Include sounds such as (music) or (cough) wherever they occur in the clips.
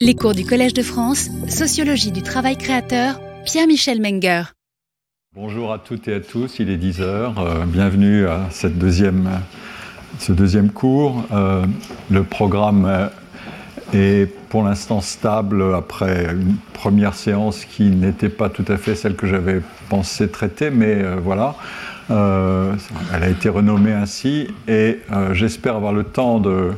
Les cours du Collège de France, Sociologie du travail créateur, Pierre-Michel Menger. Bonjour à toutes et à tous, il est 10h. Euh, bienvenue à cette deuxième, ce deuxième cours. Euh, le programme est pour l'instant stable après une première séance qui n'était pas tout à fait celle que j'avais pensé traiter, mais euh, voilà. elle a été renommée ainsi et j'espère avoir le temps de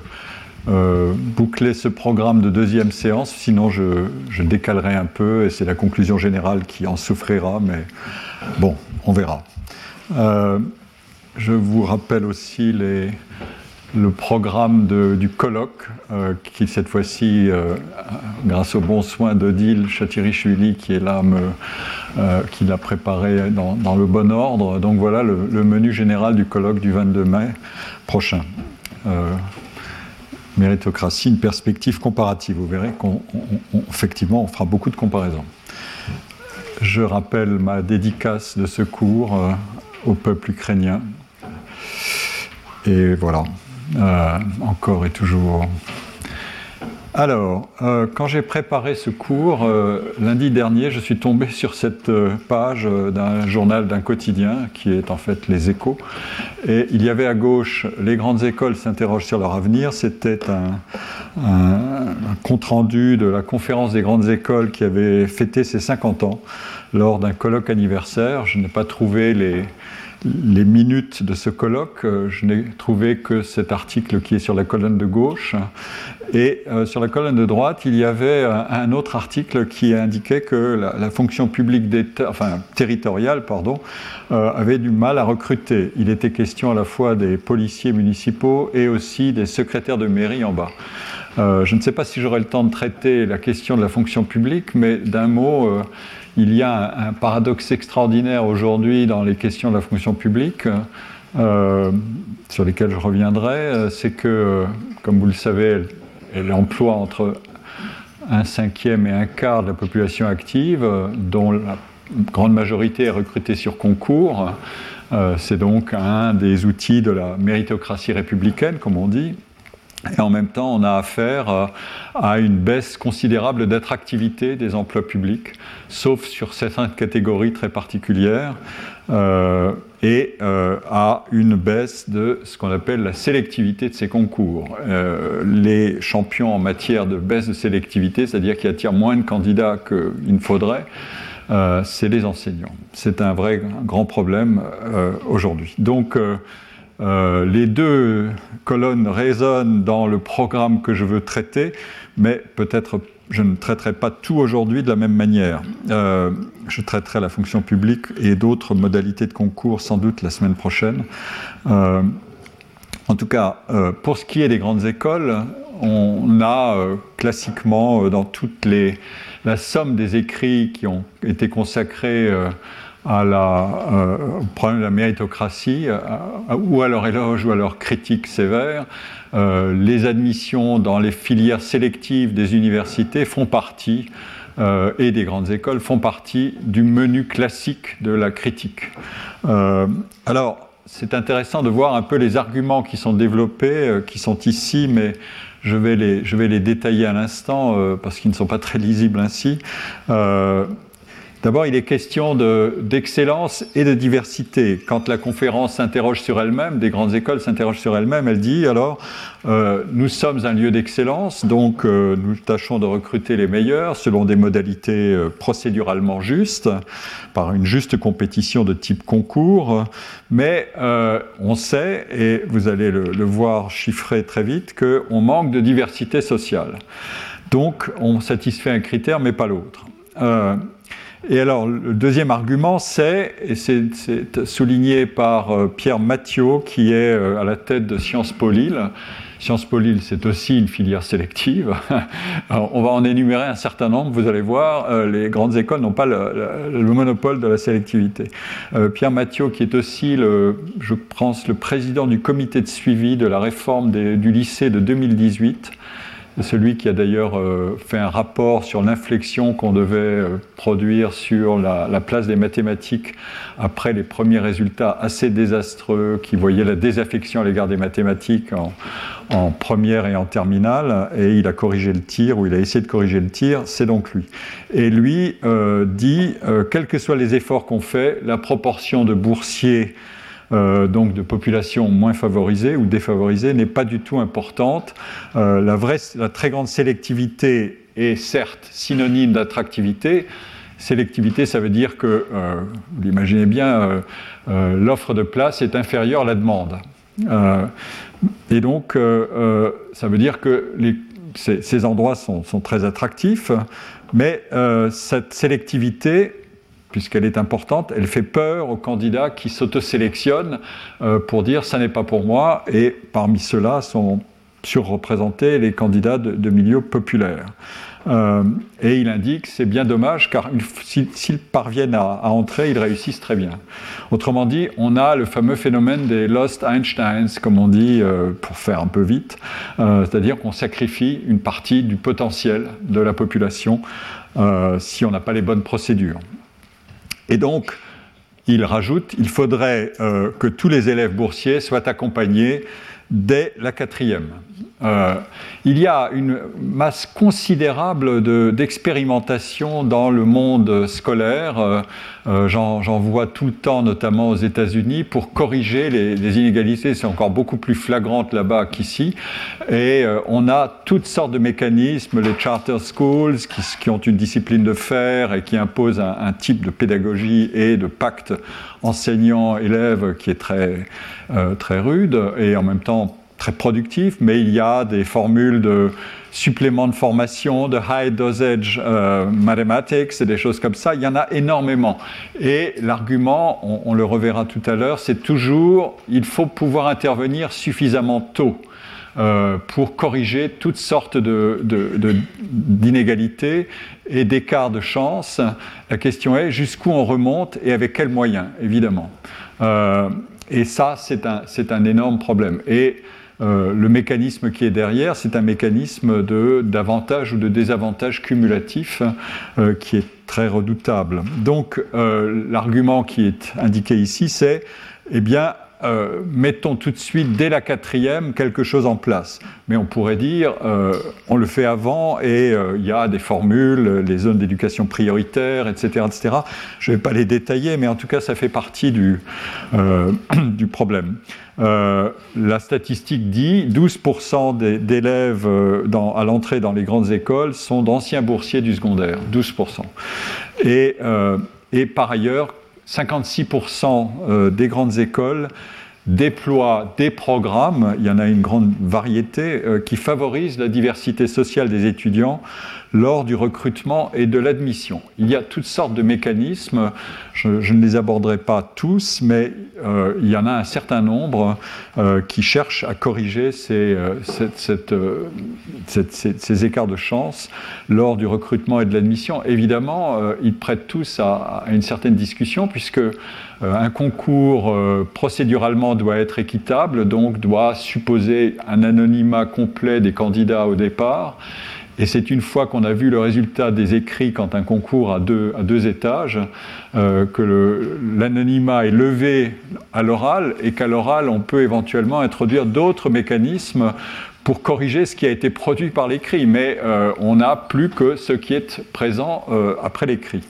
euh, boucler ce programme de deuxième séance, sinon je, décalerai un peu et c'est la conclusion générale qui en souffrira, mais bon, on verra. Euh, je vous rappelle aussi le programme du colloque, euh, qui cette fois-ci, grâce au bon soin d'Odile Chatirichvili, qui est là, qui l'a préparé dans, le bon ordre. Donc voilà le, menu général du colloque du 22 mai prochain méritocratie, une perspective comparative. Vous verrez qu'effectivement, on, fera beaucoup de comparaisons. Je rappelle ma dédicace de secours euh, au peuple ukrainien. Et voilà, euh, encore et toujours alors, euh, quand j'ai préparé ce cours, euh, lundi dernier, je suis tombé (laughs) sur cette euh, page d'un journal d'un quotidien qui est en fait Les Échos. Et il y avait à gauche Les grandes écoles s'interrogent sur leur avenir. C'était un, un compte-rendu de la conférence des grandes écoles qui avait fêté ses 50 ans lors d'un colloque anniversaire. Je n'ai pas trouvé les, les minutes de ce colloque, euh, je n'ai trouvé que cet article qui est sur la colonne de gauche. Et euh, sur la colonne de droite, il y avait un, autre article qui indiquait que la, fonction publique territoriale, pardon, euh, avait du mal à recruter. Il était question à la fois des policiers municipaux et aussi des secrétaires de mairie en bas. je ne sais pas si j'aurai le temps de traiter la question de la fonction publique, mais d'un mot il y a un, paradoxe extraordinaire aujourd'hui dans les questions de la fonction publique, euh, sur lesquelles je reviendrai, euh, c'est que, euh, comme vous le savez, elle, emploie entre un cinquième et un quart de la population active, dont la grande majorité est recrutée sur concours. c'est donc un des outils de la méritocratie républicaine, comme on dit. Et en même temps, on a affaire euh, à une baisse considérable d'attractivité des emplois publics, sauf sur certaines catégories très particulières, euh, et euh, à une baisse de ce qu'on appelle la sélectivité de ces concours. les champions en matière de baisse de sélectivité, c'est-à-dire qui attirent moins de candidats qu'il ne faudrait, c'est les enseignants. C'est un vrai grand problème aujourd'hui. Donc, euh, les deux colonnes résonnent dans le programme que je veux traiter, mais peut-être je ne traiterai pas tout aujourd'hui de la même manière. Euh, je traiterai la fonction publique et d'autres modalités de concours sans doute la semaine prochaine. Euh, en tout cas, pour ce qui est des grandes écoles, on a classiquement dans toutes les la somme des écrits qui ont été consacrés à la, euh, au problème de la méritocratie, euh, ou à leur éloge ou à leur critique sévère. Euh, les admissions dans les filières sélectives des universités font partie, et des grandes écoles, font partie du menu classique de la critique. alors, c'est intéressant de voir un peu les arguments qui sont développés, qui sont ici, mais je vais les, je vais les détailler à l'instant parce qu'ils ne sont pas très lisibles ainsi. D'abord, il est question d'excellence et de diversité. Quand la conférence s'interroge sur elle-même, des grandes écoles s'interrogent sur elles-mêmes, elle dit alors, euh, nous sommes un lieu d'excellence, donc euh, nous tâchons de recruter les meilleurs selon des modalités euh, procéduralement justes, par une juste compétition de type concours, mais on sait, et vous allez le, le voir chiffré très vite, qu'on manque de diversité sociale. Donc on satisfait un critère, mais pas l'autre. Et alors, le deuxième argument, c'est, et c'est souligné par euh, Pierre Mathieu, qui est euh, à la tête de Sciences Po Lille. Sciences Po Lille, c'est aussi une filière sélective. (laughs) on va en énumérer un certain nombre, vous allez voir, euh, les grandes écoles n'ont pas le, monopole de la sélectivité. Pierre Mathieu, qui est aussi, le, je pense, le président du comité de suivi de la réforme du lycée de 2018, celui qui a d'ailleurs euh, fait un rapport sur l'inflexion qu'on devait euh, produire sur la, place des mathématiques après les premiers résultats assez désastreux qui voyaient la désaffection à l'égard des mathématiques en, première et en terminale, et il a corrigé le tir, ou il a essayé de corriger le tir, c'est donc lui. Et lui euh, dit, quels que soient les efforts qu'on fait, la proportion de boursiers euh, donc de populations moins favorisées ou défavorisées, n'est pas du tout importante. Euh, la, vraie, la très grande sélectivité est certes synonyme d'attractivité. Sélectivité, ça veut dire que, euh, vous l'imaginez bien, l'offre de place est inférieure à la demande. et donc, ça veut dire que ces, endroits sont, sont, très attractifs, mais cette sélectivité puisqu'elle est importante, elle fait peur aux candidats qui s'autosélectionnent euh, pour dire ça n'est pas pour moi, et parmi ceux-là sont surreprésentés les candidats de, milieux populaires. Euh, et il indique c'est bien dommage car s'ils parviennent à, entrer, ils réussissent très bien. Autrement dit, on a le fameux phénomène des Lost Einsteins, comme on dit euh, pour faire un peu vite, c'est-à-dire qu'on sacrifie une partie du potentiel de la population si on n'a pas les bonnes procédures. Et donc, il rajoute, il faudrait euh, que tous les élèves boursiers soient accompagnés dès la quatrième. Euh, il y a une masse considérable d'expérimentation dans le monde scolaire. Euh, euh, j'en vois tout le temps, notamment aux États-Unis, pour corriger les, inégalités. C'est encore beaucoup plus flagrante là-bas qu'ici. Et on a toutes sortes de mécanismes, les charter schools, qui, ont une discipline de faire et qui imposent un, un type de pédagogie et de pacte enseignant-élève qui est très, très rude et en même temps très productif, mais il y a des formules de supplément de formation, de high dosage euh, mathematics et des choses comme ça. Il y en a énormément. Et l'argument, on, le reverra tout à l'heure, c'est toujours il faut pouvoir intervenir suffisamment tôt. Euh, pour corriger toutes sortes d'inégalités et d'écarts de chance. La question est jusqu'où on remonte et avec quels moyens, évidemment. Euh, et ça, c'est un, un, énorme problème. Euh, le mécanisme qui est derrière, c'est un mécanisme d'avantage ou de désavantage cumulatif euh, qui est très redoutable. Donc euh, l'argument qui est indiqué ici, c'est, eh bien, euh, mettons tout de suite, dès la quatrième, quelque chose en place. Mais on pourrait dire, euh, on le fait avant et euh, il y a des formules, les zones d'éducation prioritaire, etc., etc. Je ne vais pas les détailler, mais en tout cas, ça fait partie du, (clears throat) du problème. la statistique dit 12% d'élèves à l'entrée dans les grandes écoles sont d'anciens boursiers du secondaire, 12%. Et, et par ailleurs, 56% euh, des grandes écoles déploient des programmes, il y en a une grande variété, euh, qui favorisent la diversité sociale des étudiants lors du recrutement et de l'admission. Il y a toutes sortes de mécanismes, je, ne les aborderai pas tous, mais euh, il y en a un certain nombre euh, qui cherchent à corriger ces, euh, ces, écarts de chance lors du recrutement et de l'admission. Évidemment, ils prêtent tous à, à, une certaine discussion, puisque un concours procéduralement doit être équitable, donc doit supposer un anonymat complet des candidats au départ. Et c'est une fois qu'on a vu le résultat des écrits quand un concours a deux, étages euh, que l'anonymat est levé à l'oral et qu'à l'oral on peut éventuellement introduire d'autres mécanismes pour corriger ce qui a été produit par l'écrit, mais euh, on n'a plus que ce qui est présent euh, après l'écrit.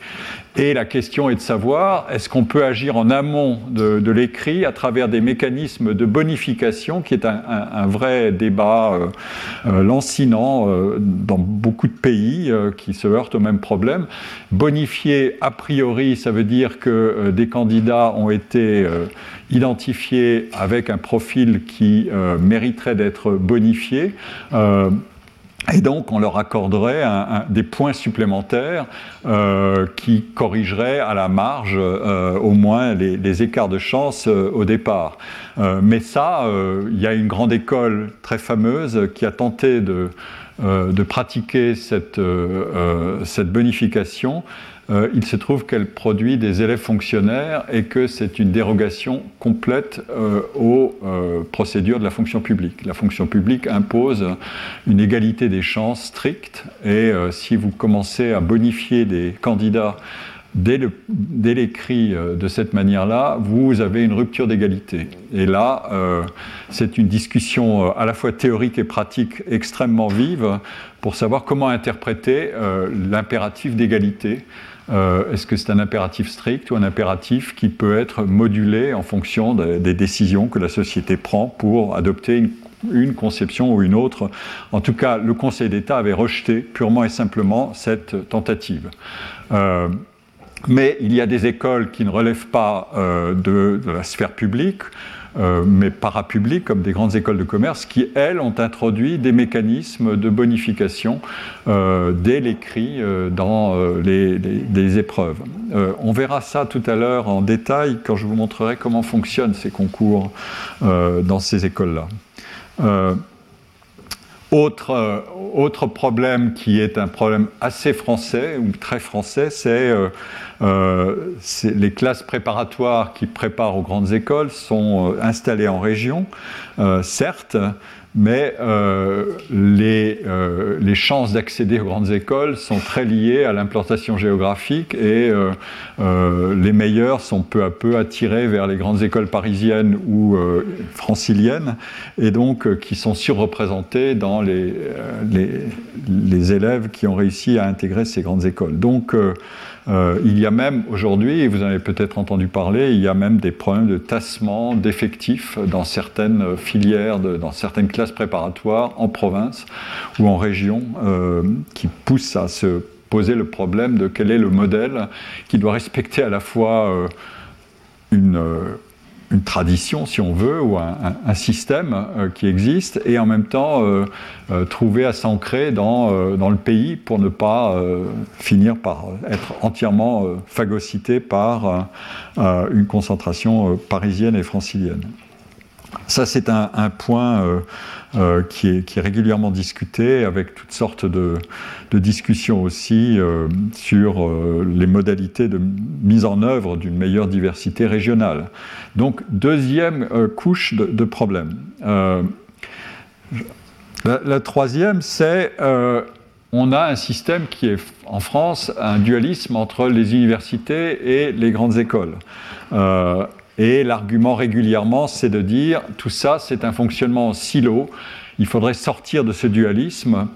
Et la question est de savoir, est-ce qu'on peut agir en amont de, l'écrit à travers des mécanismes de bonification, qui est un, vrai débat euh, euh, lancinant euh, dans beaucoup de pays qui se heurtent au même problème. Bonifier a priori, ça veut dire que des candidats ont été identifiés avec un profil qui mériterait d'être bonifié. Et donc, on leur accorderait des points supplémentaires euh, qui corrigeraient à la marge euh, au moins les, écarts de chance euh, au départ. mais ça, il y a une grande école très fameuse qui a tenté de, pratiquer cette bonification, il se trouve qu'elle produit des élèves fonctionnaires et que c'est une dérogation complète aux procédures de la fonction publique. La fonction publique impose une égalité des chances stricte et si vous commencez à bonifier des candidats dès, l'écrit euh, de cette manière-là, vous avez une rupture d'égalité. Et là, euh, c'est une discussion euh, à la fois théorique et pratique extrêmement vive pour savoir comment interpréter l'impératif d'égalité. Est-ce que c'est un impératif strict ou un impératif qui peut être modulé en fonction des décisions que la société prend pour adopter une conception ou une autre? En tout cas, le Conseil d'État avait rejeté purement et simplement cette tentative. Mais il y a des écoles qui ne relèvent pas euh, de, la sphère publique, euh, mais parapubliques, comme des grandes écoles de commerce, qui, elles, ont introduit des mécanismes de bonification euh, dès l'écrit dans les, épreuves. on verra ça tout à l'heure en détail quand je vous montrerai comment fonctionnent ces concours dans ces écoles-là. Autre, euh, autre, problème qui est un problème assez français ou très français, c'est euh, euh les classes préparatoires qui préparent aux grandes écoles sont installées en région, certes, mais euh, les, euh, les, chances d'accéder aux grandes écoles sont très liées à l'implantation géographique et euh, les meilleurs sont peu à peu attirés vers les grandes écoles parisiennes ou franciliennes et donc qui sont surreprésentés dans les, les, les, élèves qui ont réussi à intégrer ces grandes écoles. Donc euh, il y a même aujourd'hui, vous en avez peut-être entendu parler, il y a même des problèmes de tassement d'effectifs dans certaines filières, dans certaines classes préparatoires en province ou en région euh, qui poussent à se poser le problème de quel est le modèle qui doit respecter à la fois euh, une une tradition, si on veut, ou un, système euh, qui existe, et en même temps euh, euh, trouver à s'ancrer dans, dans, le pays pour ne pas finir par être entièrement phagocyté par une concentration parisienne et francilienne. Ça, c'est un, point euh, euh, qui, est, régulièrement discuté, avec toutes sortes de, discussions aussi euh, sur les modalités de mise en œuvre d'une meilleure diversité régionale. Donc, deuxième couche de, problème. La, troisième, c'est on a un système qui est en France un dualisme entre les universités et les grandes écoles. Et l'argument régulièrement, c'est de dire tout ça, c'est un fonctionnement en silo. Il faudrait sortir de ce dualisme.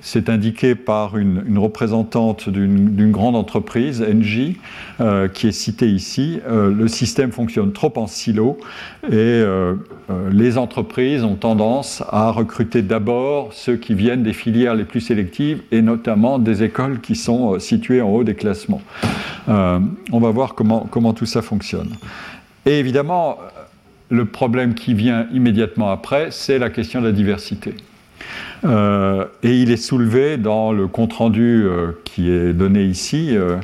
C'est indiqué par une, représentante d'une grande entreprise, Engie, euh, qui est citée ici. Euh, le système fonctionne trop en silo et euh, les entreprises ont tendance à recruter d'abord ceux qui viennent des filières les plus sélectives et notamment des écoles qui sont situées en haut des classements. on va voir comment tout ça fonctionne. Et évidemment, le problème qui vient immédiatement après, c'est la question de la diversité. Euh, et il est soulevé dans le compte-rendu euh, qui est donné ici. Euh,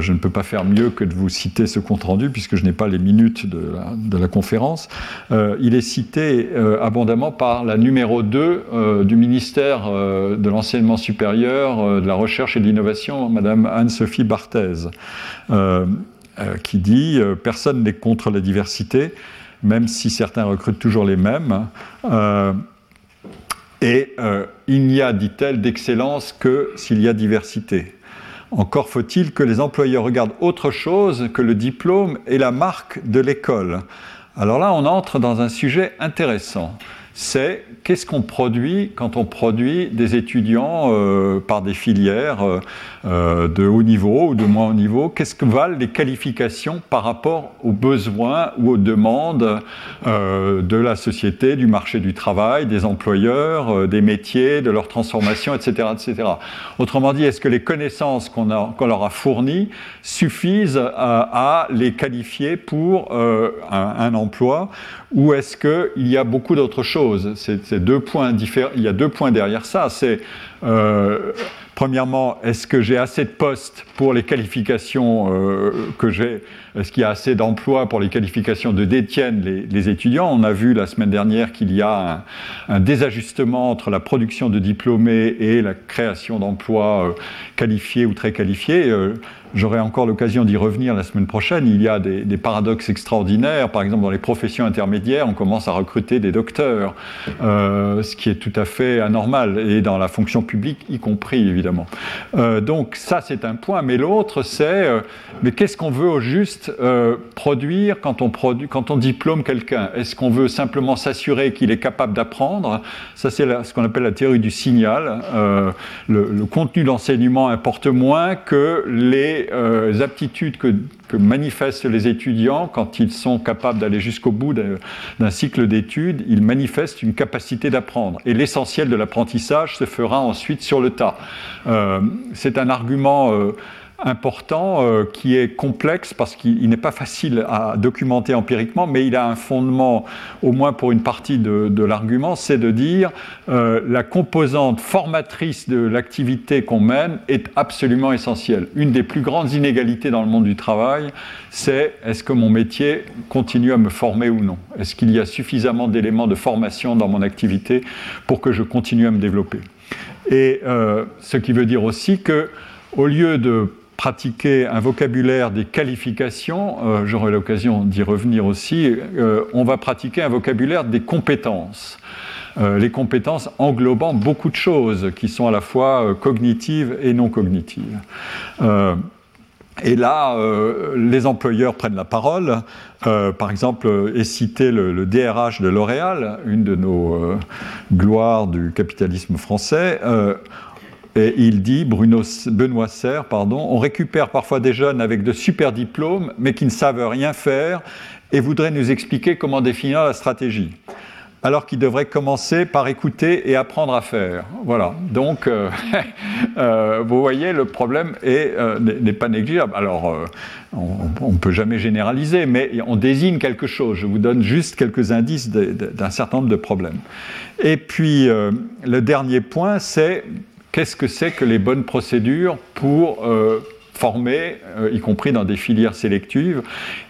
je ne peux pas faire mieux que de vous citer ce compte-rendu puisque je n'ai pas les minutes de la, conférence. il est cité abondamment par la numéro 2 du ministère de l'Enseignement supérieur, de la Recherche et de l'Innovation, Madame Anne-Sophie Barthez. Euh, qui dit euh, personne n'est contre la diversité, même si certains recrutent toujours les mêmes. Euh, et il n'y a, dit-elle, d'excellence que s'il y a diversité. Encore faut-il que les employeurs regardent autre chose que le diplôme et la marque de l'école. Alors là, on entre dans un sujet intéressant c'est qu'est-ce qu'on produit quand on produit des étudiants euh, par des filières euh, euh, de haut niveau ou de moins haut niveau? Qu'est-ce que valent les qualifications par rapport aux besoins ou aux demandes de la société, du marché du travail, des employeurs, des métiers, de leur transformation, etc. etc. Autrement dit, est-ce que les connaissances qu'on leur a fournies suffisent à, les qualifier pour un, un emploi ou est-ce qu'il y a beaucoup d'autres choses? Deux points différents. Il y a deux points derrière ça. C'est euh, premièrement, est-ce que j'ai assez de postes pour les qualifications que j'ai Est-ce qu'il y a assez d'emplois pour les qualifications de détiennent les, étudiants? On a vu la semaine dernière qu'il y a un, désajustement entre la production de diplômés et la création d'emplois qualifiés ou très qualifiés. J'aurai encore l'occasion d'y revenir la semaine prochaine. Il y a des, paradoxes extraordinaires. Par exemple, dans les professions intermédiaires, on commence à recruter des docteurs, euh, ce qui est tout à fait anormal, et dans la fonction publique y compris, évidemment. Euh, donc ça, c'est un point. Mais l'autre, c'est, euh, mais qu'est-ce qu'on veut au juste produire quand on, produit, quand on diplôme quelqu'un Est-ce qu'on veut simplement s'assurer qu'il est capable d'apprendre? Ça, c'est ce qu'on appelle la théorie du signal. Le, le contenu d'enseignement importe moins que les euh, aptitudes que, manifestent les étudiants quand ils sont capables d'aller jusqu'au bout d'un cycle d'études, ils manifestent une capacité d'apprendre. Et l'essentiel de l'apprentissage se fera ensuite sur le tas. Euh, c'est un argument... Important euh, qui est complexe parce qu'il n'est pas facile à documenter empiriquement, mais il a un fondement, au moins pour une partie de, l'argument, c'est de dire euh, la composante formatrice de l'activité qu'on mène est absolument essentielle. Une des plus grandes inégalités dans le monde du travail, c'est est-ce que mon métier continue à me former ou non? Est-ce qu'il y a suffisamment d'éléments de formation dans mon activité pour que je continue à me développer? Et euh, ce qui veut dire aussi que au lieu de pratiquer un vocabulaire des qualifications, euh, j'aurai l'occasion d'y revenir aussi, euh, on va pratiquer un vocabulaire des compétences. Euh, les compétences englobant beaucoup de choses qui sont à la fois cognitives et non cognitives. et là, les employeurs prennent la parole. par exemple, est cité le, le, DRH de L'Oréal, une de nos gloires du capitalisme français et il dit, Bruno, Benoît Serre, pardon, on récupère parfois des jeunes avec de super diplômes, mais qui ne savent rien faire et voudraient nous expliquer comment définir la stratégie. Alors qu'ils devraient commencer par écouter et apprendre à faire. Voilà. Donc, euh, (laughs) euh, vous voyez, le problème euh, n'est pas négligeable. Alors, on ne peut jamais généraliser, mais on désigne quelque chose. Je vous donne juste quelques indices d'un certain nombre de problèmes. Et puis, le dernier point, c'est qu'est-ce que c'est que les bonnes procédures pour euh, former, euh, y compris dans des filières sélectives?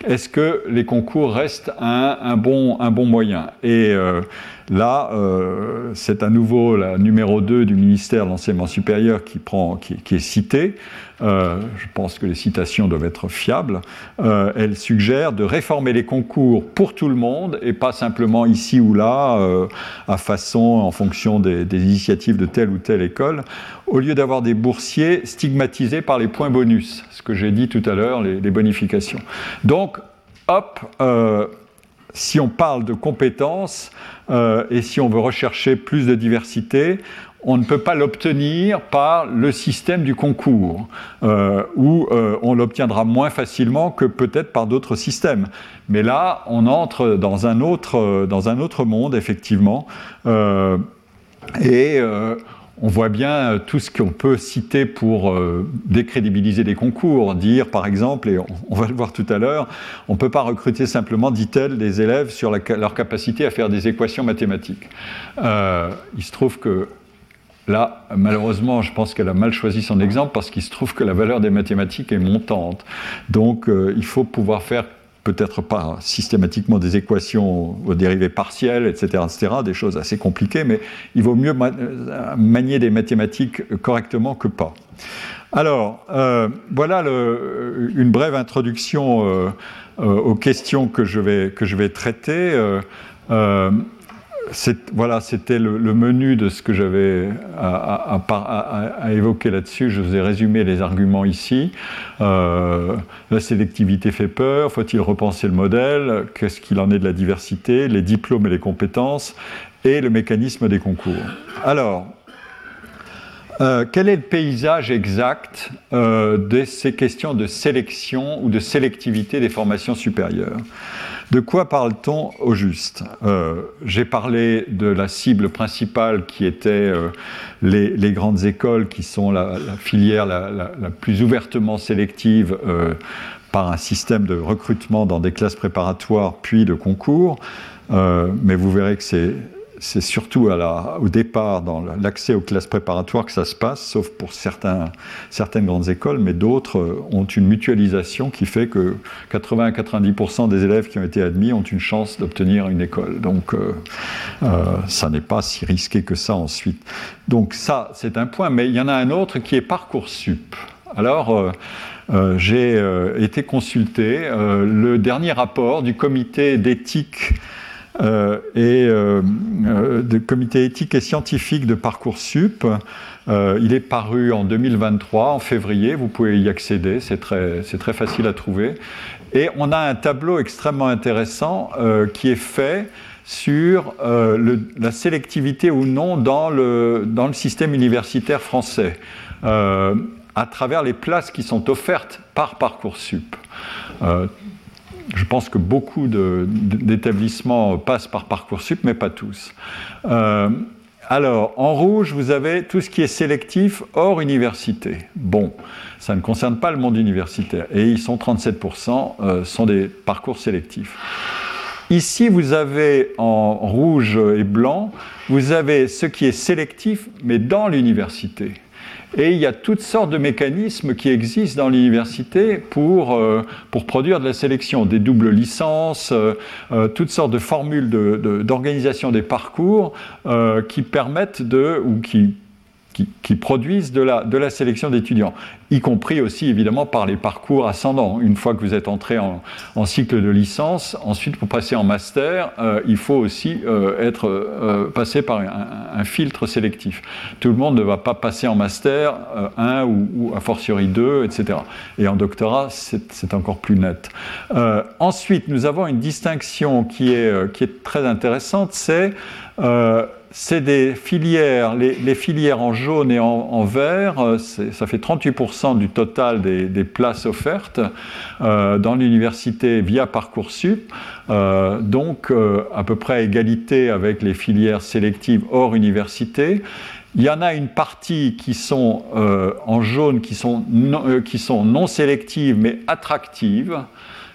Est-ce que les concours restent un, bon, moyen? Euh, Là, euh, c'est à nouveau la numéro 2 du ministère de l'Enseignement supérieur qui, prend, qui, est citée. Euh, je pense que les citations doivent être fiables. Euh, elle suggère de réformer les concours pour tout le monde et pas simplement ici ou là, à façon, en fonction des, initiatives de telle ou telle école, au lieu d'avoir des boursiers stigmatisés par les points bonus, ce que j'ai dit tout à l'heure, les, les, bonifications. Donc, hop, si on parle de compétences euh, et si on veut rechercher plus de diversité, on ne peut pas l'obtenir par le système du concours, euh, où euh, on l'obtiendra moins facilement que peut-être par d'autres systèmes. Mais là, on entre dans un autre, dans un autre monde, effectivement. et on voit bien euh, tout ce qu'on peut citer pour euh, décrédibiliser des concours. Dire, par exemple, et on, va le voir tout à l'heure, on ne peut pas recruter simplement, dit-elle, des élèves sur leur capacité à faire des équations mathématiques. Euh, il se trouve que Là, malheureusement, je pense qu'elle a mal choisi son exemple parce qu'il se trouve que la valeur des mathématiques est montante. Donc, il faut pouvoir faire peut-être pas systématiquement des équations aux dérivées partielles, etc., etc., des choses assez compliquées, mais il vaut mieux euh, manier des mathématiques correctement que pas. Alors, euh, voilà le, une brève introduction euh, aux questions que je vais, que je vais traiter voilà, c'était le, menu de ce que j'avais à, évoquer là-dessus. Je vous ai résumé les arguments ici. Euh, la sélectivité fait peur. Faut-il repenser le modèle? Qu'est-ce qu'il en est de la diversité? Les diplômes et les compétences? Et le mécanisme des concours. Alors, euh, quel est le paysage exact euh, de ces questions de sélection ou de sélectivité des formations supérieures? De quoi parle-t-on au juste? Euh, J'ai parlé de la cible principale qui était euh, les, grandes écoles qui sont la, filière la, plus ouvertement sélective euh, par un système de recrutement dans des classes préparatoires puis de concours. mais vous verrez que c'est c'est surtout au départ, dans l'accès aux classes préparatoires, que ça se passe, sauf pour certaines grandes écoles, mais d'autres euh, ont une mutualisation qui fait que 80 à 90% des élèves qui ont été admis ont une chance d'obtenir une école. Donc, euh, euh, ça n'est pas si risqué que ça ensuite. Donc, ça, c'est un point, mais il y en a un autre qui est Parcoursup. Alors, j'ai été consulté le dernier rapport du comité d'éthique euh, et euh, euh, de comité éthique et scientifique de Parcoursup. il est paru en 2023, en février, vous pouvez y accéder, c'est très, très, facile à trouver. Et on a un tableau extrêmement intéressant qui est fait sur la sélectivité ou non dans le, dans le système universitaire français, à travers les places qui sont offertes par Parcoursup je pense que beaucoup d'établissements passent par Parcoursup, mais pas tous. Euh, alors, en rouge, vous avez tout ce qui est sélectif hors université. Bon, ça ne concerne pas le monde universitaire. Et ils sont 37%, euh, sont des parcours sélectifs. Ici, vous avez en rouge et blanc, vous avez ce qui est sélectif, mais dans l'université. Et il y a toutes sortes de mécanismes qui existent dans l'université pour, euh, pour produire de la sélection, des doubles licences, euh, euh, toutes sortes de formules d'organisation des parcours qui permettent de, ou qui qui, produisent de la, sélection d'étudiants, y compris aussi évidemment par les parcours ascendants. Une fois que vous êtes entré en, cycle de licence, ensuite pour passer en master, euh, il faut aussi euh, être euh, passé par un, filtre sélectif. Tout le monde ne va pas passer en master 1 ou, ou, a fortiori 2, etc. Et en doctorat, c'est encore plus net. ensuite, nous avons une distinction qui est très intéressante, c'est c'est des filières, les, filières en jaune et en, vert, euh, ça fait 38% du total des, places offertes euh, dans l'université via Parcoursup, euh, donc à peu près à égalité avec les filières sélectives hors université. Il y en a une partie qui sont en jaune, qui sont, qui sont non sélectives mais attractives,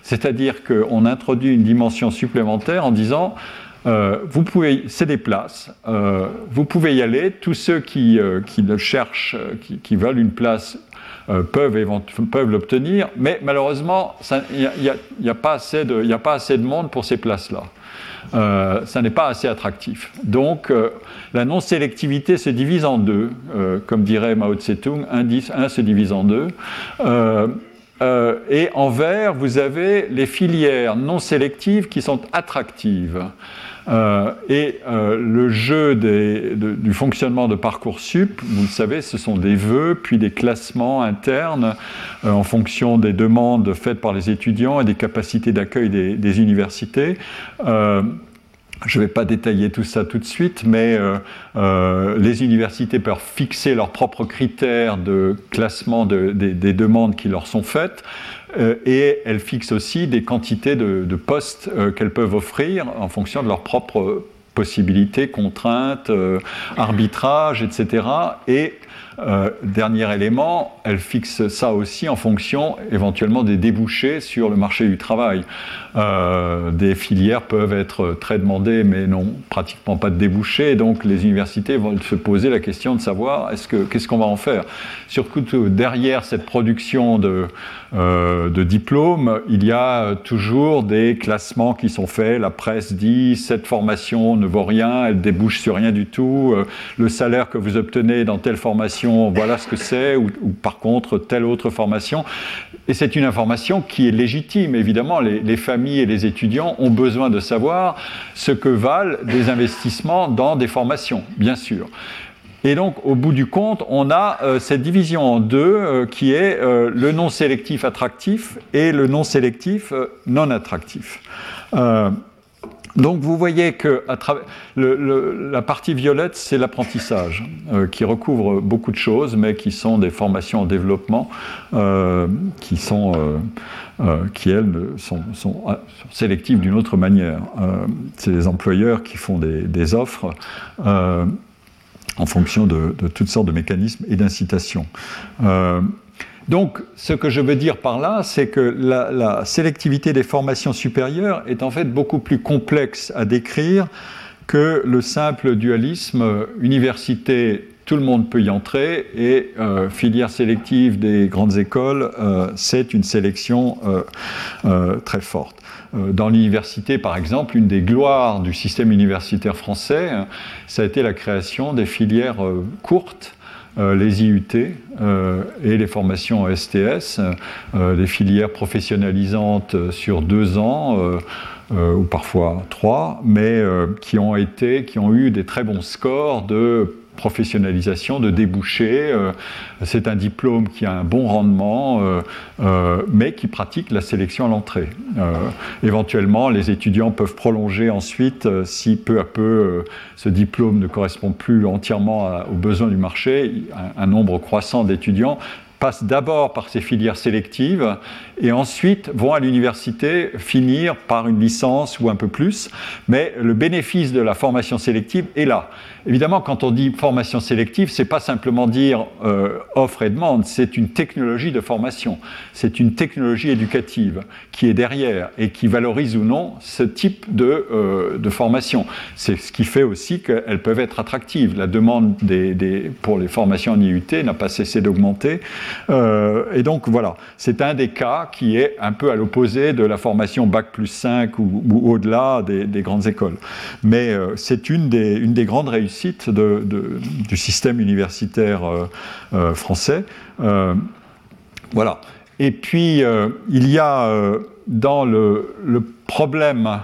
c'est-à-dire qu'on introduit une dimension supplémentaire en disant euh, c'est des places, euh, vous pouvez y aller. Tous ceux qui, euh, cherchent, qui, veulent une place, peuvent, l'obtenir, mais malheureusement, il n'y a, pas assez de, monde pour ces places-là. ça n'est pas assez attractif. Donc, la non-sélectivité se divise en deux, comme dirait Mao Tse-tung, un, un, se divise en deux. et en vert, vous avez les filières non sélectives qui sont attractives. Euh, et euh, le jeu du fonctionnement de Parcoursup, vous le savez, ce sont des vœux, puis des classements internes euh, en fonction des demandes faites par les étudiants et des capacités d'accueil des, universités. Je ne vais pas détailler tout ça tout de suite, mais les universités peuvent fixer leurs propres critères de classement des demandes qui leur sont faites. Euh, et elles fixent aussi des quantités de, postes euh, qu'elles peuvent offrir en fonction de leurs propres possibilités, contraintes, euh, arbitrages, etc. Et dernier élément, elles fixent ça aussi en fonction éventuellement des débouchés sur le marché du travail. des filières peuvent être très demandées, mais non, pratiquement pas de débouchés. Donc les universités vont se poser la question de savoir est-ce que qu'est-ce qu'on va en faire? Surtout derrière cette production de euh, de diplômes, il y a toujours des classements qui sont faits. La presse dit cette formation ne vaut rien, elle débouche sur rien du tout. Euh, le salaire que vous obtenez dans telle formation, voilà ce que c'est, ou, par contre telle autre formation. Et c'est une information qui est légitime. Évidemment, les, familles et les étudiants ont besoin de savoir ce que valent des investissements dans des formations, bien sûr. Et donc, au bout du compte, on a euh, cette division en deux euh, qui est euh, le non sélectif attractif et le non sélectif non attractif. Donc, vous voyez que à travers la partie violette, c'est l'apprentissage qui recouvre beaucoup de choses, mais qui sont des formations en développement qui sont qui elles sont, sont, sélectives d'une autre manière. c'est les employeurs qui font des, des offres en fonction de, toutes sortes de mécanismes et d'incitation. Euh, donc, ce que je veux dire par là, c'est que la, sélectivité des formations supérieures est en fait beaucoup plus complexe à décrire que le simple dualisme université tout le monde peut y entrer et euh, filière sélective des grandes écoles, euh, c'est une sélection euh, très forte. Dans l'université, par exemple, une des gloires du système universitaire français, hein, ça a été la création des filières courtes les IUT et les formations STS, des filières professionnalisantes sur deux ans. ou parfois trois, mais qui ont été, qui ont eu des très bons scores de professionnalisation, de déboucher. Euh, c'est un diplôme qui a un bon rendement, euh, euh, mais qui pratique la sélection à l'entrée. éventuellement, les étudiants peuvent prolonger ensuite si peu à peu ce diplôme ne correspond plus entièrement aux besoins du marché. un nombre croissant d'étudiants passent d'abord par ces filières sélectives et ensuite vont à l'université finir par une licence ou un peu plus. Mais le bénéfice de la formation sélective est là. Évidemment, quand on dit formation sélective, c'est pas simplement dire euh, offre et demande, c'est une technologie de formation, c'est une technologie éducative qui est derrière et qui valorise ou non ce type de, euh, de formation. C'est ce qui fait aussi qu'elles peuvent être attractives. La demande des, pour les formations en IUT n'a pas cessé d'augmenter. Euh, et donc voilà, c'est un des cas qui est un peu à l'opposé de la formation Bac plus 5 ou, au-delà des, des, grandes écoles. Mais c'est une des, une des grandes réussites du système universitaire euh, euh, français. Euh, voilà. Et puis, il y a dans le, problème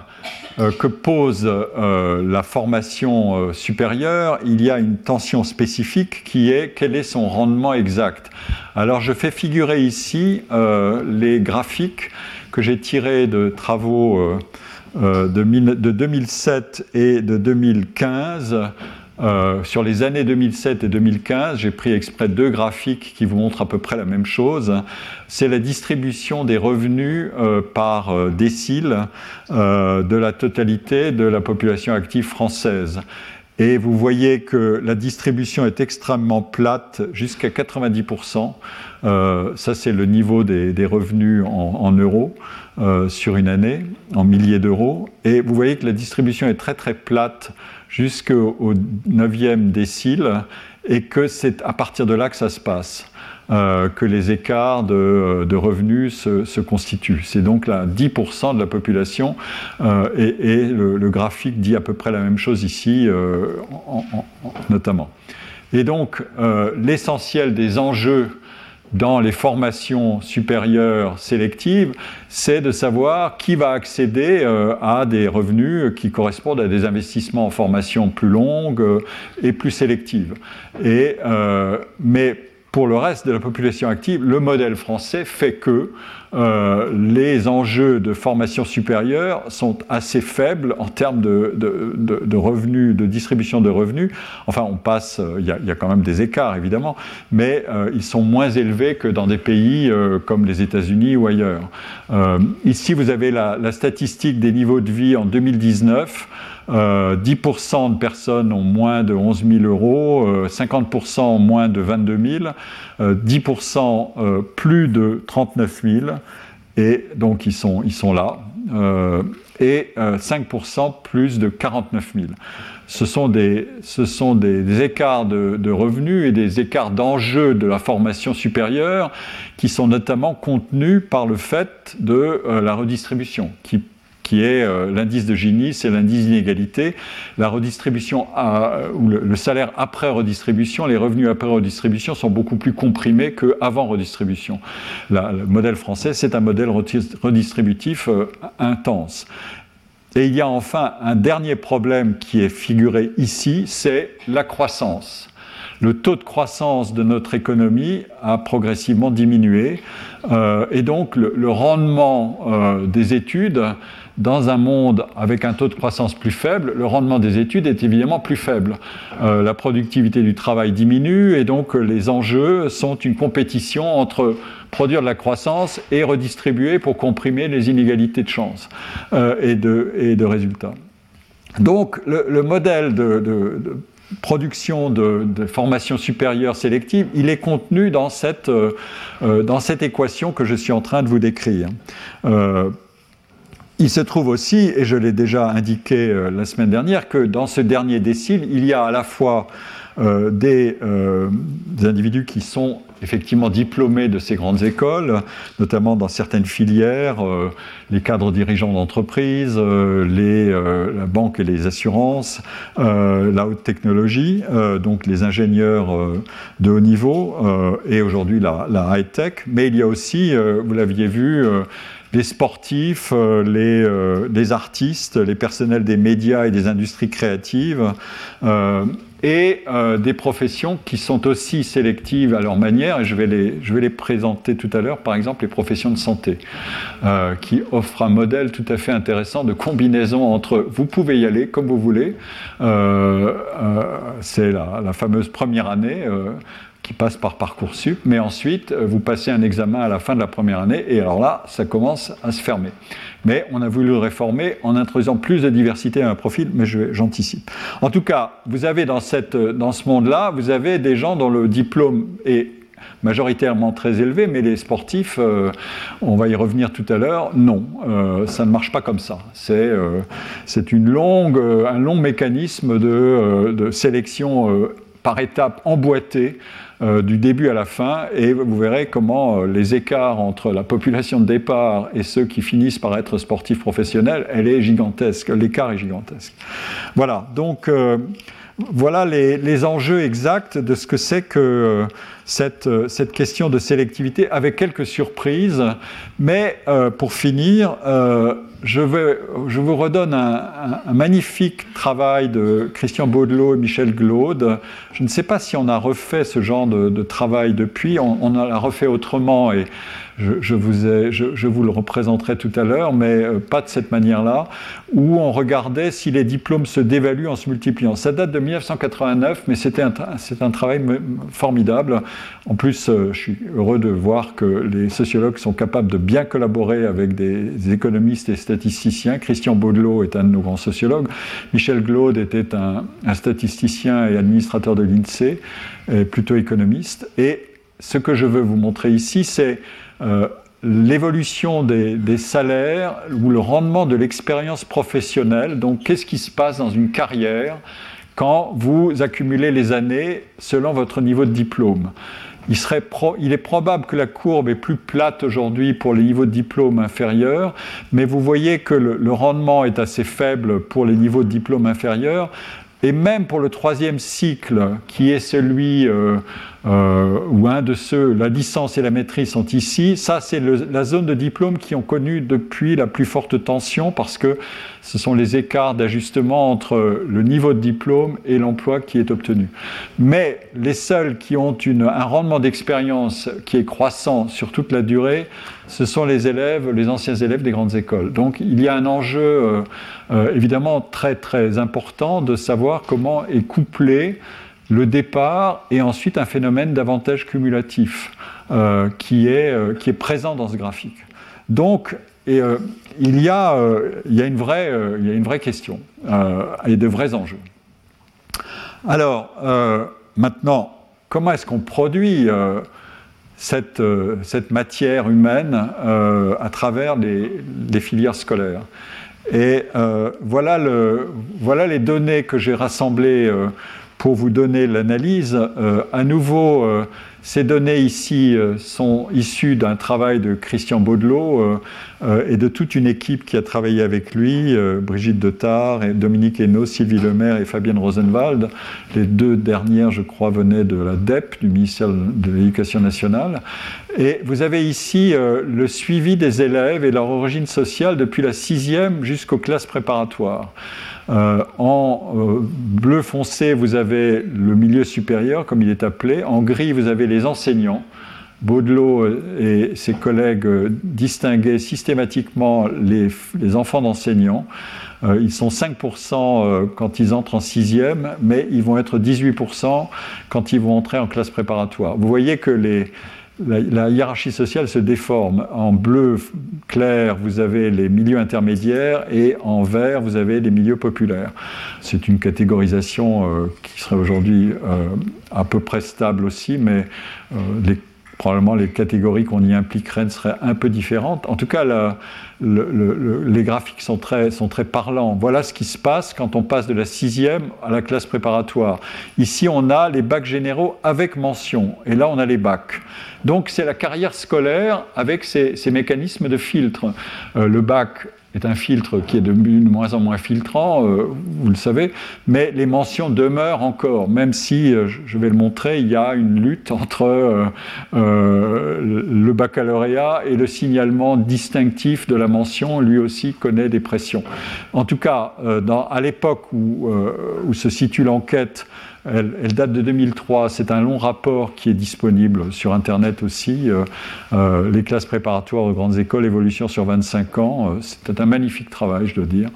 que pose la formation supérieure, il y a une tension spécifique qui est quel est son rendement exact. Alors je fais figurer ici les graphiques que j'ai tirés de travaux de, de, 2007 et de 2015 euh, sur les années 2007 et 2015, j'ai pris exprès deux graphiques qui vous montrent à peu près la même chose. C'est la distribution des revenus euh, par euh, décile de la totalité de la population active française. Et vous voyez que la distribution est extrêmement plate, jusqu'à 90%. ça, c'est le niveau des, revenus en, euros sur une année, en milliers d'euros. Et vous voyez que la distribution est très très plate jusqu'au 9e décile et que c'est à partir de là que ça se passe. Euh, que les écarts de, revenus se, constituent. C'est donc là 10% de la population euh, et, le, graphique dit à peu près la même chose ici, euh, notamment. Et donc l'essentiel des enjeux dans les formations supérieures sélectives, c'est de savoir qui va accéder euh, à des revenus qui correspondent à des investissements en formation plus longues euh, et plus sélectives. Et, euh, mais pour le reste de la population active, le modèle français fait que euh, les enjeux de formation supérieure sont assez faibles en termes de, revenus, de distribution de revenus. Enfin, on passe, euh, il y, a quand même des écarts évidemment, mais euh, ils sont moins élevés que dans des pays comme les États-Unis ou ailleurs. ici, vous avez la, statistique des niveaux de vie en 2019. 10% euh, de personnes ont moins de 11 000 euros, 50% euh, ont moins de 22 000, 10% euh, plus de 39 000, et donc ils sont, ils sont là, et 5% plus de 49 000. Ce sont des, ce sont des, écarts de, revenus et des écarts d'enjeux de la formation supérieure qui sont notamment contenus par le fait de la redistribution, qui qui est euh, l'indice de Gini, c'est l'indice d'inégalité. La redistribution, ou le, salaire après redistribution, les revenus après redistribution sont beaucoup plus comprimés qu'avant redistribution. le modèle français, c'est un modèle redistributif euh, intense. Et il y a enfin un dernier problème qui est figuré ici, c'est la croissance le taux de croissance de notre économie a progressivement diminué euh, et donc le, rendement des études dans un monde avec un taux de croissance plus faible, le rendement des études est évidemment plus faible. Euh, la productivité du travail diminue et donc euh, les enjeux sont une compétition entre produire de la croissance et redistribuer pour comprimer les inégalités de chance euh, et, de, résultats. Donc le, modèle de, production de, formation supérieure sélective, il est contenu dans cette équation que je suis en train de vous décrire. Il se trouve aussi, et je l'ai déjà indiqué la semaine dernière, que dans ce dernier décile, il y a à la fois des, individus qui sont effectivement diplômés de ces grandes écoles, notamment dans certaines filières, euh, les cadres dirigeants d'entreprise, euh, les, euh, la banque et les assurances, la haute technologie, donc les ingénieurs de haut niveau et aujourd'hui la, la high-tech. Mais il y a aussi, vous l'aviez vu, les sportifs, les, les, artistes, les personnels des médias et des industries créatives, et euh, des professions qui sont aussi sélectives à leur manière, et je vais les, je vais les présenter tout à l'heure, par exemple les professions de santé, euh, qui offrent un modèle tout à fait intéressant de combinaison entre vous pouvez y aller comme vous voulez, euh, c'est la, fameuse première année qui passe par Parcoursup, mais ensuite vous passez un examen à la fin de la première année, et alors là, ça commence à se fermer mais on a voulu le réformer en introduisant plus de diversité à un profil, mais j'anticipe. En tout cas, vous avez dans, cette, dans ce monde-là, vous avez des gens dont le diplôme est majoritairement très élevé, mais les sportifs, euh, on va y revenir tout à l'heure, non, euh, ça ne marche pas comme ça. C'est euh, une longue, un long mécanisme de, de sélection par étapes emboîtées euh, du début à la fin, et vous verrez comment euh, les écarts entre la population de départ et ceux qui finissent par être sportifs professionnels, elle est gigantesque, l'écart est gigantesque. Voilà, donc euh, voilà les, enjeux exacts de ce que c'est que cette, cette, question de sélectivité, avec quelques surprises, mais pour finir, je, je, vous redonne un, magnifique travail de Christian Baudelot et Michel Glaude. Je ne sais pas si on a refait ce genre de, travail depuis, on, on l'a refait autrement et je, vous, le représenterai tout à l'heure, mais euh, pas de cette manière-là, où on regardait si les diplômes se dévaluent en se multipliant. Ça date de 1989, mais c'était un, c'est un travail formidable. En plus, euh, je suis heureux de voir que les sociologues sont capables de bien collaborer avec des économistes et statisticiens. Christian Baudelot est un de nos grands sociologues. Michel Glaude était un, statisticien et administrateur de l'INSEE, plutôt économiste. Et ce que je veux vous montrer ici, c'est l'évolution des, salaires ou le rendement de l'expérience professionnelle. Donc, qu'est-ce qui se passe dans une carrière quand vous accumulez les années selon votre niveau de diplôme? Il, serait est probable que la courbe est plus plate aujourd'hui pour les niveaux de diplôme inférieurs, mais vous voyez que le, rendement est assez faible pour les niveaux de diplôme inférieurs. Et même pour le troisième cycle, qui est celui euh, euh, ou un de ceux, la licence et la maîtrise sont ici. Ça, c'est la zone de diplôme qui ont connu depuis la plus forte tension parce que ce sont les écarts d'ajustement entre le niveau de diplôme et l'emploi qui est obtenu. Mais les seuls qui ont une, un rendement d'expérience qui est croissant sur toute la durée, ce sont les élèves, les anciens élèves des grandes écoles. Donc il y a un enjeu euh, euh, évidemment très très important de savoir comment est couplé le départ et ensuite un phénomène d'avantage cumulatif euh, qui, est, présent dans ce graphique. Donc, et, il, y a, il, y a une vraie, il y a une vraie question et de vrais enjeux. Alors, maintenant, comment est-ce qu'on produit cette, cette, matière humaine à travers les, filières scolaires Et voilà, le, voilà, les données que j'ai rassemblées pour vous donner l'analyse. Euh, à nouveau, euh, ces données ici euh, sont issues d'un travail de Christian Baudelot et de toute une équipe qui a travaillé avec lui, Brigitte Detard, et Dominique Hainaut, Sylvie Lemaire et Fabienne Rosenwald. Les deux dernières, je crois, venaient de la DEP, du ministère de l'Éducation nationale. Et vous avez ici le suivi des élèves et leur origine sociale depuis la sixième jusqu'aux classes préparatoires. Euh, en euh, bleu foncé, vous avez le milieu supérieur, comme il est appelé. En gris, vous avez les enseignants. Baudelot et ses collègues distinguaient systématiquement les, enfants d'enseignants. Euh, ils sont 5% quand ils entrent en sixième, mais ils vont être 18% quand ils vont entrer en classe préparatoire. Vous voyez que les, la, hiérarchie sociale se déforme. En bleu clair, vous avez les milieux intermédiaires et en vert, vous avez les milieux populaires. C'est une catégorisation euh, qui serait aujourd'hui euh, à peu près stable aussi, mais euh, probablement les catégories qu'on y impliquerait seraient un peu différentes. En tout cas, les graphiques sont très, sont très parlants. Voilà ce qui se passe quand on passe de la sixième à la classe préparatoire. Ici, on a les bacs généraux avec mention, et là, on a les bacs. Donc, c'est la carrière scolaire avec ces, mécanismes de filtre. Euh, le bac est un filtre qui est de moins en moins filtrant, euh, vous le savez, mais les mentions demeurent encore, même si, euh, je vais le montrer, il y a une lutte entre euh, le baccalauréat et le signalement distinctif de la mention, lui aussi connaît des pressions. En tout cas, à l'époque où, où se situe l'enquête, elle, date de 2003. C'est un long rapport qui est disponible sur Internet aussi. Euh, euh, les classes préparatoires de grandes écoles, évolution sur 25 ans. Euh, c'est un magnifique travail, je dois dire.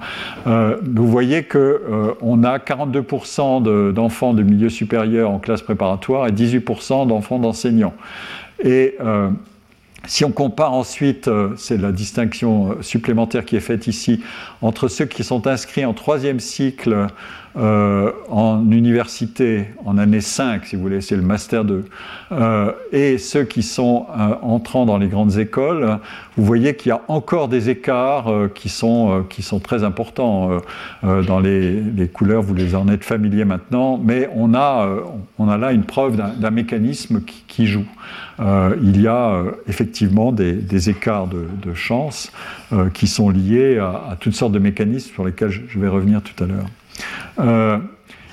vous voyez qu'on a 42% d'enfants de, milieu supérieur en classe préparatoire et 18% d'enfants d'enseignants. Et si on compare ensuite, c'est la distinction supplémentaire qui est faite ici, entre ceux qui sont inscrits en troisième cycle euh, en université, en année 5, si vous voulez, c'est le master 2, euh, et ceux qui sont euh, entrant dans les grandes écoles, vous voyez qu'il y a encore des écarts qui, sont, qui sont très importants. dans les, les, couleurs, vous les en êtes familiers maintenant, mais on a, on a là une preuve d'un mécanisme qui, joue. il y a effectivement des, écarts de, chance qui sont liés à, toutes sortes de mécanismes sur lesquels je vais revenir tout à l'heure. Euh,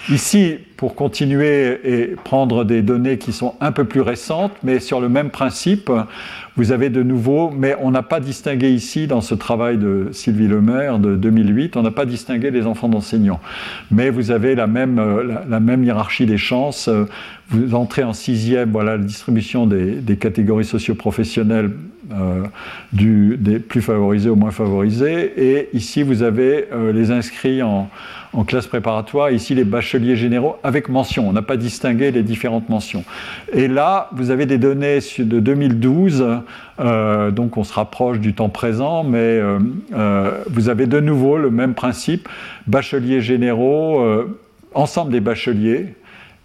ici, pour continuer et prendre des données qui sont un peu plus récentes, mais sur le même principe, vous avez de nouveau, mais on n'a pas distingué ici, dans ce travail de Sylvie Lemaire de 2008, on n'a pas distingué les enfants d'enseignants. Mais vous avez la même, euh, la, même hiérarchie des chances. Vous entrez en sixième, voilà la distribution des, des catégories socioprofessionnelles euh, des plus favorisés aux moins favorisés. Et ici, vous avez les inscrits en, classe préparatoire, ici les bacheliers généraux avec mention. On n'a pas distingué les différentes mentions. Et là, vous avez des données de 2012, euh, donc on se rapproche du temps présent, mais euh, euh, vous avez de nouveau le même principe, bacheliers généraux, ensemble des bacheliers,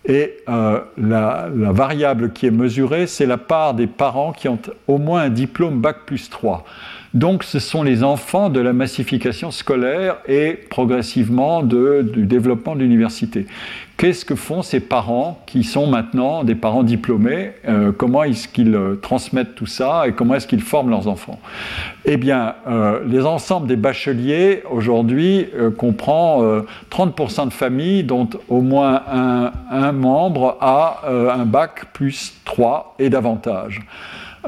et la, la, variable qui est mesurée, c'est la part des parents qui ont au moins un diplôme Bac plus 3. Donc ce sont les enfants de la massification scolaire et progressivement du développement de l'université. Qu'est-ce que font ces parents qui sont maintenant des parents diplômés? Euh, Comment est-ce qu'ils euh, transmettent tout ça et comment est-ce qu'ils forment leurs enfants? Eh bien, euh, les ensembles des bacheliers aujourd'hui comprend 30% de familles dont au moins un, un membre a un bac plus 3 et davantage.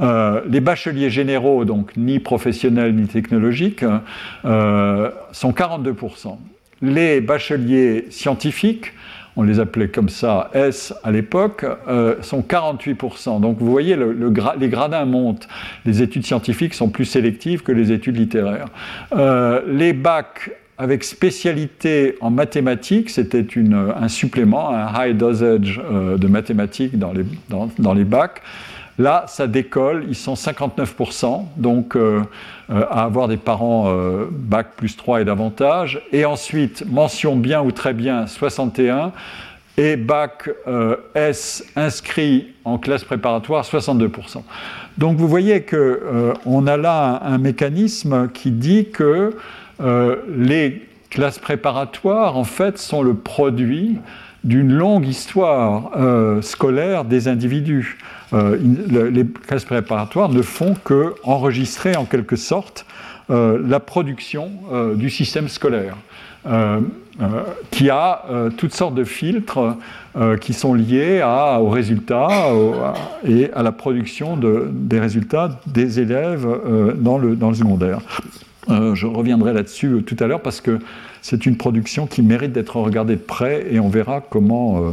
Euh, les bacheliers généraux, donc ni professionnels ni technologiques, euh, sont 42%. Les bacheliers scientifiques, on les appelait comme ça S à l'époque, euh, sont 48%. Donc vous voyez, les gradins montent. Les études scientifiques sont plus sélectives que les études littéraires. les bacs avec spécialité en mathématiques, c'était un supplément, un high dosage de mathématiques dans les, dans les bacs. Là, ça décolle, ils sont 59%, donc euh, euh, à avoir des parents euh, bac plus 3 et davantage. Et ensuite, mention bien ou très bien, 61. Et bac S inscrit en classe préparatoire, 62%. Donc vous voyez qu'on a là un, mécanisme qui dit que les classes préparatoires, en fait, sont le produit d'une longue histoire scolaire des individus. Euh, les classes préparatoires ne font que enregistrer en quelque sorte euh, la production euh, du système scolaire. qui a toutes sortes de filtres qui sont liés aux résultats et à la production de, des résultats des élèves dans le secondaire. Je reviendrai là-dessus tout à l'heure parce que c'est une production qui mérite d'être regardée de près et on verra comment euh,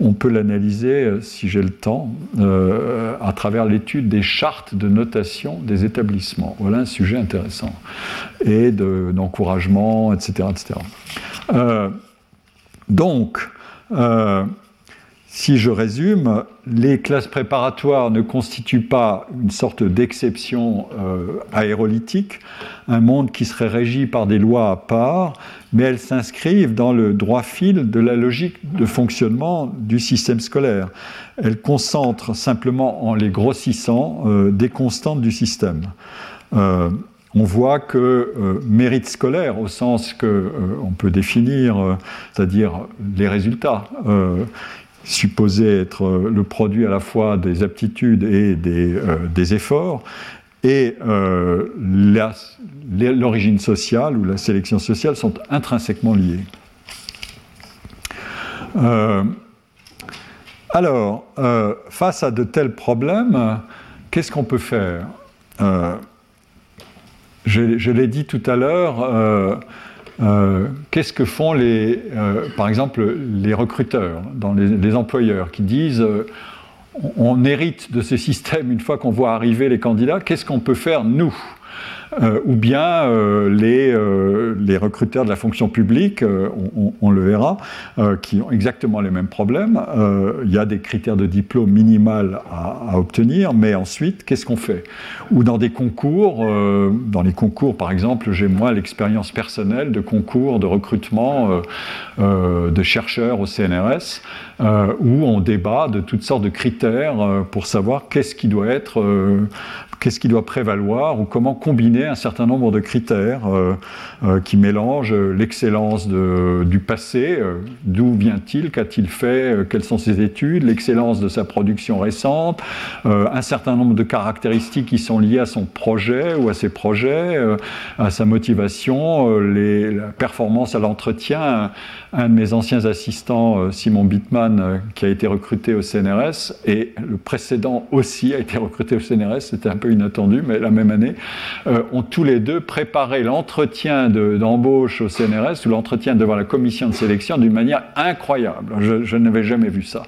on peut l'analyser, euh, si j'ai le temps, euh, à travers l'étude des chartes de notation des établissements. Voilà un sujet intéressant. Et d'encouragement, etc. etc. donc, si je résume, les classes préparatoires ne constituent pas une sorte d'exception euh, aérolytique, un monde qui serait régi par des lois à part, mais elles s'inscrivent dans le droit fil de la logique de fonctionnement du système scolaire. Elles concentrent simplement en les grossissant euh, des constantes du système. Euh, on voit que mérite scolaire, au sens que peut définir, c'est-à-dire les résultats, supposé être euh, le produit à la fois des aptitudes et des, euh, efforts, et euh, l'origine sociale ou la sélection sociale sont intrinsèquement liées. alors, face à de tels problèmes, qu'est-ce qu'on peut faire? Je l'ai dit tout à l'heure, euh, qu'est-ce que font les, euh, par exemple les recruteurs, dans les, employeurs, qui disent euh, on, hérite de ce système une fois qu'on voit arriver les candidats, qu'est-ce qu'on peut faire nous? Euh, ou bien euh, les, euh, les, recruteurs de la fonction publique, on, le verra, qui ont exactement les mêmes problèmes. Il y a des critères de diplôme minimal à, à obtenir, mais ensuite, qu'est-ce qu'on fait? Ou dans des concours, dans les concours par exemple, j'ai moi l'expérience personnelle de concours de recrutement de chercheurs au CNRS, où on débat de toutes sortes de critères pour savoir qu'est-ce qui doit être qu'est-ce qui doit prévaloir ou comment combiner un certain nombre de critères euh, euh, qui mélangent l'excellence du passé, euh, d'où vient-il, qu'a-t-il fait, quelles sont ses études, l'excellence de sa production récente, un certain nombre de caractéristiques qui sont liées à son projet ou à ses projets, à sa motivation, la performance à l'entretien. Un, de mes anciens assistants, Simon Bittman, qui a été recruté au CNRS, et le précédent aussi a été recruté au CNRS, c'était un peu inattendu, mais la même année, euh, ont tous les deux préparé l'entretien d'embauche au CNRS ou l'entretien devant la commission de sélection d'une manière incroyable. Je, n'avais jamais vu ça.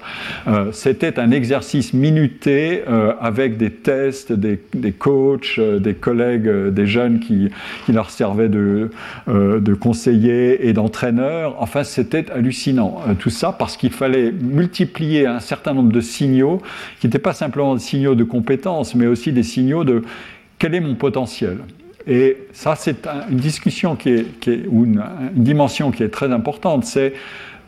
Euh, c'était un exercice minuté euh, avec des tests, des, coachs, des collègues, des jeunes qui, leur servaient de conseillers et d'entraîneurs. Enfin, c'était hallucinant. tout ça parce qu'il fallait multiplier un certain nombre de signaux qui n'étaient pas simplement des signaux de compétences, mais aussi des signaux de quel est mon potentiel. Et ça, c'est une discussion qui est, ou une, dimension qui est très importante. C'est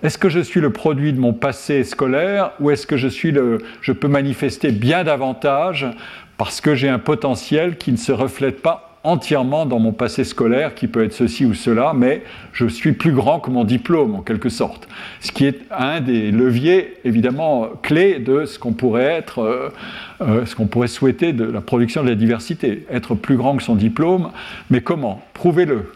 est-ce que je suis le produit de mon passé scolaire ou est-ce que je, suis le, je peux manifester bien davantage parce que j'ai un potentiel qui ne se reflète pas entièrement dans mon passé scolaire, qui peut être ceci ou cela, mais je suis plus grand que mon diplôme, en quelque sorte. Ce qui est un des leviers, évidemment, clés de ce qu'on pourrait être, euh, euh, ce qu'on pourrait souhaiter de la production de la diversité. Être plus grand que son diplôme, mais comment? Prouvez-le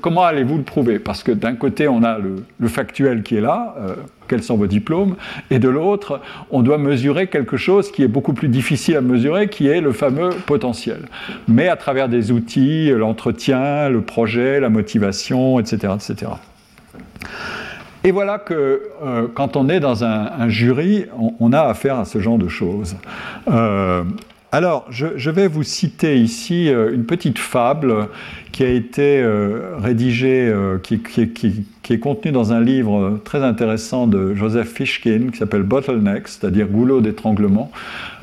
comment allez-vous le prouver? Parce que d'un côté, on a le, factuel qui est là, euh, quels sont vos diplômes, et de l'autre, on doit mesurer quelque chose qui est beaucoup plus difficile à mesurer, qui est le fameux potentiel. Mais à travers des outils, l'entretien, le projet, la motivation, etc. etc. Et voilà que euh, quand on est dans un, jury, on, a affaire à ce genre de choses. Euh, alors, je, vais vous citer ici euh, une petite fable qui a été euh, rédigée, euh, qui, est contenue dans un livre très intéressant de Joseph Fishkin qui s'appelle Bottleneck, c'est-à-dire goulot d'étranglement,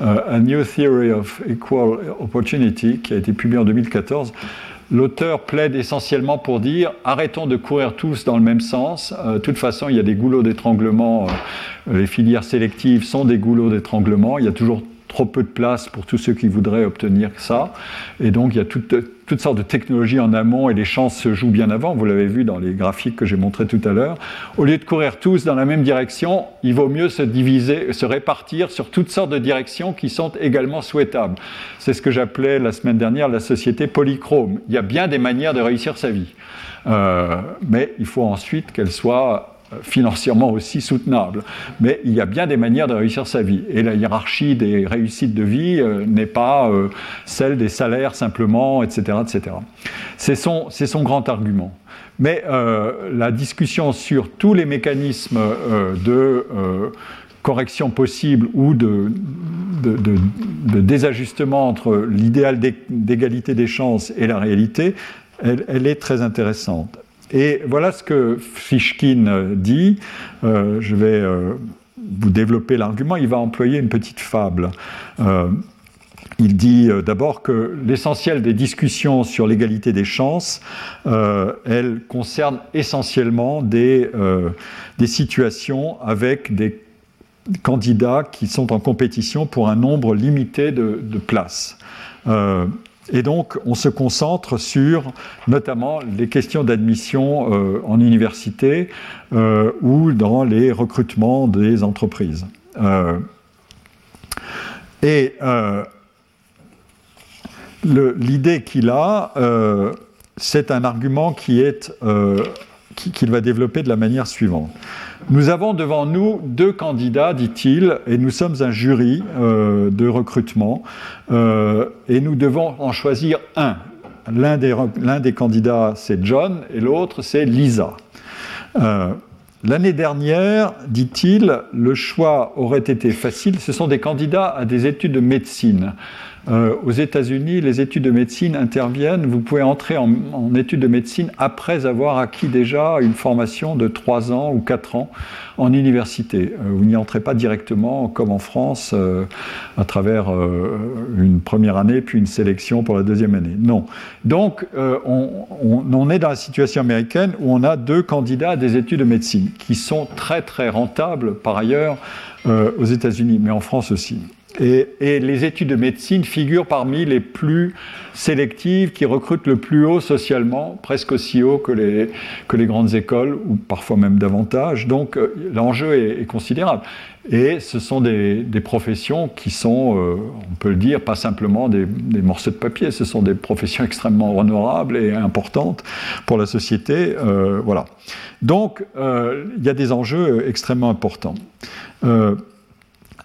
A New Theory of Equal Opportunity, qui a été publié en 2014. L'auteur plaide essentiellement pour dire arrêtons de courir tous dans le même sens. de toute façon, il y a des goulots d'étranglement. les filières sélectives sont des goulots d'étranglement. Il y a toujours trop peu de place pour tous ceux qui voudraient obtenir ça. Et donc, il y a toutes, sortes de technologies en amont et les chances se jouent bien avant. Vous l'avez vu dans les graphiques que j'ai montrés tout à l'heure. Au lieu de courir tous dans la même direction, il vaut mieux se diviser, se répartir sur toutes sortes de directions qui sont également souhaitables. C'est ce que j'appelais la semaine dernière la société polychrome. Il y a bien des manières de réussir sa vie. Euh, mais il faut ensuite qu'elle soit financièrement aussi soutenable. Mais il y a bien des manières de réussir sa vie. Et la hiérarchie des réussites de vie euh, n'est pas euh, celle des salaires simplement, etc. etc. C'est son, son, grand argument. Mais euh, la discussion sur tous les mécanismes de correction possible ou de, désajustement entre l'idéal d'égalité des chances et la réalité, elle est très intéressante. Et voilà ce que Fishkin dit. Euh, je vais euh, vous développer l'argument, il va employer une petite fable. il dit d'abord que l'essentiel des discussions sur l'égalité des chances, elles concernent essentiellement des, des situations avec des candidats qui sont en compétition pour un nombre limité de, places. Euh, et donc, on se concentre sur notamment les questions d'admission euh, en université euh, ou dans les recrutements des entreprises. et l'idée qu'il a, c'est un argument qui est qu'il va développer de la manière suivante. Nous avons devant nous deux candidats, dit-il, et nous sommes un jury euh, de recrutement, euh, et nous devons en choisir un. L'un des, candidats, c'est John, et l'autre, c'est Lisa. Euh, l'année dernière, dit-il, le choix aurait été facile. Ce sont des candidats à des études de médecine. Euh, aux États-Unis, les études de médecine interviennent. Vous pouvez entrer en, études de médecine après avoir acquis déjà une formation de 3 ans ou 4 ans en université. Euh, vous n'y entrez pas directement, comme en France, euh, à travers une première année, puis une sélection pour la deuxième année. Non. Donc, on, on, est dans la situation américaine où on a deux candidats à des études de médecine qui sont très, très rentables par ailleurs aux États-Unis, mais en France aussi. Et, les études de médecine figurent parmi les plus sélectives, qui recrutent le plus haut socialement, presque aussi haut que les, grandes écoles, ou parfois même davantage. Donc euh, l'enjeu est, considérable. Et ce sont des, professions qui sont, euh, on peut le dire, pas simplement des, morceaux de papier, ce sont des professions extrêmement honorables et importantes pour la société. Euh, voilà. Donc il y a des enjeux extrêmement importants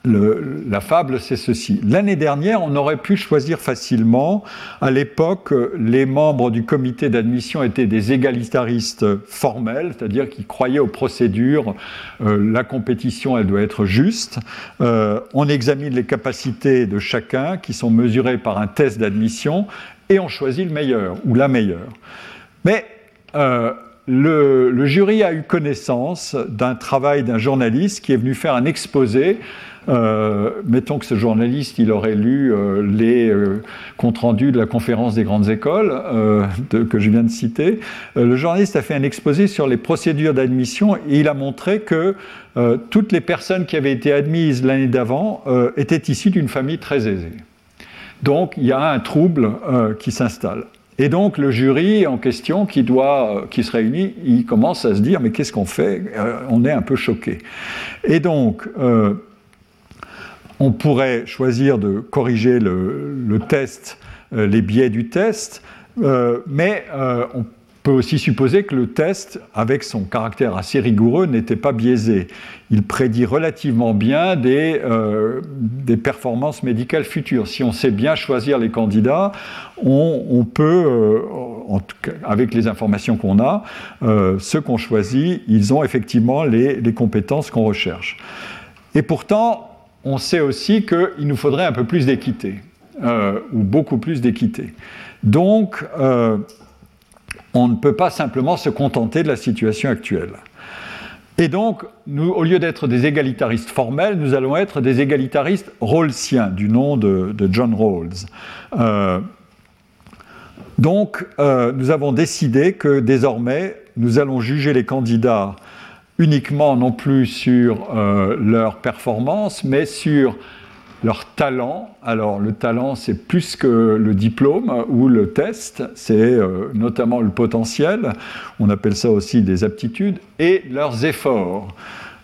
la fable, c'est ceci. L'année dernière, on aurait pu choisir facilement. À l'époque, les membres du comité d'admission étaient des égalitaristes formels, c'est-à-dire qui croyaient aux procédures. Euh, la compétition, elle doit être juste. Euh, on examine les capacités de chacun, qui sont mesurées par un test d'admission, et on choisit le meilleur ou la meilleure. Mais euh, le, jury a eu connaissance d'un travail d'un journaliste qui est venu faire un exposé euh, mettons que ce journaliste, il aurait lu euh, les euh, comptes rendus de la conférence des grandes écoles que je viens de citer. le journaliste a fait un exposé sur les procédures d'admission et il a montré que toutes les personnes qui avaient été admises l'année d'avant étaient issues d'une famille très aisée. Donc il y a un trouble qui s'installe. Et donc le jury en question qui, doit, qui se réunit, il commence à se dire mais qu'est-ce qu'on fait? On est un peu choqué. Et donc on pourrait choisir de corriger le, test, euh, les biais du test, euh, mais euh, on peut aussi supposer que le test, avec son caractère assez rigoureux, n'était pas biaisé. Il prédit relativement bien des, des, performances médicales futures. Si on sait bien choisir les candidats, on, peut, en tout cas, avec les informations qu'on a, ceux qu'on choisit, ils ont effectivement les, les compétences qu'on recherche. Et pourtant, on sait aussi qu'il nous faudrait un peu plus d'équité, euh, ou beaucoup plus d'équité. Donc, euh, on ne peut pas simplement se contenter de la situation actuelle. Et donc, au lieu d'être des égalitaristes formels, nous allons être des égalitaristes rawlsiens, du nom de, John Rawls. Euh, donc, nous avons décidé que désormais, nous allons juger les candidats uniquement non plus sur euh, leur performance, mais sur leur talent. Alors le talent, c'est plus que le diplôme ou le test, c'est euh, notamment le potentiel, on appelle ça aussi des aptitudes, et leurs efforts.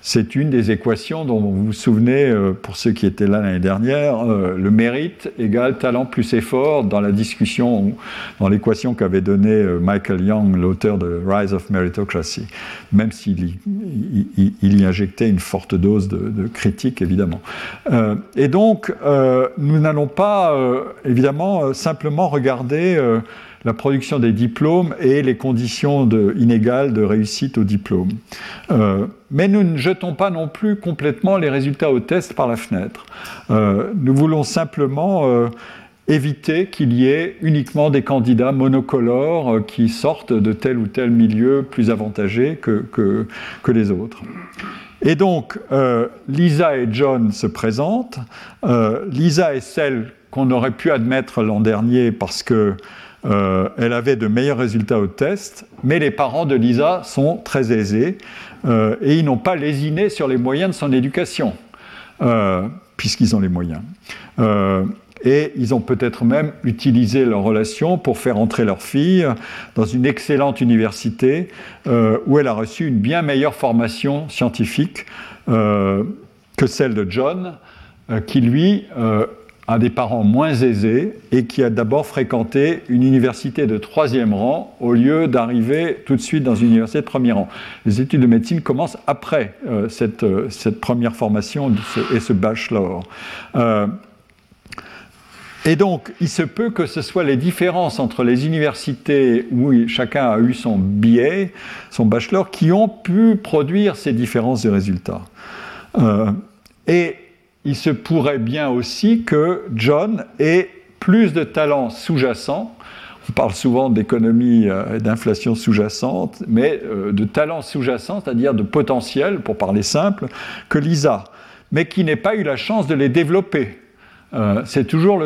C'est une des équations dont vous vous souvenez, euh, pour ceux qui étaient là l'année dernière, euh, le mérite égale talent plus effort dans la discussion, dans l'équation qu'avait donnée euh, Michael Young, l'auteur de Rise of Meritocracy, même s'il y, il, y injectait une forte dose de, critique, évidemment. et donc, nous n'allons pas, évidemment, simplement regarder la production des diplômes et les conditions inégales de réussite au diplôme. Euh, mais nous ne jetons pas non plus complètement les résultats au test par la fenêtre. Euh, nous voulons simplement euh, éviter qu'il y ait uniquement des candidats monocolores qui sortent de tel ou tel milieu plus avantagé que, que les autres. Et donc, Lisa et John se présentent. Lisa est celle qu'on aurait pu admettre l'an dernier parce que euh, elle avait de meilleurs résultats au test, mais les parents de Lisa sont très aisés euh, et ils n'ont pas lésiné sur les moyens de son éducation, euh, puisqu'ils ont les moyens. et ils ont peut-être même utilisé leur relation pour faire entrer leur fille dans une excellente université où elle a reçu une bien meilleure formation scientifique que celle de John, qui lui un des parents moins aisés et qui a d'abord fréquenté une université de troisième rang au lieu d'arriver tout de suite dans une université de premier rang. Les études de médecine commencent après euh, cette, euh, cette, première formation et ce bachelor. Euh, et donc, il se peut que ce soit les différences entre les universités où chacun a eu son billet, son bachelor, qui ont pu produire ces différences de résultats. et il se pourrait bien aussi que John ait plus de talents sous-jacents. On parle souvent d'économie euh, et d'inflation sous-jacente, mais euh, de talents sous-jacents, c'est-à-dire de potentiel, pour parler simple, que Lisa, mais qui n'ait pas eu la chance de les développer. Euh, c'est toujours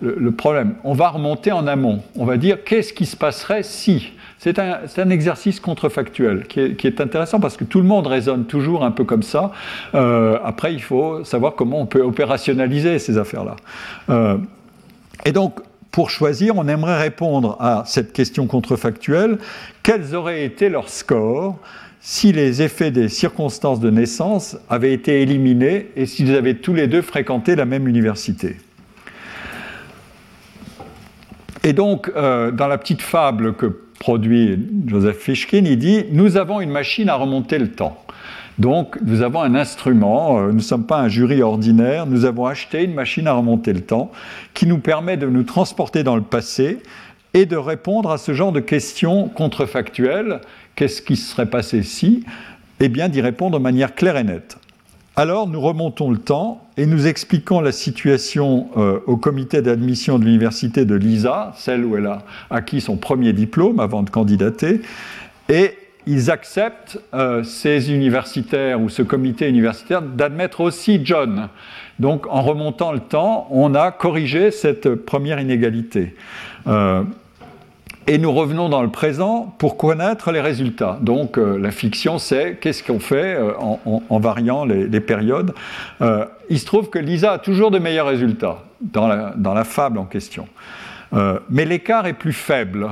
le, problème. On va remonter en amont. On va dire qu'est-ce qui se passerait si c'est un, exercice contrefactuel qui est, intéressant parce que tout le monde raisonne toujours un peu comme ça. Euh, après, il faut savoir comment on peut opérationnaliser ces affaires-là. Euh, et donc, pour choisir, on aimerait répondre à cette question contrefactuelle. Quels auraient été leurs scores si les effets des circonstances de naissance avaient été éliminés et s'ils avaient tous les deux fréquenté la même université? Et donc, euh, dans la petite fable que produit Joseph Fishkin, il dit Nous avons une machine à remonter le temps. Donc, nous avons un instrument, euh, nous ne sommes pas un jury ordinaire, nous avons acheté une machine à remonter le temps qui nous permet de nous transporter dans le passé et de répondre à ce genre de questions contrefactuelles. Qu'est-ce qui se serait passé si? Eh bien, d'y répondre de manière claire et nette. Alors nous remontons le temps et nous expliquons la situation euh, au comité d'admission de l'université de Lisa, celle où elle a acquis son premier diplôme avant de candidater, et ils acceptent, euh, ces universitaires ou ce comité universitaire, d'admettre aussi John. Donc en remontant le temps, on a corrigé cette première inégalité. Euh, et nous revenons dans le présent pour connaître les résultats. Donc euh, la fiction, c'est qu'est-ce qu'on fait euh, en, variant les, périodes. Euh, il se trouve que Lisa a toujours de meilleurs résultats dans la, dans la fable en question. mais l'écart est plus faible.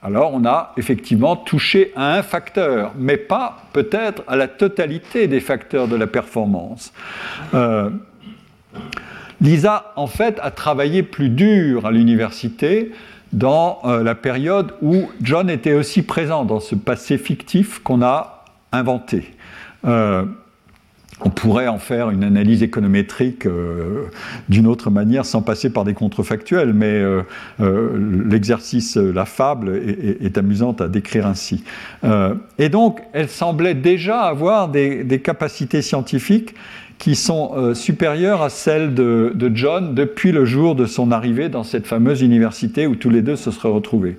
Alors on a effectivement touché à un facteur, mais pas peut-être à la totalité des facteurs de la performance. Lisa, en fait, a travaillé plus dur à l'université dans euh, la période où John était aussi présent dans ce passé fictif qu'on a inventé. Euh, on pourrait en faire une analyse économétrique euh, d'une autre manière sans passer par des contrefactuels, mais l'exercice, la fable est, amusante à décrire ainsi. et donc, elle semblait déjà avoir des capacités scientifiques qui sont euh, supérieures à celles de, John depuis le jour de son arrivée dans cette fameuse université où tous les deux se seraient retrouvés.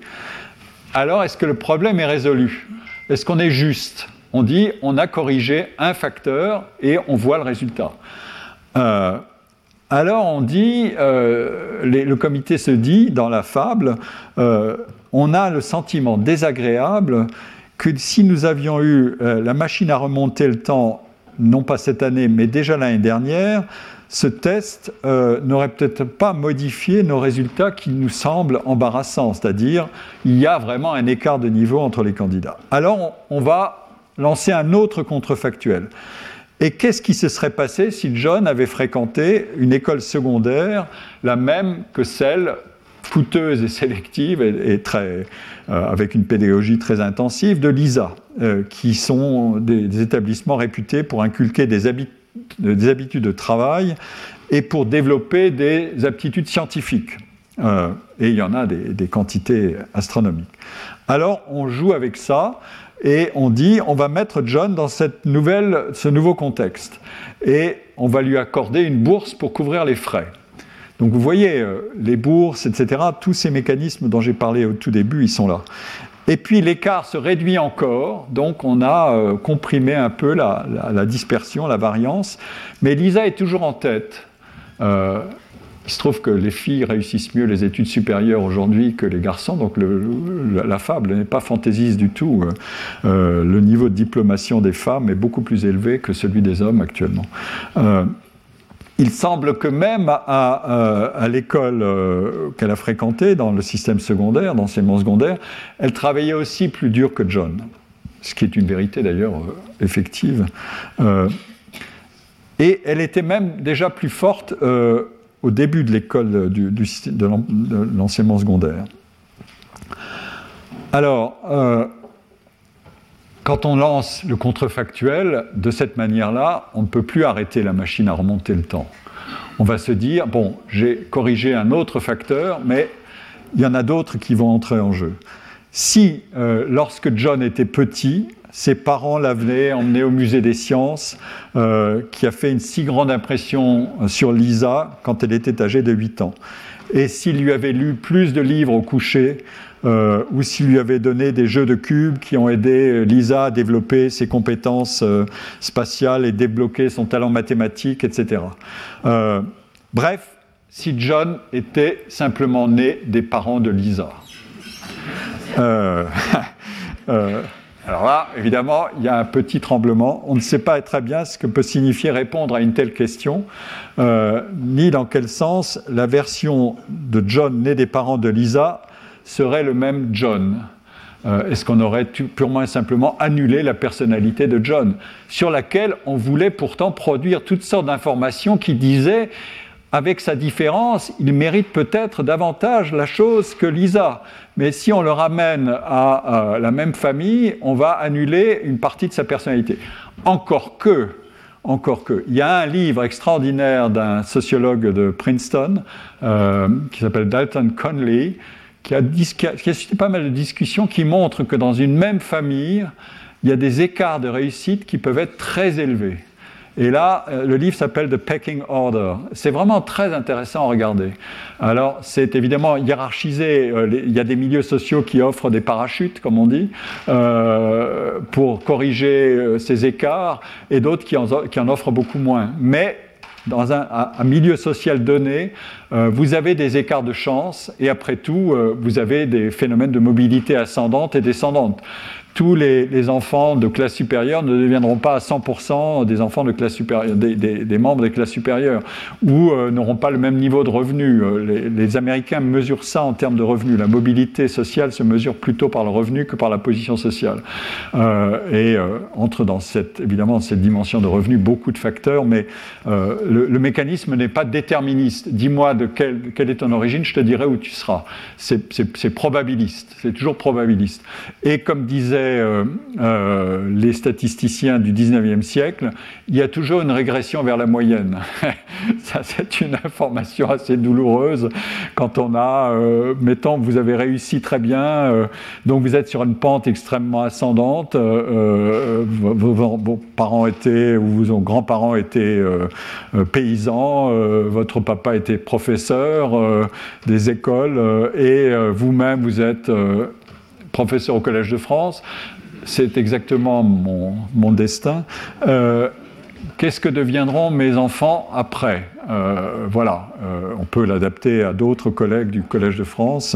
Alors, est-ce que le problème est résolu? Est-ce qu'on est juste? On dit, on a corrigé un facteur et on voit le résultat. Euh, alors on dit, euh, le comité se dit dans la fable, on a le sentiment désagréable que si nous avions eu la machine à remonter le temps non pas cette année, mais déjà l'année dernière, ce test euh, n'aurait peut-être pas modifié nos résultats qui nous semblent embarrassants, c'est-à-dire il y a vraiment un écart de niveau entre les candidats. Alors on, va lancer un autre contrefactuel. Et qu'est-ce qui se serait passé si John avait fréquenté une école secondaire, la même que celle coûteuse et sélective et, très, euh, avec une pédagogie très intensive de l'ISA, euh, qui sont des, établissements réputés pour inculquer des, des, habitudes de travail et pour développer des aptitudes scientifiques. Euh, et il y en a des, des, quantités astronomiques. Alors on joue avec ça et on dit on va mettre John dans cette nouvelle, ce nouveau contexte et on va lui accorder une bourse pour couvrir les frais. Donc vous voyez, euh, les bourses, etc., tous ces mécanismes dont j'ai parlé au tout début, ils sont là. Et puis l'écart se réduit encore, donc on a euh, comprimé un peu la, dispersion, la variance, mais Lisa est toujours en tête. Euh, il se trouve que les filles réussissent mieux les études supérieures aujourd'hui que les garçons, donc la fable n'est pas fantaisiste du tout. Le niveau de diplomation des femmes est beaucoup plus élevé que celui des hommes actuellement il semble que même à, l'école euh, qu'elle a fréquentée, dans le système secondaire, d'enseignement secondaire, elle travaillait aussi plus dur que John, ce qui est une vérité d'ailleurs euh, effective. Euh, et elle était même déjà plus forte au début de l'école du, de l'enseignement secondaire. Alors, quand on lance le contrefactuel de cette manière-là, on ne peut plus arrêter la machine à remonter le temps. On va se dire, bon, j'ai corrigé un autre facteur, mais il y en a d'autres qui vont entrer en jeu. Si, euh, lorsque John était petit, ses parents l'avaient emmené au musée des sciences, euh, qui a fait une si grande impression sur Lisa quand elle était âgée de 8 ans, et s'il lui avait lu plus de livres au coucher, euh, ou s'il lui avait donné des jeux de cubes qui ont aidé euh, Lisa à développer ses compétences euh, spatiales et débloquer son talent mathématique, etc. bref, si John était simplement né des parents de Lisa. (laughs) alors là, évidemment, il y a un petit tremblement. On ne sait pas très bien ce que peut signifier répondre à une telle question, ni dans quel sens la version de John né des parents de Lisa serait le même John euh, Est-ce qu'on aurait purement et simplement annulé la personnalité de John, sur laquelle on voulait pourtant produire toutes sortes d'informations qui disaient, avec sa différence, il mérite peut-être davantage la chose que Lisa. Mais si on le ramène à, la même famille, on va annuler une partie de sa personnalité. Encore que, encore que. Il y a un livre extraordinaire d'un sociologue de Princeton euh, qui s'appelle Dalton Conley, qui a, suscité pas mal de discussions qui montrent que dans une même famille, il y a des écarts de réussite qui peuvent être très élevés. Et là, euh, le livre s'appelle The Pecking Order. C'est vraiment très intéressant à regarder. Alors, c'est évidemment hiérarchisé. Euh, il y a des milieux sociaux qui offrent des parachutes, comme on dit, euh, pour corriger ces écarts, et d'autres qui, qui en offrent beaucoup moins. Mais dans un, milieu social donné, euh, vous avez des écarts de chance et après tout, euh, vous avez des phénomènes de mobilité ascendante et descendante tous les, enfants de classe supérieure ne deviendront pas à 100% des enfants de classe supérieure, des, membres des classes supérieures, ou euh, n'auront pas le même niveau de revenus. Euh, les, Américains mesurent ça en termes de revenus. La mobilité sociale se mesure plutôt par le revenu que par la position sociale. Euh, et entre dans cette, évidemment, cette dimension de revenus beaucoup de facteurs, mais le, mécanisme n'est pas déterministe. Dis-moi de quelle, quelle est ton origine, je te dirai où tu seras. C'est probabiliste, c'est toujours probabiliste. Et comme disait euh, euh, les statisticiens du 19e siècle, il y a toujours une régression vers la moyenne. (laughs) Ça, c'est une information assez douloureuse quand on a, euh, mettons, vous avez réussi très bien, donc vous êtes sur une pente extrêmement ascendante, vos, parents étaient, ou vos grands-parents étaient paysans, votre papa était professeur des écoles, et vous-même, vous êtes professeur au Collège de France, c'est exactement mon, destin. Euh, qu'est-ce que deviendront mes enfants après euh, voilà, euh, on peut l'adapter à d'autres collègues du Collège de France.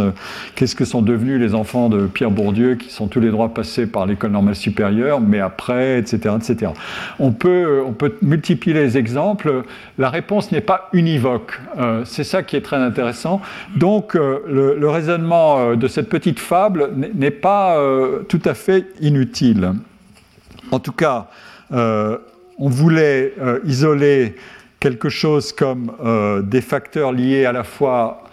Qu'est-ce que sont devenus les enfants de Pierre Bourdieu qui sont tous les droits passés par l'école normale supérieure, mais après, etc. etc. On, peut, on peut multiplier les exemples. La réponse n'est pas univoque. Euh, c'est ça qui est très intéressant. Donc, le, raisonnement de cette petite fable n'est pas tout à fait inutile. En tout cas, on voulait isoler quelque chose comme euh, des facteurs liés à la fois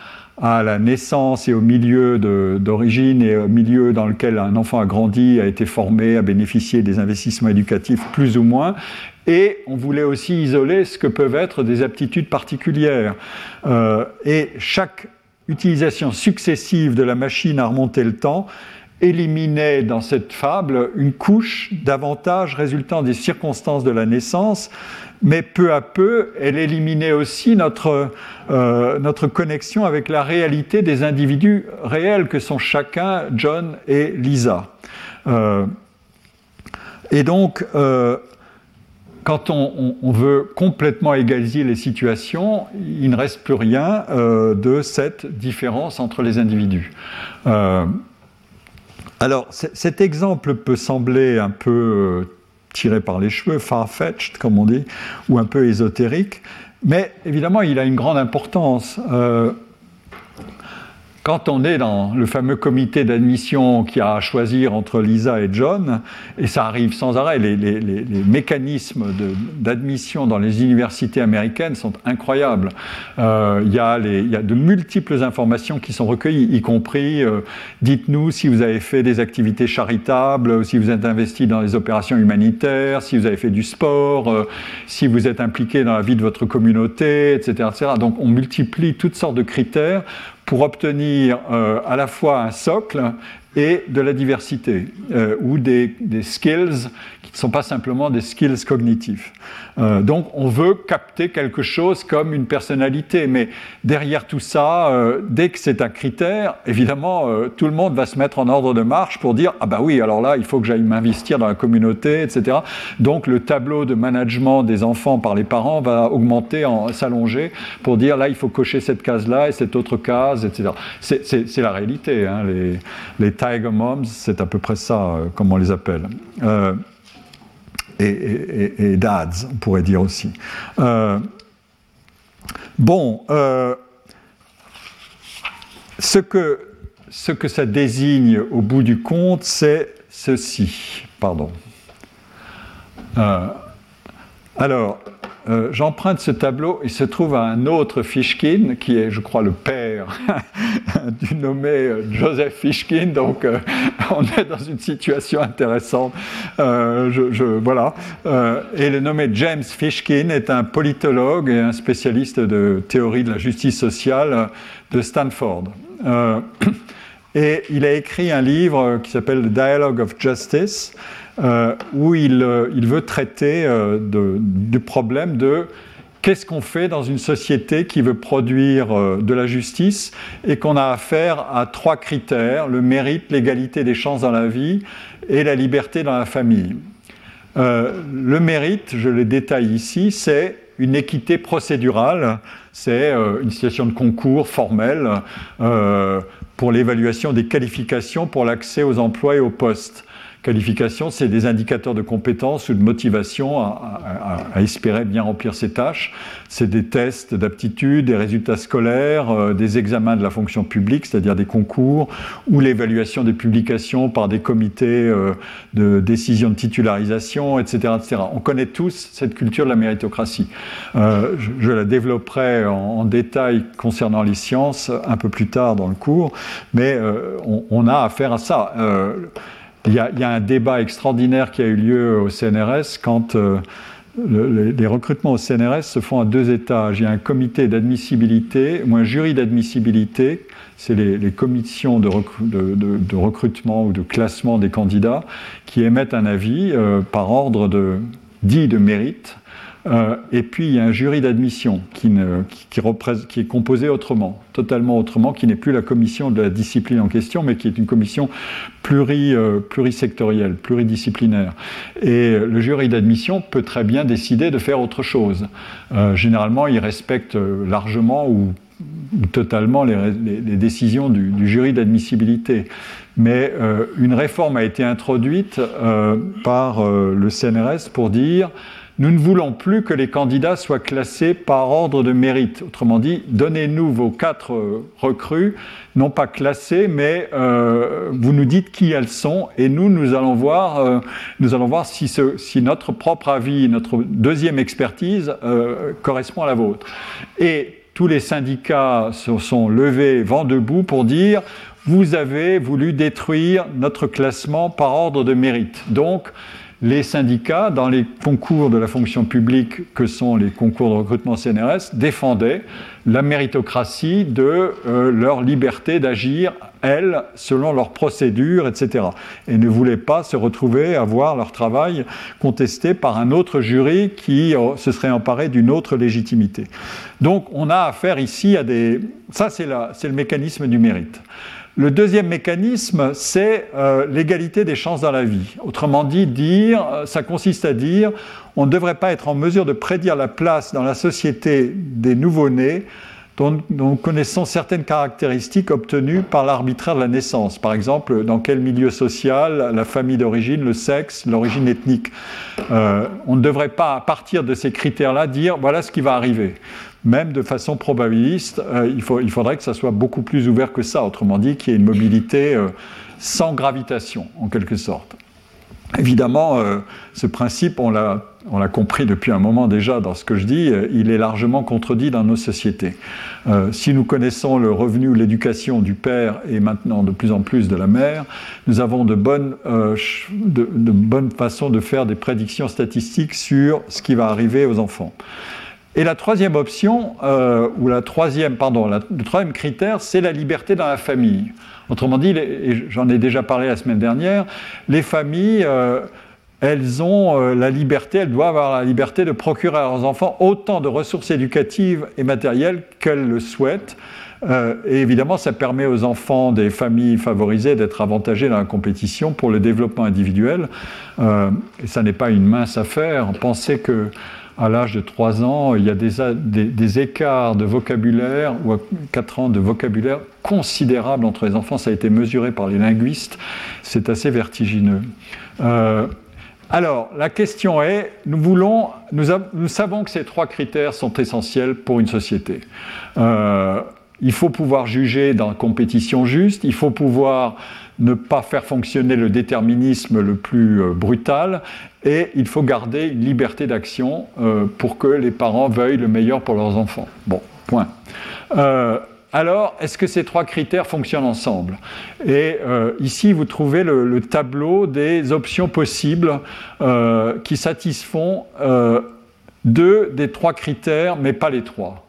à la naissance et au milieu d'origine et au milieu dans lequel un enfant a grandi, a été formé, a bénéficié des investissements éducatifs plus ou moins. Et on voulait aussi isoler ce que peuvent être des aptitudes particulières. Euh, et chaque utilisation successive de la machine à remonter le temps éliminait dans cette fable une couche d'avantages résultant des circonstances de la naissance, mais peu à peu, elle éliminait aussi notre, euh, notre connexion avec la réalité des individus réels que sont chacun John et Lisa. Euh, et donc, euh, quand on, veut complètement égaliser les situations, il ne reste plus rien de cette différence entre les individus. Alors, cet exemple peut sembler un peu tiré par les cheveux, far-fetched, comme on dit, ou un peu ésotérique. Mais évidemment, il a une grande importance. Euh, quand on est dans le fameux comité d'admission qui a à choisir entre Lisa et John, et ça arrive sans arrêt, les, mécanismes d'admission dans les universités américaines sont incroyables. Euh, il, y a de multiples informations qui sont recueillies, y compris euh, dites-nous si vous avez fait des activités charitables, si vous êtes investi dans les opérations humanitaires, si vous avez fait du sport, euh, si vous êtes impliqué dans la vie de votre communauté, etc., etc. Donc on multiplie toutes sortes de critères pour obtenir euh, à la fois un socle et de la diversité, euh, ou des, skills qui ne sont pas simplement des skills cognitifs. Euh, donc on veut capter quelque chose comme une personnalité, mais derrière tout ça, euh, dès que c'est un critère, évidemment, tout le monde va se mettre en ordre de marche pour dire ah bah oui, alors là, il faut que j'aille m'investir dans la communauté, etc. Donc le tableau de management des enfants par les parents va augmenter, s'allonger pour dire là, il faut cocher cette case-là et cette autre case, etc. C'est la réalité. Hein. Les, les Tiger Moms, c'est à peu près ça, comme on les appelle et, dads, on pourrait dire aussi. Euh, bon, euh, ce, que, ça désigne au bout du compte, c'est ceci. Pardon. Euh, alors, euh, j'emprunte ce tableau, il se trouve à un autre Fishkin, qui est, je crois, le père (laughs) du nommé euh, Joseph Fishkin, donc euh, (laughs) on est dans une situation intéressante. Voilà. et le nommé James Fishkin est un politologue et un spécialiste de théorie de la justice sociale de Stanford. (clears throat) et il a écrit un livre qui s'appelle The Dialogue of Justice, euh, où euh, il, veut traiter euh, du problème de qu'est-ce qu'on fait dans une société qui veut produire de la justice et qu'on a affaire à trois critères, le mérite, l'égalité des chances dans la vie et la liberté dans la famille. le mérite, je le détaille ici, c'est une équité procédurale, c'est une situation de concours formel pour l'évaluation des qualifications pour l'accès aux emplois et aux postes. Qualification, c'est des indicateurs de compétence ou de motivation à, espérer bien remplir ses tâches. C'est des tests d'aptitude, des résultats scolaires, euh, des examens de la fonction publique, c'est-à-dire des concours, ou l'évaluation des publications par des comités euh, de décision de titularisation, etc., etc. On connaît tous cette culture de la méritocratie. Euh, je, la développerai en, détail concernant les sciences un peu plus tard dans le cours, mais on, a affaire à ça. Il y, a, un débat extraordinaire qui a eu lieu au CNRS quand euh, les recrutements au CNRS se font à deux étages. Il y a un comité d'admissibilité ou un jury d'admissibilité, c'est les, commissions de, recrutement ou de classement des candidats qui émettent un avis euh, par ordre dit de mérite euh, et puis il y a un jury d'admission qui, est composé autrement, totalement autrement, qui n'est plus la commission de la discipline en question, mais qui est une commission euh, plurisectorielle, pluridisciplinaire. Et le jury d'admission peut très bien décider de faire autre chose. Euh, généralement, il respecte largement ou, totalement les, décisions du, jury d'admissibilité. Mais une réforme a été introduite par le CNRS pour dire nous ne voulons plus que les candidats soient classés par ordre de mérite. Autrement dit, donnez-nous vos quatre euh, recrues, non pas classées, mais euh, vous nous dites qui elles sont, et nous, nous allons voir, euh, nous allons voir si, notre propre avis, notre deuxième expertise correspond à la vôtre. Et tous les syndicats se sont levés vent debout pour dire vous avez voulu détruire notre classement par ordre de mérite. Les syndicats, dans les concours de la fonction publique que sont les concours de recrutement CNRS, défendaient la méritocratie de euh, leur liberté d'agir, elles, selon leurs procédures, etc. Et ne voulaient pas se retrouver à voir leur travail contesté par un autre jury qui euh, se serait emparé d'une autre légitimité. Donc on a affaire ici à des... Ça, c'est le mécanisme du mérite. Le deuxième mécanisme, c'est euh, l'égalité des chances dans la vie. Autrement dit, dire, ça consiste à dire on ne devrait pas être en mesure de prédire la place dans la société des nouveau-nés dont, nous connaissons certaines caractéristiques obtenues par l'arbitraire de la naissance. Par exemple, dans quel milieu social, la famille d'origine, le sexe, l'origine ethnique. Euh, on ne devrait pas, à partir de ces critères-là, dire voilà ce qui va arriver. Même de façon probabiliste, euh, il, faudrait que ça soit beaucoup plus ouvert que ça, autrement dit, qu'il y ait une mobilité euh, sans gravitation, en quelque sorte. Évidemment, ce principe, on l'a compris depuis un moment déjà dans ce que je dis, euh, il est largement contredit dans nos sociétés. Euh, si nous connaissons le revenu ou l'éducation du père et maintenant de plus en plus de la mère, nous avons euh, de, bonnes façons de faire des prédictions statistiques sur ce qui va arriver aux enfants. Et la troisième option, ou la troisième, pardon, le troisième critère, c'est la liberté dans la famille. Autrement dit, et j'en ai déjà parlé la semaine dernière, les familles elles ont euh, la liberté, elles doivent avoir la liberté de procurer à leurs enfants autant de ressources éducatives et matérielles qu'elles le souhaitent. Euh, et évidemment, ça permet aux enfants des familles favorisées d'être avantagés dans la compétition pour le développement individuel. Euh, et ça n'est pas une mince affaire. Pensez que à l'âge de 3 ans, il y a des, écarts de vocabulaire, ou à 4 ans de vocabulaire considérables entre les enfants. Ça a été mesuré par les linguistes. C'est assez vertigineux. Alors, la question est, nous, voulons, nous, savons que ces trois critères sont essentiels pour une société. Euh, il faut pouvoir juger dans une compétition juste, il faut pouvoir ne pas faire fonctionner le déterminisme le plus euh, brutal, et il faut garder une liberté d'action euh, pour que les parents veuillent le meilleur pour leurs enfants. Bon, point alors est-ce que ces trois critères fonctionnent ensemble? Et euh, ici, vous trouvez le, tableau des options possibles euh, qui satisfont euh, deux des trois critères, mais pas les trois.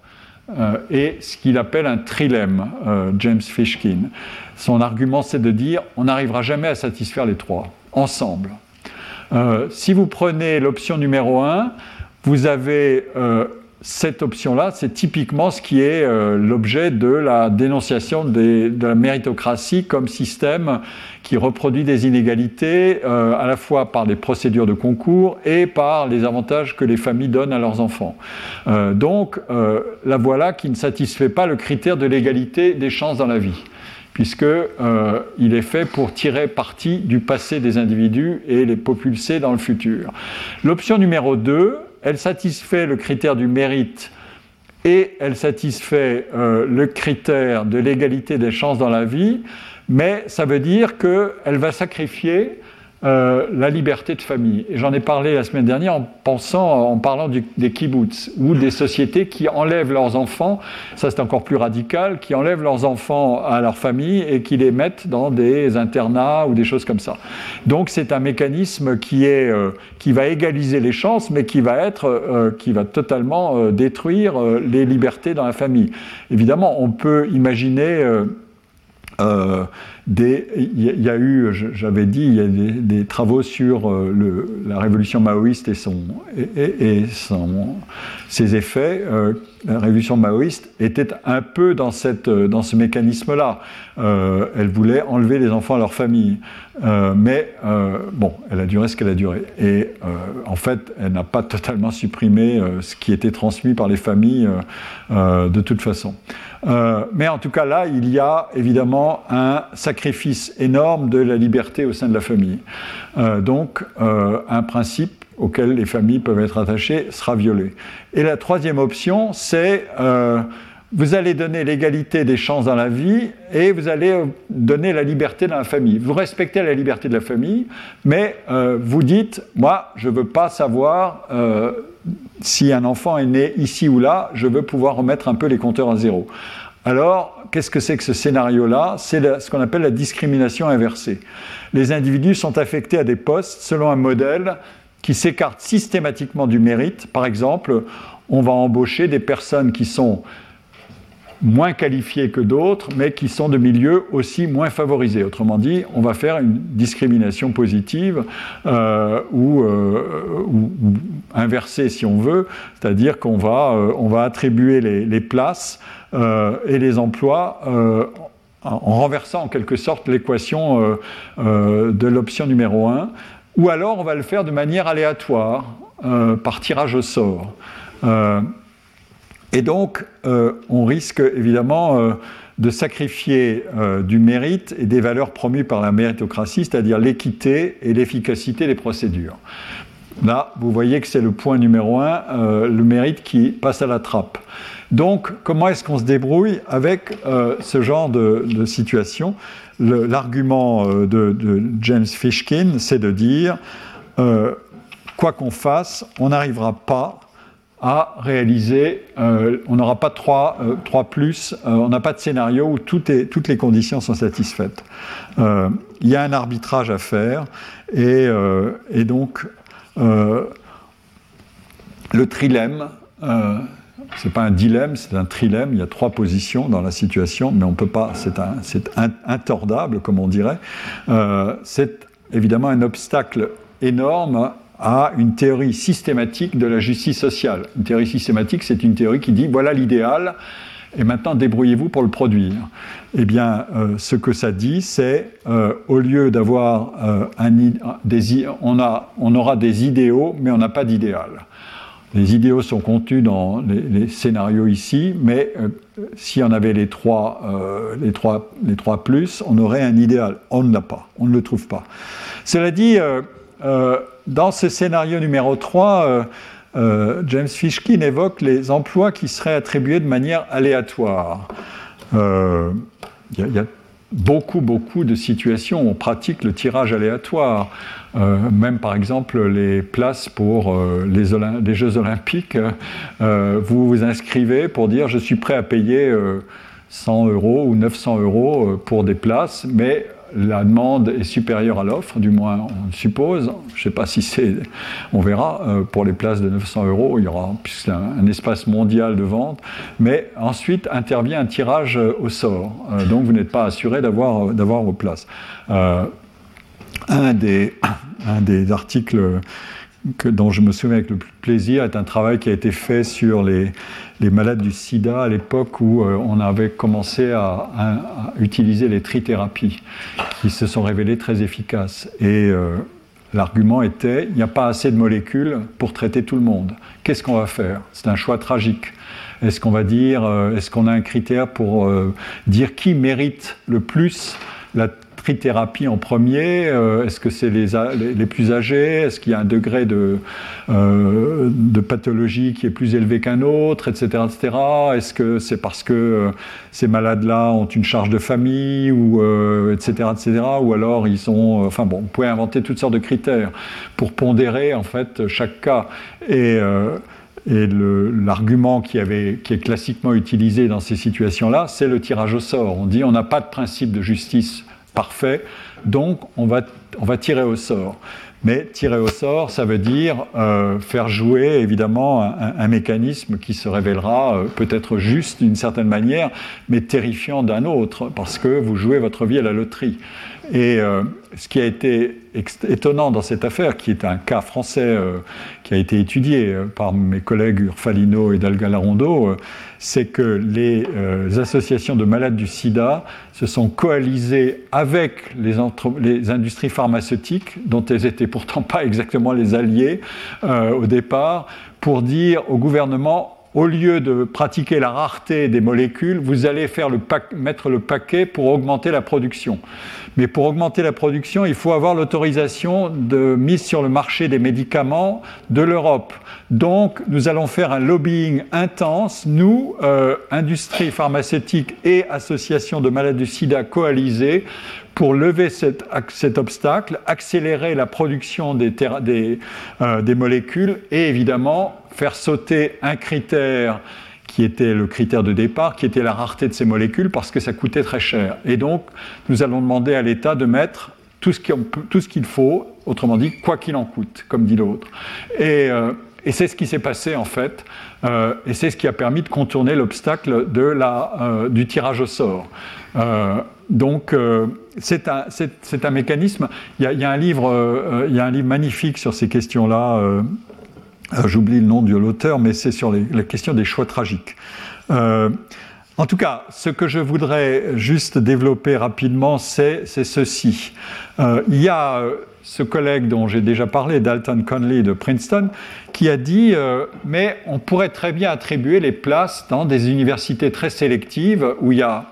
Et ce qu'il appelle un trilemme, James Fishkin. Son argument, c'est de dire on n'arrivera jamais à satisfaire les trois, ensemble. si vous prenez l'option numéro 1, vous avez cette option-là, c'est typiquement ce qui est euh, l'objet de la dénonciation de la méritocratie comme système qui reproduit des inégalités euh, à la fois par les procédures de concours et par les avantages que les familles donnent à leurs enfants. Euh, donc, la voilà qui ne satisfait pas le critère de l'égalité des chances dans la vie puisqu'il est fait pour tirer parti du passé des individus et les propulser dans le futur. L'option numéro 2, elle satisfait le critère du mérite et elle satisfait euh, le critère de l'égalité des chances dans la vie, mais ça veut dire qu'elle va sacrifier euh, la liberté de famille. Et j'en ai parlé la semaine dernière en pensant, en parlant des kibbutz ou des sociétés qui enlèvent leurs enfants, ça c'est encore plus radical, qui enlèvent leurs enfants à leur famille et qui les mettent dans des internats ou des choses comme ça. Donc c'est un mécanisme qui est euh, qui va égaliser les chances, mais qui va être euh, qui va totalement détruire les libertés dans la famille. Évidemment, on peut imaginer il y, a eu, j'avais dit, il y a des, travaux sur euh, la révolution maoïste et, son, et, ses effets. Euh, la révolution maoïste était un peu dans, cette, euh, dans ce mécanisme-là. elle voulait enlever les enfants à leur famille. mais bon, elle a duré ce qu'elle a duré. Et en fait, elle n'a pas totalement supprimé ce qui était transmis par les familles de toute façon. mais en tout cas, là, il y a évidemment un sacrifice énorme de la liberté au sein de la famille. Euh, donc, euh, un principe auquel les familles peuvent être attachées sera violé. Et la troisième option, c'est euh, vous allez donner l'égalité des chances dans la vie et vous allez donner la liberté dans la famille. Vous respectez la liberté de la famille, mais vous dites, moi, je ne veux pas savoir si un enfant est né ici ou là, je veux pouvoir remettre un peu les compteurs à zéro. Alors, qu'est-ce que c'est que ce scénario-là? C'est ce qu'on appelle la discrimination inversée. Les individus sont affectés à des postes selon un modèle qui s'écarte systématiquement du mérite. Par exemple, on va embaucher des personnes qui sont moins qualifiés que d'autres, mais qui sont de milieux aussi moins favorisés. Autrement dit, on va faire une discrimination positive euh, ou, ou, inversée si on veut, c'est-à-dire qu'on va, va attribuer les places et les emplois en renversant en quelque sorte l'équation de l'option numéro 1, ou alors on va le faire de manière aléatoire, par tirage au sort. Et donc, euh, on risque évidemment euh, de sacrifier euh, du mérite et des valeurs promues par la méritocratie, c'est-à-dire l'équité et l'efficacité des procédures. Là, vous voyez que c'est le point numéro un, le mérite qui passe à la trappe. Donc, comment est-ce qu'on se débrouille avec ce genre de, situation? L'argument de, de, James Fishkin, c'est de dire, quoi qu'on fasse, on n'arrivera pas à réaliser, euh, on n'aura pas 3, 3 euh, plus, euh, on n'a pas de scénario où toutes les conditions sont satisfaites. Il y a un arbitrage à faire et donc le trilemme, c'est pas un dilemme, c'est un trilemme. Il y a trois positions dans la situation, mais on peut pas. C'est intordable, comme on dirait. c'est évidemment un obstacle énorme à une théorie systématique de la justice sociale. Une théorie systématique, c'est une théorie qui dit voilà l'idéal, et maintenant débrouillez-vous pour le produire. Eh bien, euh, ce que ça dit, c'est euh, au lieu d'avoir euh, un, des, on, a, on aura des idéaux, mais on n'a pas d'idéal. Les idéaux sont contenus dans les, scénarios ici, mais si on avait les trois, les, trois, plus, on aurait un idéal. On ne l'a pas, on ne le trouve pas. Cela dit, dans ce scénario numéro 3, euh, euh, James Fishkin évoque les emplois qui seraient attribués de manière aléatoire. Euh, beaucoup, beaucoup de situations on pratique le tirage aléatoire. même par exemple les places pour les, les, Jeux olympiques, vous vous inscrivez pour dire je suis prêt à payer 100 euros ou 900 euros pour des places, mais la demande est supérieure à l'offre, du moins on suppose. Je ne sais pas si c'est, on verra. Euh, pour les places de 900 euros, il y aura un, espace mondial de vente. Mais ensuite intervient un tirage au sort. Euh, donc vous n'êtes pas assuré d'avoir, vos places. Euh, un, des, (coughs) un des articles que, dont je me souviens avec le plaisir est un travail qui a été fait sur les, les malades du sida à l'époque où euh, on avait commencé à, utiliser les trithérapies, qui se sont révélées très efficaces. Et euh, l'argument était, il n'y a pas assez de molécules pour traiter tout le monde. Qu'est-ce qu'on va faire? C'est un choix tragique. Est-ce qu'on va dire, euh, est-ce qu'on a un critère pour dire qui mérite le plus la trithérapie en premier euh, Est-ce que c'est les, les, plus âgés Est-ce qu'il y a un degré de, euh, de pathologie qui est plus élevé qu'un autre, etc. etc. Est-ce que c'est parce que euh, ces malades-là ont une charge de famille, ou, etc., etc. Ou alors ils sont... Enfin bon, vous pouvez inventer toutes sortes de critères pour pondérer en fait chaque cas. Et... Et l'argument qui, qui, est classiquement utilisé dans ces situations-là, c'est le tirage au sort. On dit on n'a pas de principe de justice parfait, donc on va, on va tirer au sort. Mais tirer au sort, ça veut dire euh, faire jouer évidemment un, mécanisme qui se révélera euh, peut-être juste d'une certaine manière, mais terrifiant d'un autre, parce que vous jouez votre vie à la loterie. Et euh, ce qui a été étonnant dans cette affaire, qui est un cas français euh, qui a été étudié euh, par mes collègues Urfalino et Dalgalarondo, c'est que les associations de malades du sida se sont coalisées avec les, industries pharmaceutiques, dont elles n'étaient pourtant pas exactement les alliés au départ, pour dire au gouvernement au lieu de pratiquer la rareté des molécules, vous allez faire le mettre le paquet pour augmenter la production. Mais pour augmenter la production, il faut avoir l'autorisation de mise sur le marché des médicaments de l'Europe. Donc, nous allons faire un lobbying intense, nous, euh, industrie pharmaceutique et associations de malades du sida coalisées, pour lever cet, obstacle, accélérer la production euh, des molécules et évidemment faire sauter un critère qui était le critère de départ, qui était la rareté de ces molécules, parce que ça coûtait très cher. Et donc, nous allons demander à l'État de mettre tout ce qu'il faut, autrement dit, quoi qu'il en coûte, comme dit l'autre. Et, euh, c'est ce qui s'est passé en fait, et c'est ce qui a permis de contourner l'obstacle du tirage au sort. donc c'est un, un, mécanisme. Y, il y a un livre magnifique sur ces questions-là. J'oublie le nom de l'auteur, mais c'est sur la question des choix tragiques. En tout cas, ce que je voudrais juste développer rapidement, c'est ceci. Euh, il y a euh, ce collègue dont j'ai déjà parlé, Dalton Conley de Princeton, qui a dit euh, Mais on pourrait très bien attribuer les places dans des universités très sélectives où il y a.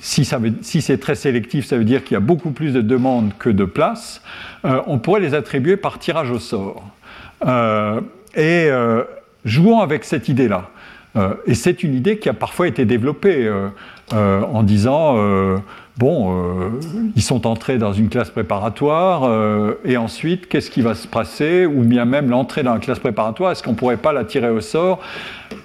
Si c'est très sélectif, ça veut dire qu'il y a beaucoup plus de demandes que de places. on pourrait les attribuer par tirage au sort. Et jouons avec cette idée-là. Euh, et c'est une idée qui a parfois été développée euh, euh, en disant bon, ils sont entrés dans une classe préparatoire, et ensuite, qu'est-ce qui va se passer? Ou bien même l'entrée dans la classe préparatoire, est-ce qu'on ne pourrait pas la tirer au sort?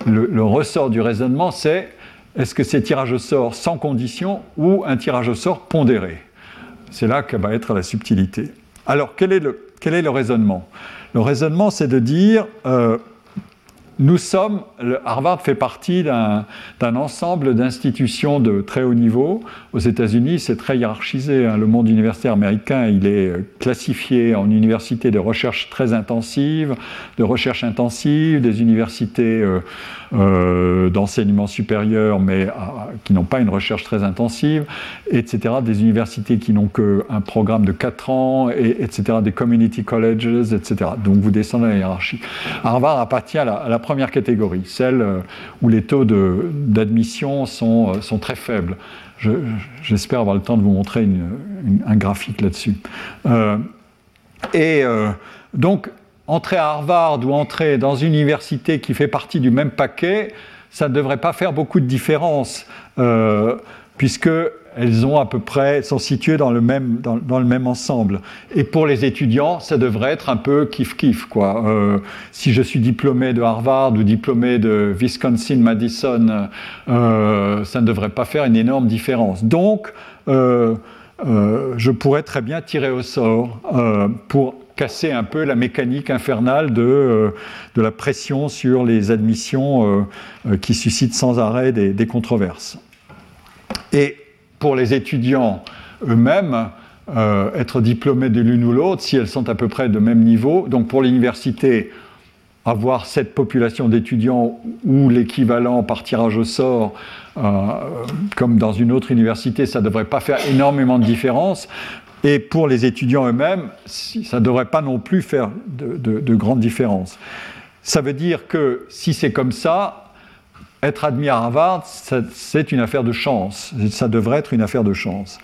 Le, ressort du raisonnement, c'est est-ce que c'est tirage au sort sans condition ou un tirage au sort pondéré? C'est là que va être la subtilité. Alors, quel est le, quel est le raisonnement? Le raisonnement, c'est de dire nous sommes, Harvard fait partie d'un ensemble d'institutions de très haut niveau. Aux États-Unis, c'est très hiérarchisé. Hein. Le monde universitaire américain, il est euh, classifié en universités de recherche très intensive, de recherche intensive, des universités euh, euh, d'enseignement supérieur, mais qui n'ont pas une recherche très intensive, etc. Des universités qui n'ont qu'un programme de 4 ans, et, etc. Des community colleges, etc. Donc vous descendez la hiérarchie. Harvard appartient à la, à la première catégorie, celle euh, où les taux d'admission sont, euh, sont, très faibles. J'espère avoir le temps de vous montrer un graphique là-dessus. et donc, entrer à Harvard ou entrer dans une université qui fait partie du même paquet, ça ne devrait pas faire beaucoup de différence, euh, puisqu'elles ont à peu près, sont situées dans le, même, dans, le même ensemble. Et pour les étudiants, ça devrait être un peu kiff-kiff. Quoi. Euh, si je suis diplômé de Harvard ou diplômé de Wisconsin-Madison, euh, ça ne devrait pas faire une énorme différence. Donc, euh, je pourrais très bien tirer au sort pour casser un peu la mécanique infernale de, de la pression sur les admissions qui suscitent sans arrêt des, controverses. Et pour les étudiants eux-mêmes, être diplômés de l'une ou l'autre, si elles sont à peu près de même niveau, donc pour l'université, avoir cette population d'étudiants ou l'équivalent par tirage au sort, comme dans une autre université, ça ne devrait pas faire énormément de différence. Et pour les étudiants eux-mêmes, ça ne devrait pas non plus faire de, grandes différences. Ça veut dire que si c'est comme ça, être admis à Harvard, c'est une affaire de chance. Ça devrait être une affaire de chance.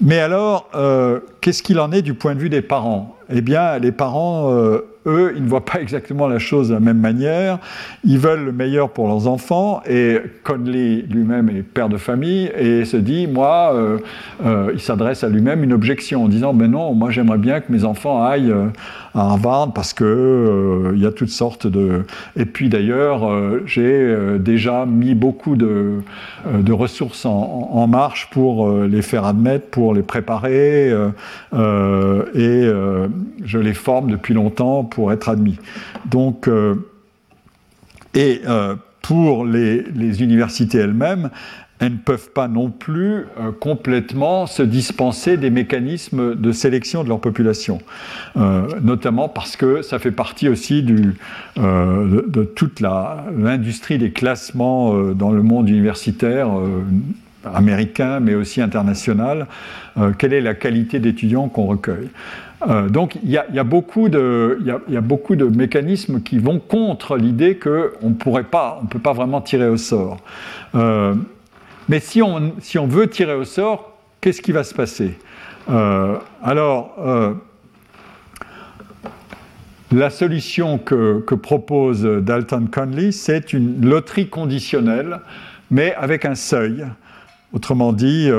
Mais alors, euh, qu'est-ce qu'il en est du point de vue des parents? Eh bien, les parents, euh, eux, ils ne voient pas exactement la chose de la même manière. Ils veulent le meilleur pour leurs enfants. Et Conley lui-même est père de famille et se dit, moi, euh, il s'adresse à lui-même une objection en disant, ben non, moi j'aimerais bien que mes enfants aillent à Harvard parce que il y a toutes sortes de. Et puis d'ailleurs, j'ai déjà mis beaucoup de, de ressources en, marche pour les faire admettre, pour les préparer, et je les forme depuis longtemps pour être admis. Donc, euh, et euh, pour les, universités elles-mêmes, elles ne peuvent pas non plus euh, complètement se dispenser des mécanismes de sélection de leur population, notamment parce que ça fait partie aussi du, de, toute l'industrie des classements dans le monde universitaire américain, mais aussi international. quelle est la qualité d'étudiants qu'on recueille? Euh, donc il y, a, beaucoup de, mécanismes qui vont contre l'idée qu'on ne pourrait pas, on peut pas vraiment tirer au sort. Euh, mais si on, veut tirer au sort, qu'est-ce qui va se passer euh, Alors, la solution que, propose Dalton Conley, c'est une loterie conditionnelle, mais avec un seuil. Autrement dit,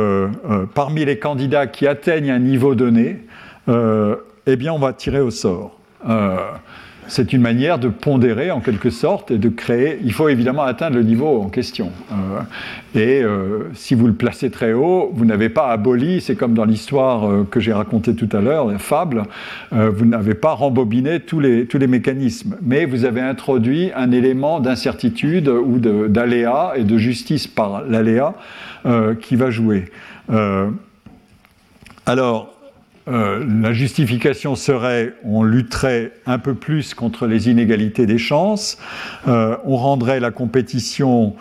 parmi les candidats qui atteignent un niveau donné, euh, eh bien, on va tirer au sort. Euh, c'est une manière de pondérer en quelque sorte et de créer. Il faut évidemment atteindre le niveau en question. et si vous le placez très haut, vous n'avez pas aboli, c'est comme dans l'histoire que j'ai racontée tout à l'heure, la fable, vous n'avez pas rembobiné tous les, tous les mécanismes, mais vous avez introduit un élément d'incertitude ou d'aléa et de justice par l'aléa qui va jouer. alors, euh, la justification serait on lutterait un peu plus contre les inégalités des chances, euh, on rendrait la compétition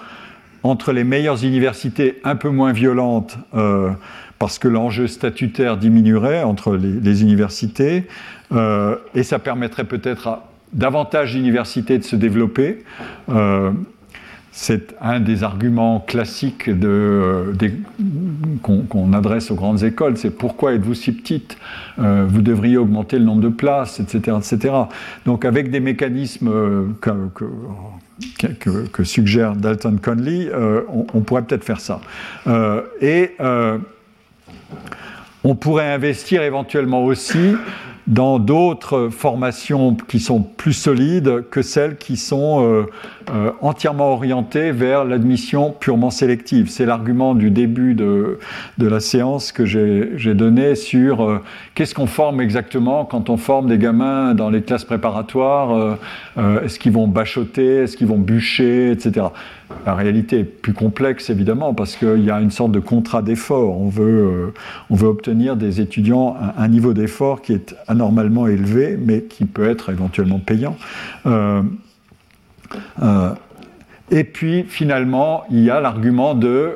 entre les meilleures universités un peu moins violente euh, parce que l'enjeu statutaire diminuerait entre les, universités. Et ça permettrait peut-être à davantage d'universités de se développer c'est un des arguments classiques qu'on, adresse aux grandes écoles, c'est pourquoi êtes-vous si petite euh, Vous devriez augmenter le nombre de places, etc. etc. Donc avec des mécanismes euh, que, suggère Dalton Conley, euh, on, pourrait peut-être faire ça. et on pourrait investir éventuellement aussi dans d'autres formations qui sont plus solides que celles qui sont euh, euh, entièrement orientées vers l'admission purement sélective. C'est l'argument du début de, de, la séance que j'ai donné sur euh, qu'est-ce qu'on forme exactement quand on forme des gamins dans les classes préparatoires. Est-ce qu'ils vont bachoter Est-ce qu'ils vont bûcher Etc. La réalité est plus complexe, évidemment, parce qu'il y a une sorte de contrat d'effort. On, veut, euh, on veut obtenir des étudiants un, niveau d'effort qui est anormalement élevé, mais qui peut être éventuellement payant. Euh, euh, et puis, finalement, il y a l'argument de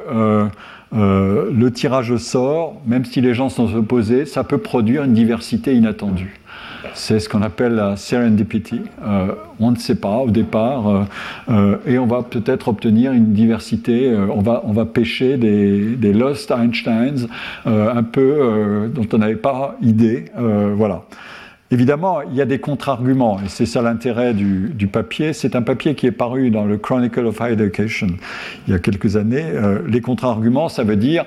le tirage au sort, même si les gens sont opposés, ça peut produire une diversité inattendue. C'est ce qu'on appelle la serendipity. Euh, on ne sait pas au départ, euh, euh, et on va peut-être obtenir une diversité. on, va, on va pêcher des, des lost Einsteins, un peu dont on n'avait pas idée. voilà. Évidemment, il y a des contre-arguments, et c'est ça l'intérêt du, du, papier. C'est un papier qui est paru dans le Chronicle of Higher Education il y a quelques années. les contre-arguments, ça veut dire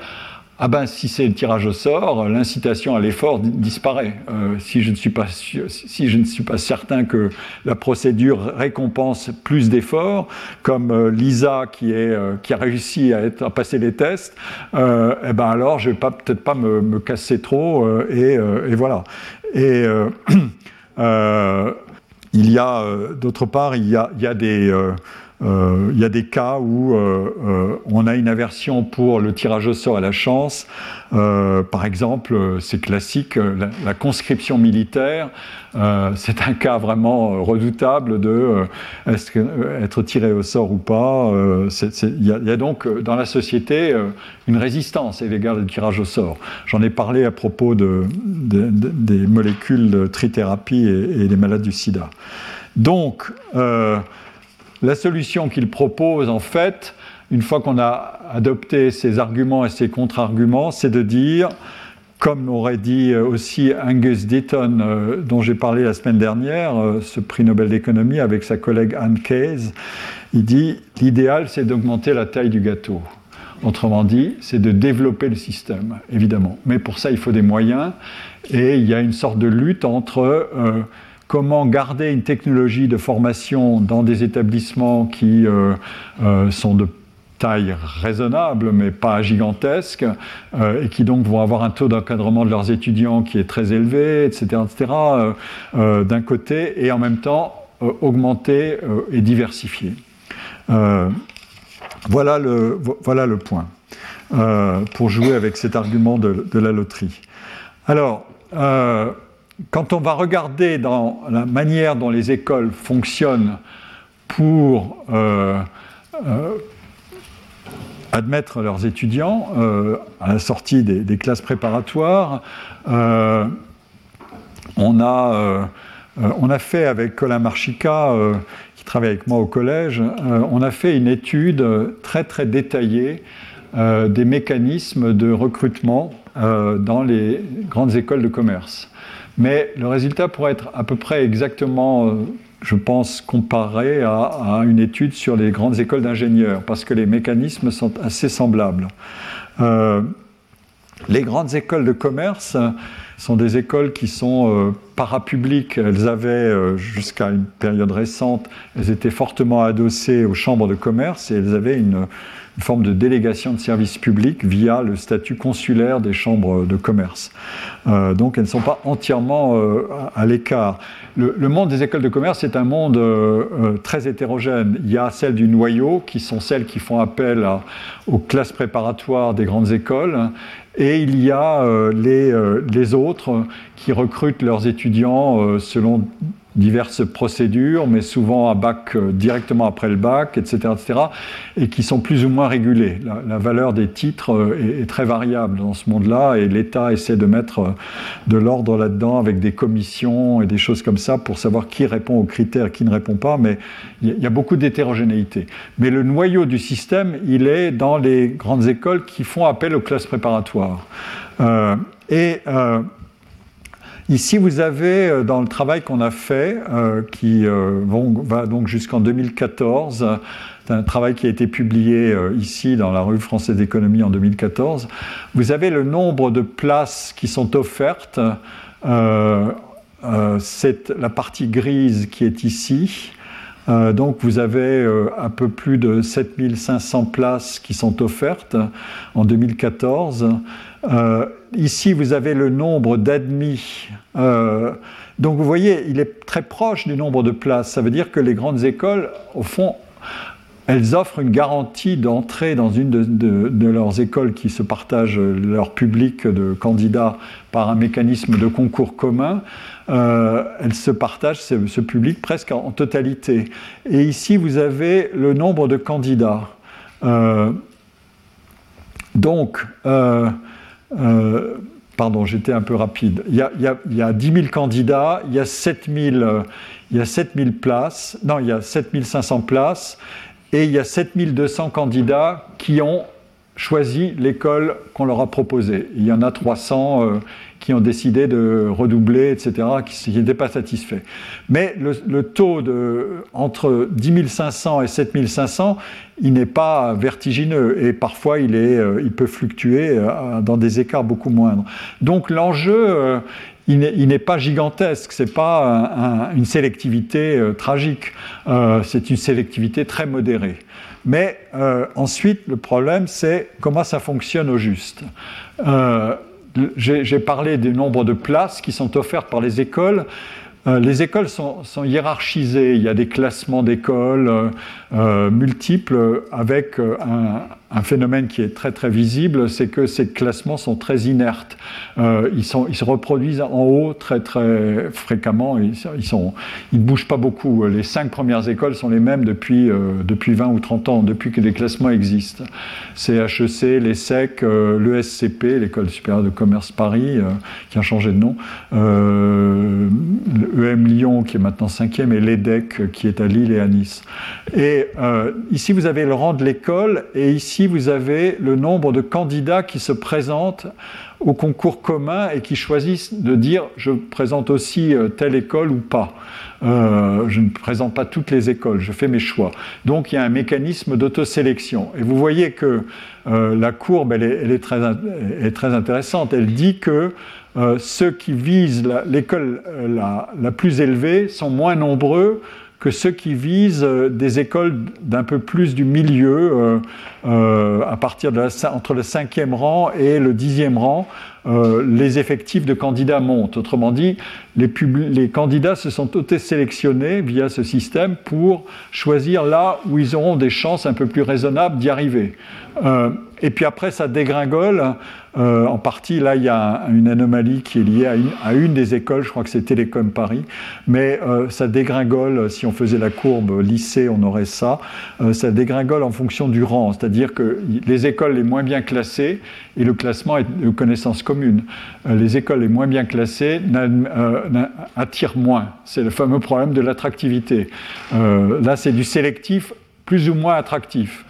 ah ben si c'est le tirage au sort, l'incitation à l'effort disparaît. Euh, si, je ne suis pas si je ne suis pas certain que la procédure récompense plus d'efforts, comme euh, Lisa qui, est, euh, qui a réussi à, passer les tests, eh ben alors je vais pas peut-être pas me, casser trop et, et, voilà. Et (clears throat) il y a d'autre part il y a, il y a des il y a des cas où euh, euh, on a une aversion pour le tirage au sort à la chance. par exemple, c'est classique, la, conscription militaire, c'est un cas vraiment redoutable de être tiré au sort ou pas. Il y, a donc dans la société une résistance à l'égard du tirage au sort. J'en ai parlé à propos de, des molécules de trithérapie et, des malades du sida. Donc, la solution qu'il propose, en fait, une fois qu'on a adopté ces arguments et ces contre-arguments, c'est de dire, comme aurait dit aussi Angus Deaton, euh, dont j'ai parlé la semaine dernière, euh, ce prix Nobel d'économie avec sa collègue Anne Case, il dit l'idéal c'est d'augmenter la taille du gâteau. Autrement dit, c'est de développer le système, évidemment. Mais pour ça, il faut des moyens et il y a une sorte de lutte entre euh, comment garder une technologie de formation dans des établissements qui euh, euh, sont de taille raisonnable, mais pas gigantesque, euh, et qui donc vont avoir un taux d'encadrement de leurs étudiants qui est très élevé, etc., d'un côté, et en même temps augmenter et diversifier. voilà, le, voilà le point pour jouer avec cet argument de, de la loterie. Alors, quand on va regarder dans la manière dont les écoles fonctionnent pour euh, euh, admettre leurs étudiants euh, à la sortie des, classes préparatoires, on, a, on a fait avec Colin Marchica, qui travaille avec moi au collège, on a fait une étude très très détaillée des mécanismes de recrutement dans les grandes écoles de commerce. Mais le résultat pourrait être à peu près exactement, euh, je pense, comparé à, une étude sur les grandes écoles d'ingénieurs, parce que les mécanismes sont assez semblables. Euh, Les grandes écoles de commerce sont des écoles qui sont euh, parapubliques. Elles avaient, jusqu'à une période récente, elles étaient fortement adossées aux chambres de commerce et elles avaient une, une forme de délégation de services publics via le statut consulaire des chambres de commerce. Euh, donc elles ne sont pas entièrement euh, à, l'écart. Le, monde des écoles de commerce est un monde euh, très hétérogène. Il y a celles du noyau, qui sont celles qui font appel aux classes préparatoires des grandes écoles, et il y a les, les, autres qui recrutent leurs étudiants selon diverses procédures, mais souvent à bac euh, directement après le bac, etc., etc., et qui sont plus ou moins régulées. La, valeur des titres euh, est, très variable dans ce monde-là, et l'État essaie de mettre euh, de l'ordre là-dedans avec des commissions et des choses comme ça pour savoir qui répond aux critères, qui ne répond pas, mais il y, a beaucoup d'hétérogénéité. Mais le noyau du système, il est dans les grandes écoles qui font appel aux classes préparatoires. et Ici, vous avez, euh, dans le travail qu'on a fait, euh, qui euh, va donc jusqu'en 2014, un travail qui a été publié ici dans la revue française d'économie en 2014, vous avez le nombre de places qui sont offertes. c'est la partie grise qui est ici. donc vous avez un peu plus de 7500 places qui sont offertes en 2014. Euh, ici, vous avez le nombre d'admis. Euh, donc vous voyez, il est très proche du nombre de places. Ça veut dire que les grandes écoles, au fond, elles offrent une garantie d'entrée dans une de, leurs écoles qui se partagent leur public de candidats par un mécanisme de concours commun. Euh, elles se partagent ce, public presque en, totalité. Et ici, vous avez le nombre de candidats. donc, euh, pardon, j'étais un peu rapide. Il y, a, il, y a, 10 000 candidats, il y a 7 000, euh, il y a 7 000 places, non, il y a 7 500 places, et il y a 7 200 candidats qui ont choisi l'école qu'on leur a proposée. Il y en a 300 euh, qui ont décidé de redoubler, etc., qui n'étaient pas satisfaits. Mais le, taux de, entre 10 500 et 7 500, il n'est pas vertigineux et parfois il, est, euh, il peut fluctuer euh, dans des écarts beaucoup moindres. Donc l'enjeu, il n'est pas gigantesque, c'est pas une sélectivité tragique, c'est une sélectivité très modérée. Mais euh, ensuite, le problème, c'est comment ça fonctionne au juste. J'ai parlé du nombre de places qui sont offertes par les écoles. Euh, les écoles sont, hiérarchisées, il y a des classements d'écoles euh, euh, multiples avec un, phénomène qui est très très visible, c'est que ces classements sont très inertes. ils, sont, ils se reproduisent en haut très très fréquemment, ils, ne bougent pas beaucoup. Les cinq premières écoles sont les mêmes depuis, depuis 20 ou 30 ans, depuis que les classements existent. C'est HEC, l'ESSEC, l'ESCP, l'École supérieure de commerce Paris, qui a changé de nom, EM Lyon qui est maintenant cinquième et l'EDEC qui est à Lille et à Nice. Et euh, ici vous avez le rang de l'école et ici vous avez le nombre de candidats qui se présentent au concours commun et qui choisissent de dire je présente aussi euh, telle école ou pas. Euh, je ne présente pas toutes les écoles, je fais mes choix. Donc il y a un mécanisme d'autosélection. Et vous voyez que la courbe, elle est, très, elle est, très, intéressante. Elle dit que euh, ceux qui visent l'école euh, la, plus élevée sont moins nombreux que ceux qui visent euh, des écoles d'un peu plus du milieu, à partir de entre le cinquième rang et le dixième rang, les effectifs de candidats montent. Autrement dit, les, candidats se sont auto-sélectionnés via ce système pour choisir là où ils auront des chances un peu plus raisonnables d'y arriver. et puis après, ça dégringole. Euh, en partie, là, il y a une anomalie qui est liée à une, des écoles, je crois que c'est Télécom Paris, mais euh, ça dégringole, si on faisait la courbe lycée, on aurait ça, euh, ça dégringole en fonction du rang, c'est-à-dire que les écoles les moins bien classées, et le classement est de connaissance commune, les écoles les moins bien classées attirent moins. C'est le fameux problème de l'attractivité. là, c'est du sélectif plus ou moins attractif.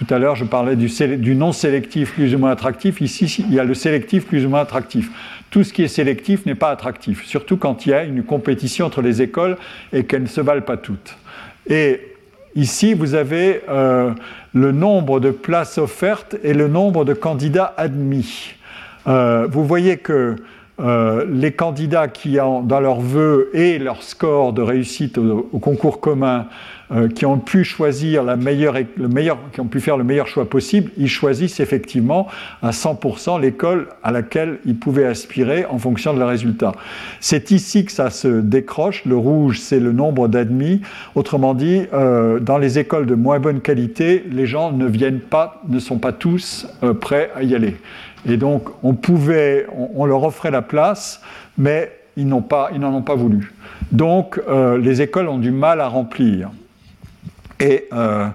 Tout à l'heure, je parlais du, non sélectif plus ou moins attractif. Ici, il y a le sélectif plus ou moins attractif. Tout ce qui est sélectif n'est pas attractif, surtout quand il y a une compétition entre les écoles et qu'elles ne se valent pas toutes. Et ici, vous avez euh, le nombre de places offertes et le nombre de candidats admis. vous voyez que euh, les candidats qui ont dans leurs vœux et leur score de réussite au, concours commun, euh, qui ont pu choisir la meilleure, le meilleur, qui ont pu faire le meilleur choix possible, ils choisissent effectivement à 100% l'école à laquelle ils pouvaient aspirer en fonction de leurs résultats. C'est ici que ça se décroche. Le rouge, c'est le nombre d'admis. Autrement dit, euh, dans les écoles de moins bonne qualité, les gens ne viennent pas, ne sont pas tous prêts à y aller. Et donc, on pouvait, on, leur offrait la place, mais ils n'en ont pas voulu. Donc, euh, les écoles ont du mal à remplir. Et euh,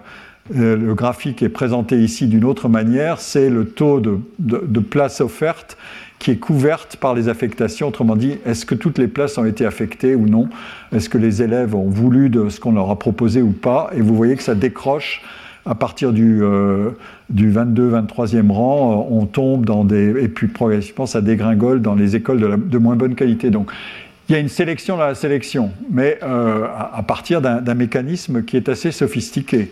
euh, le graphique est présenté ici d'une autre manière, c'est le taux de, places offertes qui est couverte par les affectations. Autrement dit, est-ce que toutes les places ont été affectées ou non? Est-ce que les élèves ont voulu de ce qu'on leur a proposé ou pas? Et vous voyez que ça décroche à partir du, euh, du 22, 23e rang, euh, on tombe dans des. Et puis progressivement, ça dégringole dans les écoles de, de moins bonne qualité. Donc, il y a une sélection dans la sélection, mais euh, à, partir d'un mécanisme qui est assez sophistiqué.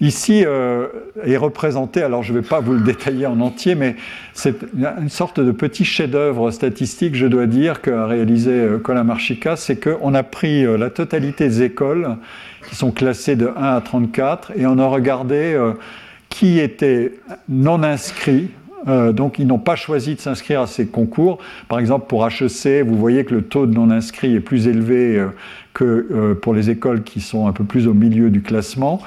Ici est représenté, alors je ne vais pas vous le détailler en entier, mais c'est une sorte de petit chef-d'œuvre statistique, je dois dire, qu'a réalisé Colin Marchica, c'est qu'on a pris la totalité des écoles qui sont classés de 1 à 34, et on a regardé euh, qui était non inscrit. Euh, donc, ils n'ont pas choisi de s'inscrire à ces concours. Par exemple, pour HEC, vous voyez que le taux de non inscrits est plus élevé euh, que pour les écoles qui sont un peu plus au milieu du classement.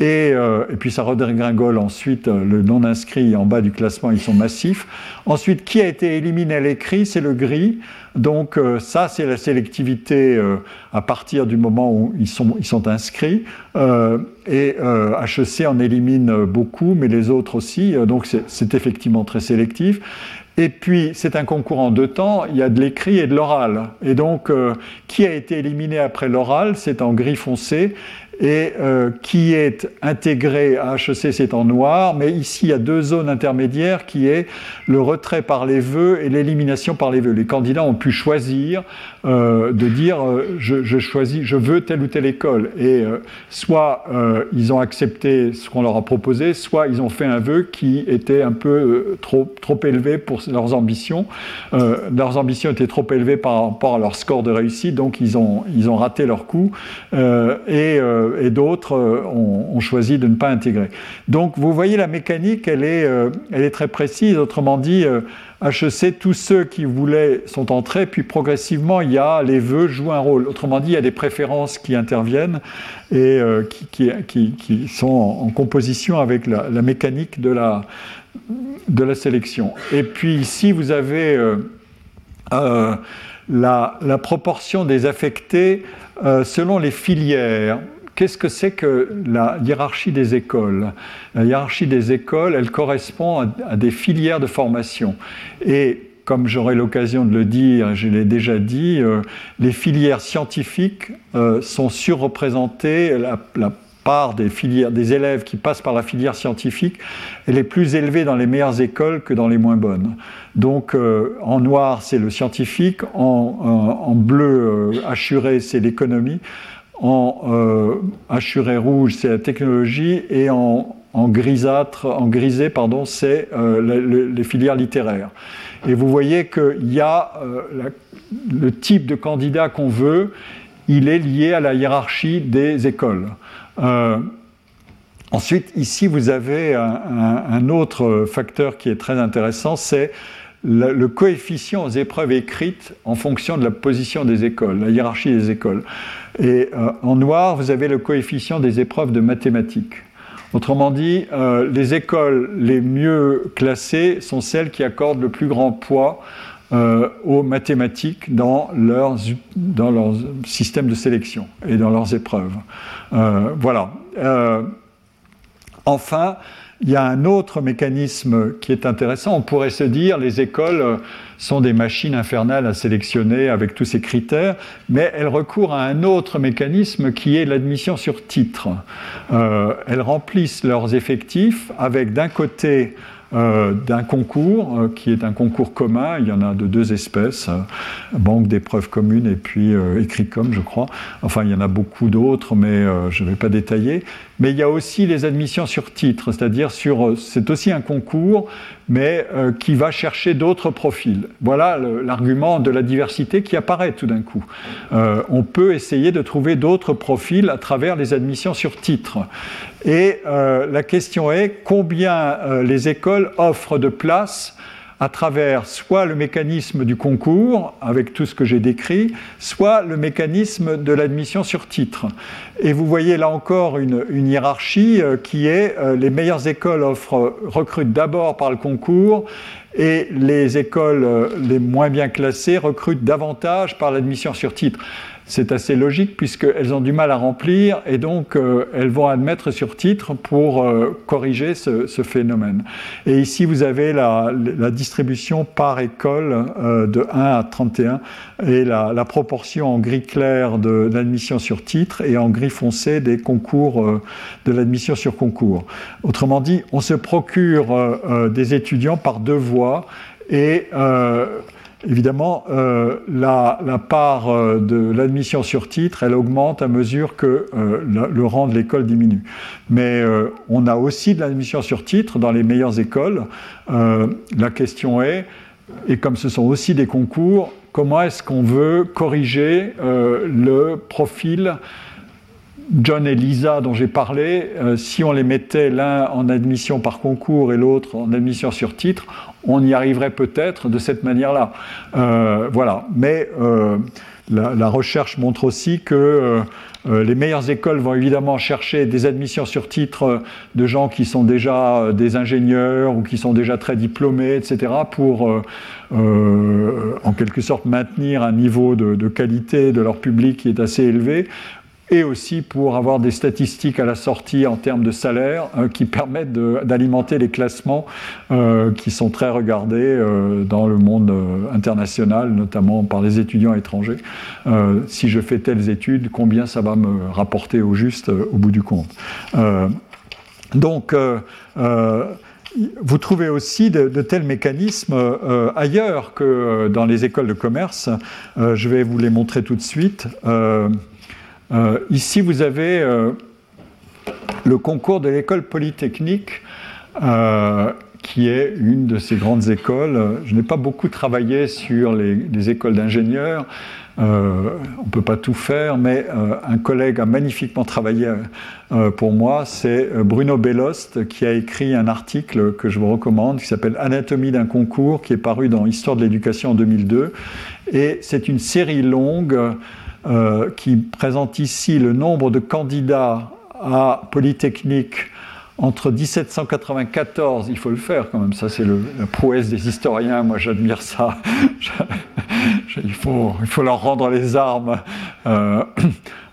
Et, et puis, ça redégringole ensuite. Le non inscrit en bas du classement, ils sont massifs. Ensuite, qui a été éliminé à l'écrit? C'est le gris. Donc euh, ça, c'est la sélectivité euh, à partir du moment où ils sont, sont inscrits. Euh, et HEC en élimine beaucoup, mais les autres aussi. donc c'est effectivement très sélectif. Et puis, c'est un concours en deux temps, il y a de l'écrit et de l'oral. Et donc, qui a été éliminé après l'oral, c'est en gris foncé, et euh, qui est intégré à HEC, c'est en noir, mais ici il y a deux zones intermédiaires qui est le retrait par les vœux et l'élimination par les vœux. Les candidats ont pu choisir euh, de dire euh, je, choisis, je veux telle ou telle école, et soit ils ont accepté ce qu'on leur a proposé, soit ils ont fait un vœu qui était un peu trop, trop élevé pour leurs ambitions. leurs ambitions étaient trop élevées par rapport à leur score de réussite, donc ils ont, ils ont raté leur coup. et euh, et d'autres euh, ont, choisi de ne pas intégrer. Donc vous voyez la mécanique, elle est, euh, elle est très précise. Autrement dit, HEC, tous ceux qui voulaient sont entrés, puis progressivement, il y a les vœux jouent un rôle. Autrement dit, il y a des préférences qui interviennent et qui, sont en, composition avec la, mécanique de la, de la sélection. Et puis ici, vous avez la, proportion des affectés selon les filières. Qu'est-ce que c'est que la hiérarchie des écoles? La hiérarchie des écoles, elle correspond à, des filières de formation. Et comme j'aurai l'occasion de le dire, je l'ai déjà dit, euh, les filières scientifiques euh, sont surreprésentées. La, part des, élèves qui passent par la filière scientifique, elle est plus élevée dans les meilleures écoles que dans les moins bonnes. Donc euh, en noir, c'est le scientifique, en, en bleu assuré, c'est l'économie en euh, rouge, c'est la technologie, et en, grisâtre, en grisé, pardon, c'est euh, les filières littéraires. Et vous voyez qu'il y a euh, le type de candidat qu'on veut, il est lié à la hiérarchie des écoles. Euh, ensuite, ici, vous avez un, autre facteur qui est très intéressant, c'est le, coefficient aux épreuves écrites en fonction de la position des écoles, la hiérarchie des écoles. Et euh, en noir, vous avez le coefficient des épreuves de mathématiques. Autrement dit, euh, les écoles les mieux classées sont celles qui accordent le plus grand poids euh, aux mathématiques dans leur, dans leur système de sélection et dans leurs épreuves. voilà. enfin, il y a un autre mécanisme qui est intéressant. On pourrait se dire les écoles sont des machines infernales à sélectionner avec tous ces critères, mais elles recourent à un autre mécanisme qui est l'admission sur titre. Euh, elles remplissent leurs effectifs avec d'un côté euh, d'un concours euh, qui est un concours commun. Il y en a de deux espèces, euh, banque d'épreuves communes et puis écrit comme, je crois. Enfin, il y en a beaucoup d'autres, mais je ne vais pas détailler. Mais il y a aussi les admissions sur titre, c'est-à-dire sur, c'est aussi un concours, mais euh, qui va chercher d'autres profils. Voilà l'argument de la diversité qui apparaît tout d'un coup. Euh, on peut essayer de trouver d'autres profils à travers les admissions sur titre. Et euh, la question est combien les écoles offrent de places à travers soit le mécanisme du concours, avec tout ce que j'ai décrit, soit le mécanisme de l'admission sur titre. Et vous voyez là encore une, hiérarchie euh, qui est euh, les meilleures écoles offrent, recrutent d'abord par le concours et les écoles euh, les moins bien classées recrutent davantage par l'admission sur titre c'est assez logique puisqu'elles ont du mal à remplir et donc euh, elles vont admettre sur titre pour euh, corriger ce, phénomène. Et ici, vous avez la, distribution par école euh, de 1 à 31 et la, proportion en gris clair de, l'admission sur titre et en gris foncé des concours de l'admission sur concours. Autrement dit, on se procure des étudiants par deux voies et Évidemment, euh, la, part euh, de l'admission sur titre, elle augmente à mesure que euh, le, rang de l'école diminue. Mais on a aussi de l'admission sur titre dans les meilleures écoles. la question est, et comme ce sont aussi des concours, comment est-ce qu'on veut corriger le profil John et Lisa dont j'ai parlé, si on les mettait l'un en admission par concours et l'autre en admission sur titre, on y arriverait peut-être de cette manière-là. Euh, voilà. Mais euh, la, recherche montre aussi que euh, les meilleures écoles vont évidemment chercher des admissions sur titre de gens qui sont déjà des ingénieurs ou qui sont déjà très diplômés, etc., pour en quelque sorte maintenir un niveau de, qualité de leur public qui est assez élevé et aussi pour avoir des statistiques à la sortie en termes de salaire euh, qui permettent d'alimenter les classements euh, qui sont très regardés euh, dans le monde international, notamment par les étudiants étrangers. si je fais telles études, combien ça va me rapporter au juste au bout du compte? Donc, vous trouvez aussi de, de tels mécanismes ailleurs que dans les écoles de commerce. je vais vous les montrer tout de suite. Euh, ici, vous avez euh, le concours de l'école polytechnique, euh, qui est une de ces grandes écoles. Je n'ai pas beaucoup travaillé sur les, écoles d'ingénieurs. on ne peut pas tout faire, mais un collègue a magnifiquement travaillé pour moi. C'est Bruno Bellost qui a écrit un article que je vous recommande qui s'appelle Anatomie d'un concours, qui est paru dans Histoire de l'éducation en 2002. Et c'est une série longue euh, qui présente ici le nombre de candidats à Polytechnique entre 1794, il faut le faire quand même, ça c'est la prouesse des historiens, moi j'admire ça, (laughs) il, faut, leur rendre les armes. Euh,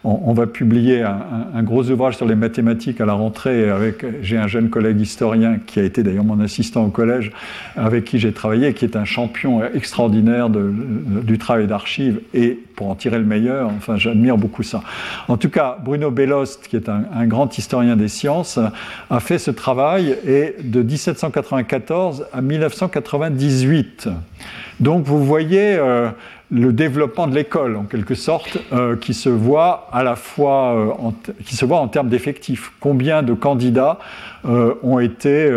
on, va publier un, gros ouvrage sur les mathématiques à la rentrée. Avec, j'ai un jeune collègue historien qui a été d'ailleurs mon assistant au collège, avec qui j'ai travaillé, qui est un champion extraordinaire du travail d'archives et pour en tirer le meilleur. Enfin, j'admire beaucoup ça. En tout cas, Bruno Bellost, qui est un, grand historien des sciences, a fait ce travail et de 1794 à 1998. Donc, vous voyez. Euh, le développement de l'école, en quelque sorte, euh, qui se voit à la fois euh, en, qui se voit en termes d'effectifs. Combien de candidats euh, ont été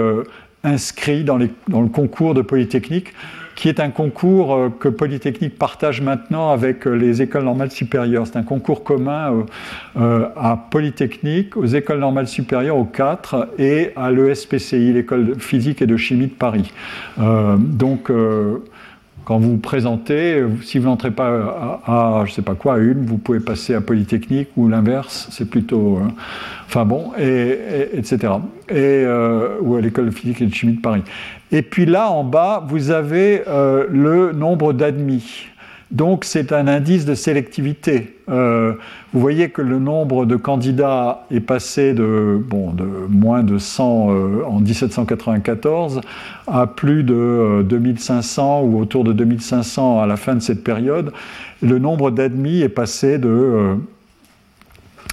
inscrits dans, le concours de Polytechnique, qui est un concours que Polytechnique partage maintenant avec les écoles normales supérieures. C'est un concours commun à Polytechnique, aux écoles normales supérieures, aux quatre, et à l'ESPCI, l'école de physique et de chimie de Paris. donc, quand vous vous présentez, si vous n'entrez pas à, je ne sais pas quoi, à une, vous pouvez passer à Polytechnique ou l'inverse, c'est plutôt. Euh, enfin bon, et, etc. Et, euh, ou à l'école de physique et de chimie de Paris. Et puis là, en bas, vous avez euh, le nombre d'admis. Donc c'est un indice de sélectivité. Euh, vous voyez que le nombre de candidats est passé de, moins de 100 euh, en 1794 à plus de 2500 euh, ou autour de 2500 à la fin de cette période. Le nombre d'admis est passé de,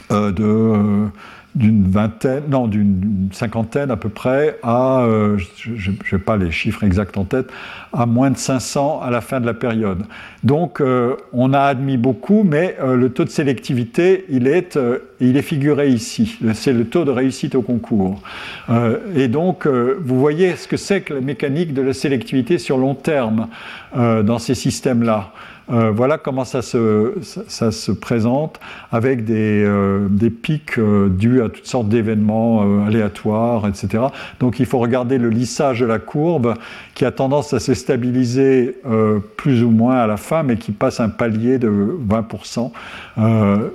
de d'une vingtaine, non, d'une cinquantaine à peu près, à, euh, je n'ai pas les chiffres exacts en tête, à moins de 500 à la fin de la période. Donc, euh, on a admis beaucoup, mais euh, le taux de sélectivité, il est, il est figuré ici. C'est le taux de réussite au concours. et donc, vous voyez ce que c'est que la mécanique de la sélectivité sur long terme dans ces systèmes-là. Euh, voilà comment ça se, présente avec des, euh, pics euh, dus à toutes sortes d'événements aléatoires, etc. Donc il faut regarder le lissage de la courbe qui a tendance à se stabiliser plus ou moins à la fin, mais qui passe un palier de 20%.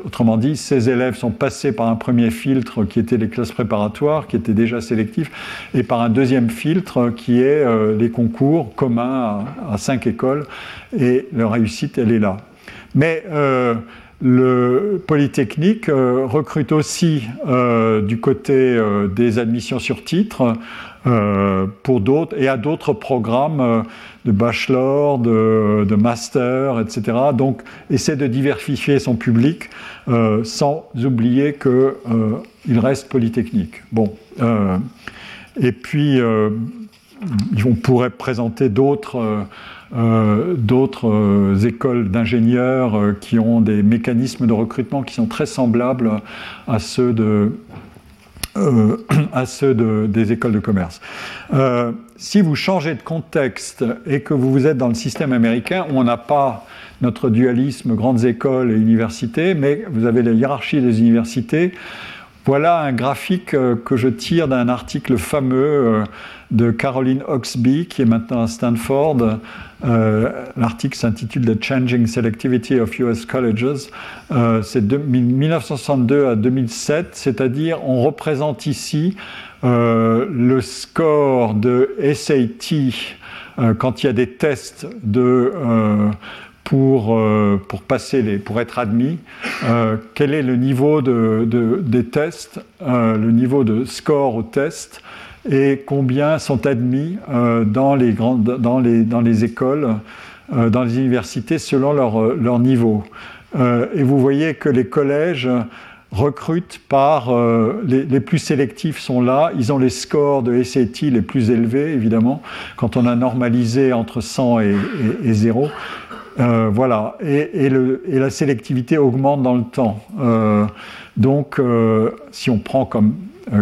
autrement dit, ces élèves sont passés par un premier filtre qui était les classes préparatoires, qui était déjà sélectif, et par un deuxième filtre qui est les concours communs à, à cinq écoles et leur réussite, elle est là. Mais euh, le Polytechnique euh, recrute aussi euh, du côté des admissions sur titre pour d'autres et à d'autres programmes de bachelor, de, master, etc. Donc, essaie de diversifier son public sans oublier qu'il reste Polytechnique. Bon. et puis, on pourrait présenter d'autres euh, euh, écoles d'ingénieurs euh, qui ont des mécanismes de recrutement qui sont très semblables à ceux, de, (clears throat) à ceux des écoles de commerce. si vous changez de contexte et que vous êtes dans le système américain où on n'a pas notre dualisme grandes écoles et universités, mais vous avez la hiérarchie des universités, voilà un graphique que je tire d'un article fameux de Caroline Oxby, qui est maintenant à Stanford. Euh, l'article s'intitule The Changing Selectivity of US Colleges. Euh, c'est de 1962 à 2007, c'est-à-dire on représente ici euh, le score de SAT quand il y a des tests pour, pour, passer les, pour être admis, quel est le niveau de, des tests, le niveau de score au test et combien sont admis euh, dans, les grandes, dans, les, dans les écoles, euh, dans les universités selon leur, euh, leur niveau. et vous voyez que les collèges recrutent par les, les, plus sélectifs sont là, ils ont les scores de SAT les plus élevés évidemment, quand on a normalisé entre 100 et, et, 0. voilà, et, le, et, la sélectivité augmente dans le temps. donc, si on prend comme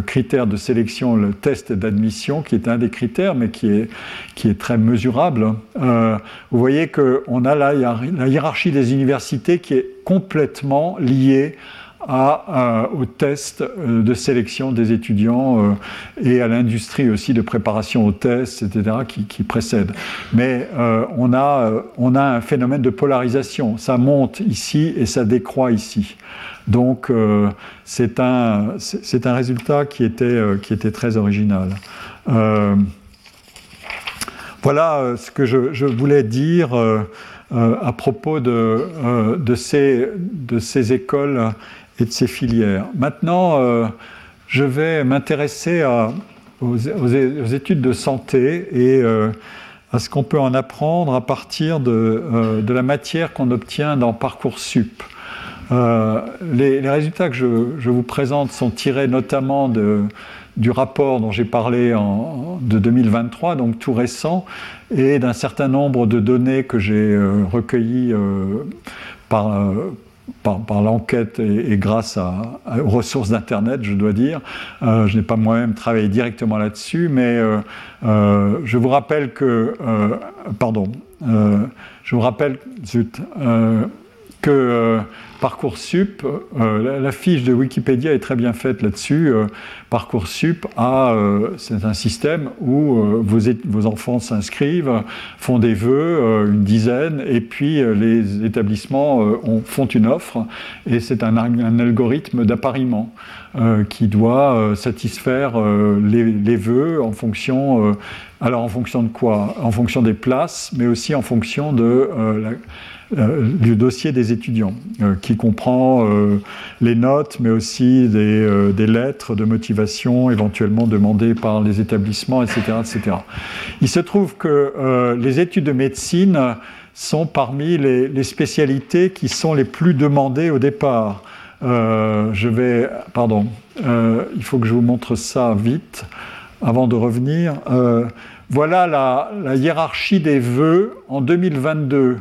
critère de sélection, le test d'admission, qui est un des critères, mais qui est, qui est très mesurable. Euh, vous voyez qu'on a la, la hiérarchie des universités qui est complètement liée euh, au test euh, de sélection des étudiants et à l'industrie aussi de préparation aux tests, etc., qui, qui précède. Mais on, a, on a un phénomène de polarisation. Ça monte ici et ça décroît ici. Donc euh, c'est un, un, résultat qui était, euh, qui était très original. Euh, voilà ce que je, voulais dire à propos de, de, ces, de, ces, écoles et de ces filières. Maintenant, je vais m'intéresser aux, aux, études de santé et à ce qu'on peut en apprendre à partir de, de la matière qu'on obtient dans Parcoursup. Euh, les, résultats que je, vous présente sont tirés notamment du rapport dont j'ai parlé en, de 2023, donc tout récent, et d'un certain nombre de données que j'ai euh, recueillies euh, par, par, l'enquête et, grâce à, aux ressources d'Internet, je dois dire. je n'ai pas moi-même travaillé directement là-dessus, mais je vous rappelle que... pardon. je vous rappelle... Zut, que Parcoursup, euh, la, fiche de Wikipédia est très bien faite là-dessus. Euh, Parcoursup euh, c'est un système où vos, enfants s'inscrivent, font des vœux, une dizaine, et puis les établissements font une offre, et c'est un, algorithme d'appariement qui doit satisfaire les, les, vœux en fonction, alors en fonction de quoi? En fonction des places, mais aussi en fonction de la euh, du dossier des étudiants, euh, qui comprend euh, les notes, mais aussi des, lettres de motivation éventuellement demandées par les établissements, etc. etc. Il se trouve que les études de médecine sont parmi les, les, spécialités qui sont les plus demandées au départ. je vais, pardon, il faut que je vous montre ça vite avant de revenir. voilà la, la, hiérarchie des vœux en 2022.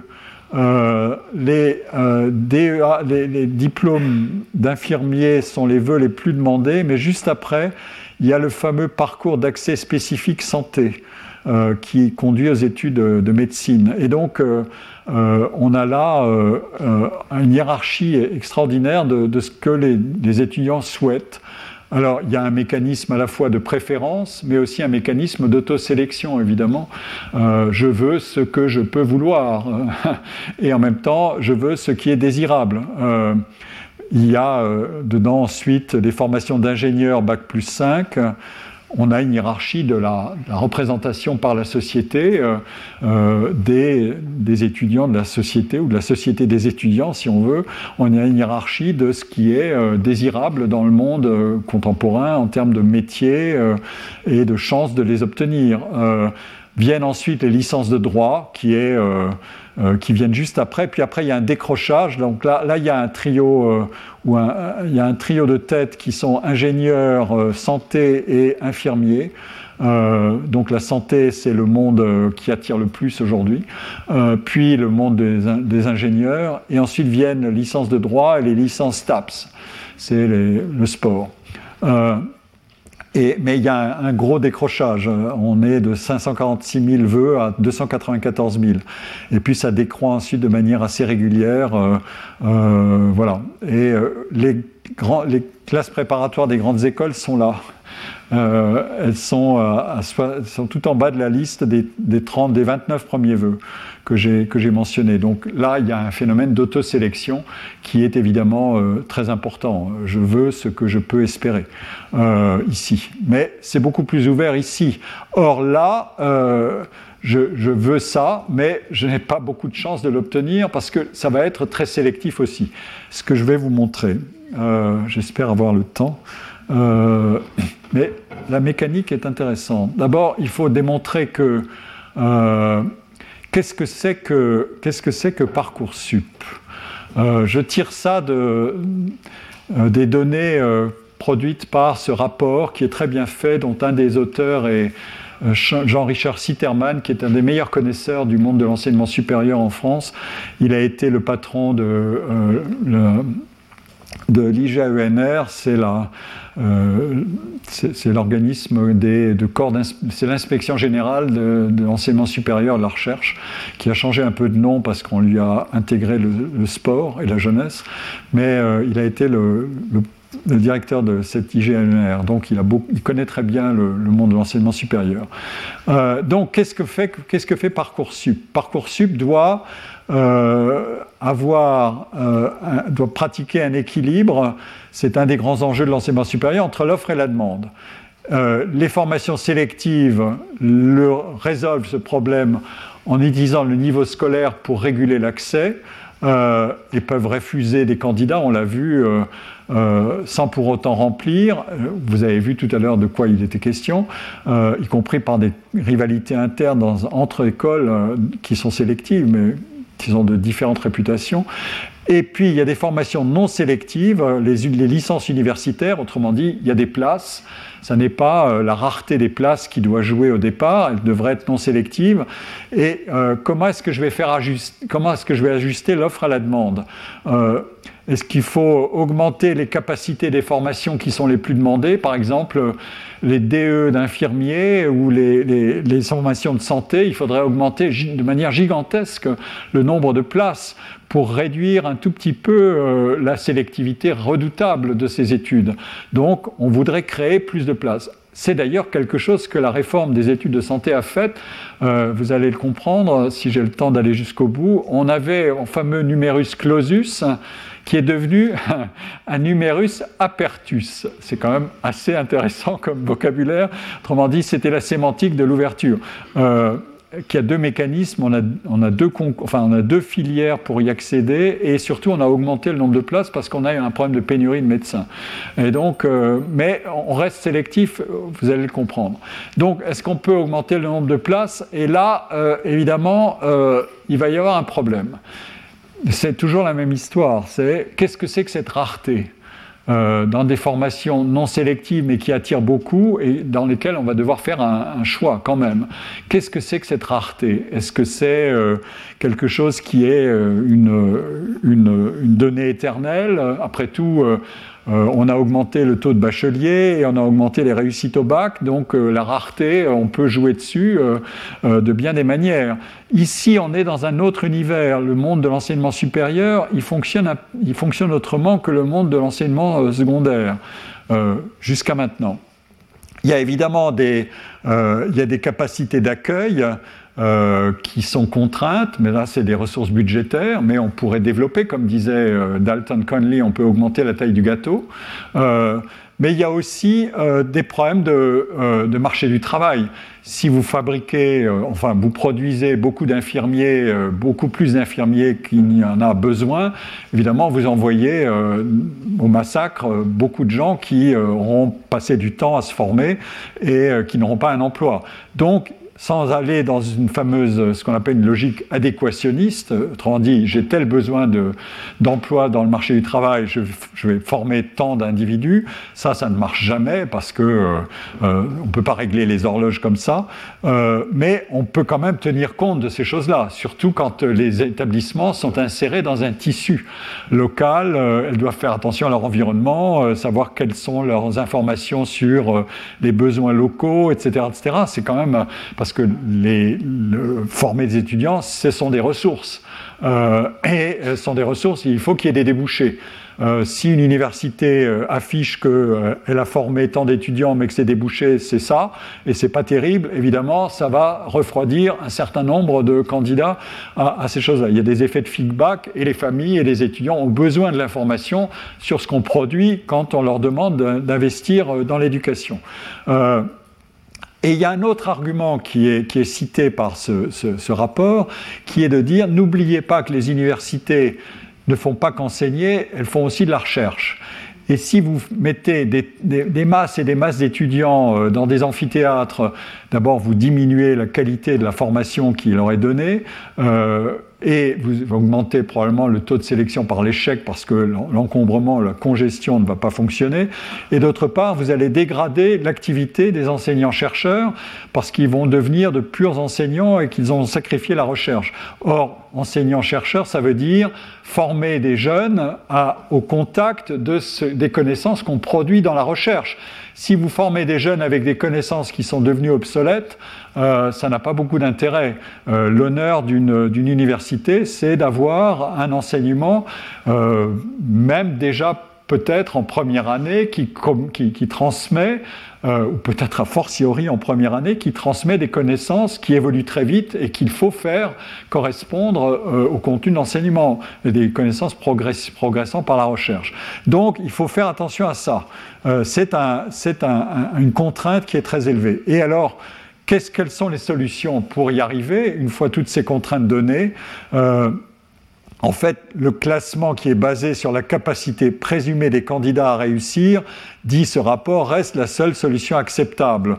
Euh, les, euh, DEA, les, diplômes d'infirmiers sont les vœux les plus demandés, mais juste après, il y a le fameux parcours d'accès spécifique santé euh, qui conduit aux études de, médecine. Et donc, on a là une hiérarchie extraordinaire de, ce que les étudiants souhaitent. Alors, il y a un mécanisme à la fois de préférence, mais aussi un mécanisme d'autosélection, évidemment. Euh, je veux ce que je peux vouloir, (laughs) et en même temps, je veux ce qui est désirable. Euh, il y a euh, dedans ensuite les formations d'ingénieurs Bac plus 5 on a une hiérarchie de la, représentation par la société euh, euh, des, étudiants de la société ou de la société des étudiants, si on veut. On a une hiérarchie de ce qui est euh, désirable dans le monde contemporain en termes de métiers et de chances de les obtenir. Viennent ensuite les licences de droit, qui est euh, qui viennent juste après. Puis après, il y a un décrochage. Donc là, là il y a un trio euh, ou il y a un trio de têtes qui sont ingénieurs, euh, santé et infirmiers. donc la santé, c'est le monde qui attire le plus aujourd'hui. puis le monde des, des, ingénieurs. Et ensuite viennent les licences de droit et les licences TAPS. C'est le sport mais il y a un, gros décrochage. On est de 546 000 vœux à 294 000. Et puis ça décroît ensuite de manière assez régulière. Euh, euh, voilà. Et euh, les, classes préparatoires des grandes écoles sont là. elles sont, tout en bas de la liste des 30, des 29 premiers vœux que j'ai mentionné. Donc là, il y a un phénomène d'autosélection qui est évidemment euh, très important. Je veux ce que je peux espérer euh, ici. Mais c'est beaucoup plus ouvert ici. Or là, euh, je, veux ça, mais je n'ai pas beaucoup de chances de l'obtenir parce que ça va être très sélectif aussi. Ce que je vais vous montrer, j'espère avoir le temps. mais la mécanique est intéressante. D'abord, il faut démontrer que Qu'est-ce que c'est que, qu'est-ce que, c'est que Parcoursup? Euh, Je tire ça de, euh, des données euh, produites par ce rapport qui est très bien fait, dont un des auteurs est Jean-Richard Sitterman, qui est un des meilleurs connaisseurs du monde de l'enseignement supérieur en France. Il a été le patron de, de l'IGAENR, c'est la, euh, c'est l'organisme de corps, c'est l'inspection générale de, l'enseignement supérieur de la recherche, qui a changé un peu de nom parce qu'on lui a intégré le, sport et la jeunesse, mais euh, il a été le, directeur de cette IGNR, donc il, a il connaît très bien le, monde de l'enseignement supérieur. Euh, donc qu'est-ce que fait, qu'est-ce que fait Parcoursup? Parcoursup doit avoir, doit pratiquer un équilibre c'est un des grands enjeux de l'enseignement supérieur entre l'offre et la demande. Euh, les formations sélectives résolvent ce problème en utilisant le niveau scolaire pour réguler l'accès euh, et peuvent refuser des candidats, on l'a vu, euh, sans pour autant remplir. Vous avez vu tout à l'heure de quoi il était question, y compris par des rivalités internes entre écoles qui sont sélectives, mais qui ont de différentes réputations. Et puis, il y a des formations non sélectives, les, licences universitaires, autrement dit, il y a des places. Ça n'est pas euh, la rareté des places qui doit jouer au départ, elle devrait être non sélective. Et euh, comment est-ce que je vais faire ajuster, comment est-ce que je vais ajuster l'offre à la demande? Euh, Est-ce qu'il faut augmenter les capacités des formations qui sont les plus demandées Par exemple, les DE d'infirmiers ou les, formations de santé, il faudrait augmenter de manière gigantesque le nombre de places pour réduire un tout petit peu euh, la sélectivité redoutable de ces études. Donc, on voudrait créer plus de places. C'est d'ailleurs quelque chose que la réforme des études de santé a fait. Euh, vous allez le comprendre si j'ai le temps d'aller jusqu'au bout. On avait un fameux numerus clausus qui est devenu (laughs) un numerus apertus. C'est quand même assez intéressant comme vocabulaire. Autrement dit, c'était la sémantique de l'ouverture. Euh, qui a deux mécanismes, on a, deux, filières pour y accéder et surtout on a augmenté le nombre de places parce qu'on a eu un problème de pénurie de médecins. Et donc, euh, mais on reste sélectif, vous allez le comprendre. Donc, est-ce qu'on peut augmenter le nombre de places? Et là, euh, évidemment, il va y avoir un problème c'est toujours la même histoire. Qu'est-ce que c'est que cette rareté euh, dans des formations non sélectives mais qui attirent beaucoup et dans lesquelles on va devoir faire un, choix quand même. Qu'est-ce que c'est que cette rareté? Est-ce que c'est euh, quelque chose qui est euh, une, donnée éternelle? Après tout, euh, on a augmenté le taux de bachelier et on a augmenté les réussites au bac, donc euh, la rareté, on peut jouer dessus euh, de bien des manières. Ici, on est dans un autre univers. Le monde de l'enseignement supérieur, il fonctionne, autrement que le monde de l'enseignement secondaire, jusqu'à maintenant. Il y a évidemment des capacités d'accueil euh, qui sont contraintes, mais là c'est des ressources budgétaires, mais on pourrait développer, comme disait euh, Dalton Conley, on peut augmenter la taille du gâteau. Euh, mais il y a aussi des problèmes de, de, marché du travail. Si vous fabriquez, enfin vous produisez beaucoup d'infirmiers, beaucoup plus d'infirmiers qu'il n'y en a besoin, évidemment vous envoyez au massacre beaucoup de gens qui auront passé du temps à se former et qui n'auront pas un emploi. Donc sans aller dans une fameuse, ce qu'on appelle une logique adéquationniste, autrement dit, j'ai tel besoin d'emploi dans le marché du travail, je, vais former tant d'individus, ça, ça ne marche jamais parce que euh, euh, ne peut pas régler les horloges comme ça, euh, mais on peut quand même tenir compte de ces choses-là, surtout quand les établissements sont insérés dans un tissu local, elles doivent faire attention à leur environnement, savoir quelles sont leurs informations sur les besoins locaux, etc., etc. C'est quand même que les, former des étudiants, ce sont des ressources. Euh, et ce sont des ressources, il faut qu'il y ait des débouchés. Euh, si une université euh, affiche qu'elle a formé tant d'étudiants, mais que ses débouchés, c'est ça, et c'est pas terrible, évidemment, ça va refroidir un certain nombre de candidats à ces choses-là. Il y a des effets de feedback, et les familles et les étudiants ont besoin de l'information sur ce qu'on produit quand on leur demande d'investir dans l'éducation. Et il y a un autre argument qui est, cité par ce, rapport, qui est de dire n'oubliez pas que les universités ne font pas qu'enseigner, elles font aussi de la recherche. Et si vous mettez des, des, masses et des masses d'étudiants euh, dans des amphithéâtres, d'abord vous diminuez la qualité de la formation qu'il est donnée. Euh, et vous augmentez probablement le taux de sélection par l'échec parce que l'encombrement, la congestion ne va pas fonctionner. Et d'autre part, vous allez dégrader l'activité des enseignants-chercheurs parce qu'ils vont devenir de purs enseignants et qu'ils ont sacrifié la recherche. Or, enseignants-chercheurs, ça veut dire former des jeunes au contact de des connaissances qu'on produit dans la recherche. Si vous formez des jeunes avec des connaissances qui sont devenues obsolètes, euh, ça n'a pas beaucoup d'intérêt. Euh, l'honneur d'une université, c'est d'avoir un enseignement, euh, même déjà peut-être en première année, qui, qui, transmet, ou peut-être a fortiori en première année, qui transmet des connaissances qui évoluent très vite et qu'il faut faire correspondre au contenu d'enseignement, des connaissances progressant par la recherche. Donc il faut faire attention à ça. c'est un, une contrainte qui est très élevée. Et alors, Qu'est-ce, quelles sont les solutions pour y arriver une fois toutes ces contraintes données? Euh, En fait, le classement qui est basé sur la capacité présumée des candidats à réussir, dit ce rapport, reste la seule solution acceptable.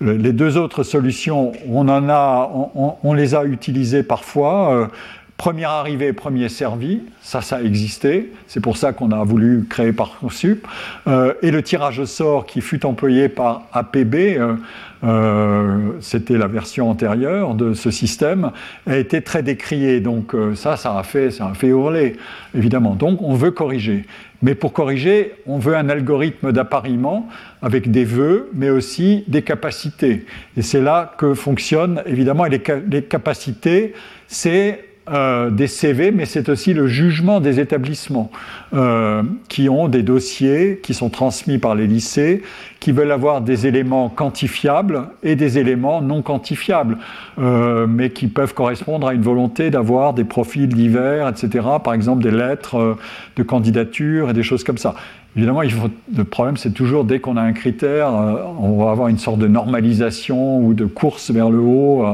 Les deux autres solutions, on, les a utilisées parfois. Euh, Premier arrivé, premier servi, ça, ça a existé. C'est pour ça qu'on a voulu créer Parcoursup. Euh, et le tirage au sort qui fut employé par APB, euh, euh, c'était la version antérieure de ce système, a été très décrié. Donc ça, ça a, fait, ça a fait hurler, évidemment. Donc on veut corriger. Mais pour corriger, on veut un algorithme d'appariement avec des vœux, mais aussi des capacités. Et c'est là que fonctionnent, évidemment, les, les capacités, c'est euh, des CV, mais c'est aussi le jugement des établissements euh, qui ont des dossiers qui sont transmis par les lycées, qui veulent avoir des éléments quantifiables et des éléments non quantifiables, euh, mais qui peuvent correspondre à une volonté d'avoir des profils divers, etc. Par exemple, des lettres de candidature et des choses comme ça. Évidemment, le problème, c'est toujours dès qu'on a un critère, on va avoir une sorte de normalisation ou de course vers le haut,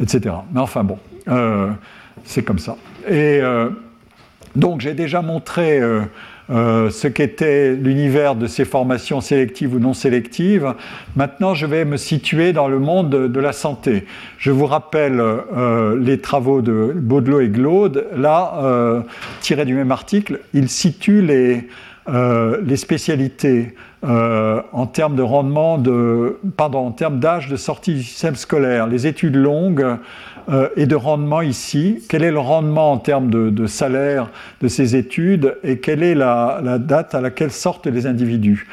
etc. Mais enfin bon c'est comme ça. Et euh, Donc j'ai déjà montré euh, ce qu'était l'univers de ces formations sélectives ou non sélectives. Maintenant, je vais me situer dans le monde de, la santé. Je vous rappelle euh, les travaux de Baudelot et Glaude. Là, euh, tiré du même article, ils situent les, les spécialités en termes de rendement, de, pardon, en termes d'âge de sortie du système scolaire. Les études longues euh, et de rendement ici. Quel est le rendement en termes de, salaire de ces études et quelle est la, date à laquelle sortent les individus?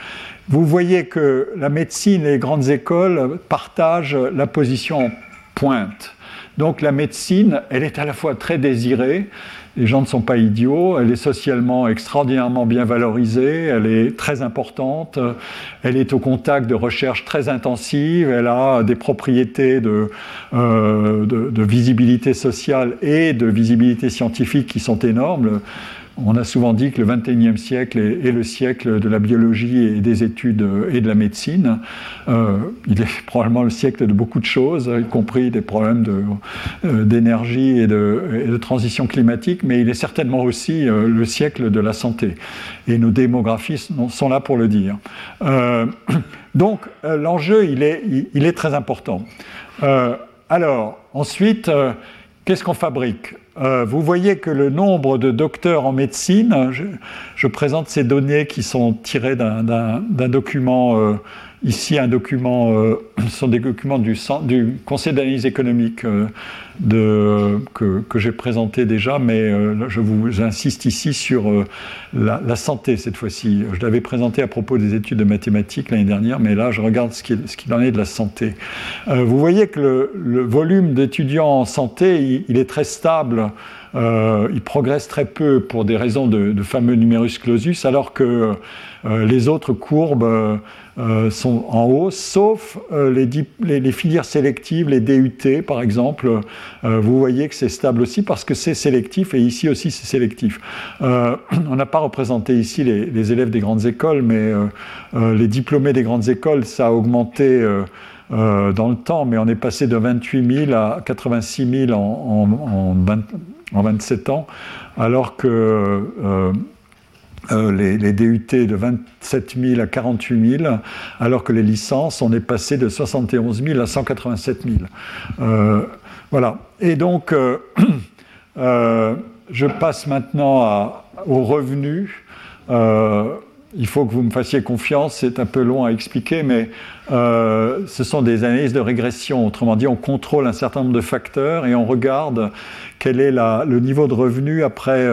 Vous voyez que la médecine et les grandes écoles partagent la position pointe. Donc la médecine, elle est à la fois très désirée, les gens ne sont pas idiots, elle est socialement extraordinairement bien valorisée, elle est très importante, elle est au contact de recherches très intensives, elle a des propriétés de, euh, visibilité sociale et de visibilité scientifique qui sont énormes. On a souvent dit que le XXIe siècle est, le siècle de la biologie et des études et de la médecine. Euh, il est (laughs) probablement le siècle de beaucoup de choses, y compris des problèmes euh, d'énergie et, de, transition climatique, mais il est certainement aussi euh, le siècle de la santé. Et nos démographistes sont là pour le dire. (clears throat) donc l'enjeu, il, est, très important. alors, ensuite, qu'est-ce qu'on fabrique? Euh, vous voyez que le nombre de docteurs en médecine, je, présente ces données qui sont tirées d'un document, euh, ici un document, euh, ce sont des documents du, Conseil d'analyse économique de, que, j'ai présenté déjà, mais euh, je vous insiste ici sur euh, la, santé cette fois-ci. Je l'avais présenté à propos des études de mathématiques l'année dernière, mais là je regarde ce qu'il en est de la santé. Euh, vous voyez que le, volume d'étudiants en santé, il, est très stable. il progresse très peu pour des raisons de, fameux numerus clausus, alors que les autres courbes euh, sont en hausse, sauf euh, les, filières sélectives, les DUT par exemple. Euh, vous voyez que c'est stable aussi parce que c'est sélectif et ici aussi c'est sélectif. (clears throat) on n'a pas représenté ici les, élèves des grandes écoles, mais les diplômés des grandes écoles, ça a augmenté. dans le temps, mais on est passé de 28 000 à 86 000 en, en 27 ans, alors que euh, les, DUT de 27 000 à 48 000, alors que les licences, on est passé de 71 000 à 187 000. Euh, voilà. Et donc, euh, (clears throat) je passe maintenant aux revenus. il faut que vous me fassiez confiance, c'est un peu long à expliquer, mais ce sont des analyses de régression. Autrement dit, on contrôle un certain nombre de facteurs et on regarde quel est le niveau de revenu après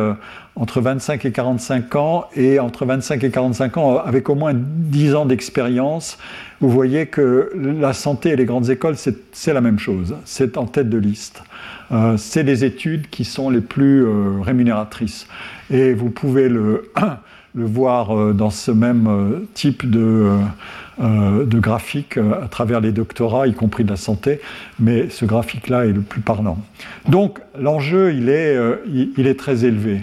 entre 25 et 45 ans et entre 25 et 45 ans avec au moins 10 ans d'expérience, vous voyez que la santé et les grandes écoles, c'est la même chose. C'est en tête de liste. Euh, c'est les études qui sont les plus euh, rémunératrices. Et vous pouvez le, (coughs) voir euh, dans ce même type de, graphique à travers les doctorats, y compris de la santé, mais ce graphique-là est le plus parlant. Donc l'enjeu, il est très élevé.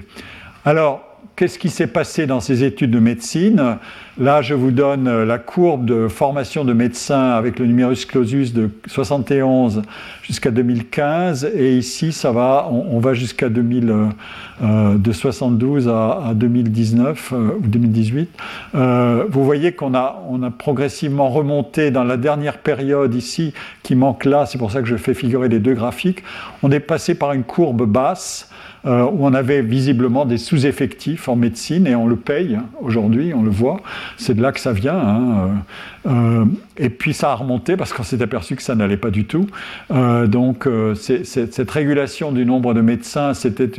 Alors, qu'est-ce qui s'est passé dans ces études de médecine? Là, je vous donne la courbe de formation de médecins avec le numerus clausus de 71 jusqu'à 2015. Et ici, ça va, on, va jusqu'à 2000, euh, de 72 à, 2019 euh, ou 2018. Euh, vous voyez qu'on a, a progressivement remonté dans la dernière période ici, qui manque là, c'est pour ça que je fais figurer les deux graphiques. On est passé par une courbe basse euh, où on avait visiblement des sous-effectifs en médecine et on le paye aujourd'hui, on le voit. C'est de là que ça vient. Hein, euh, euh, et puis ça a remonté parce qu'on s'est aperçu que ça n'allait pas du tout. donc cette régulation du nombre de médecins, c'était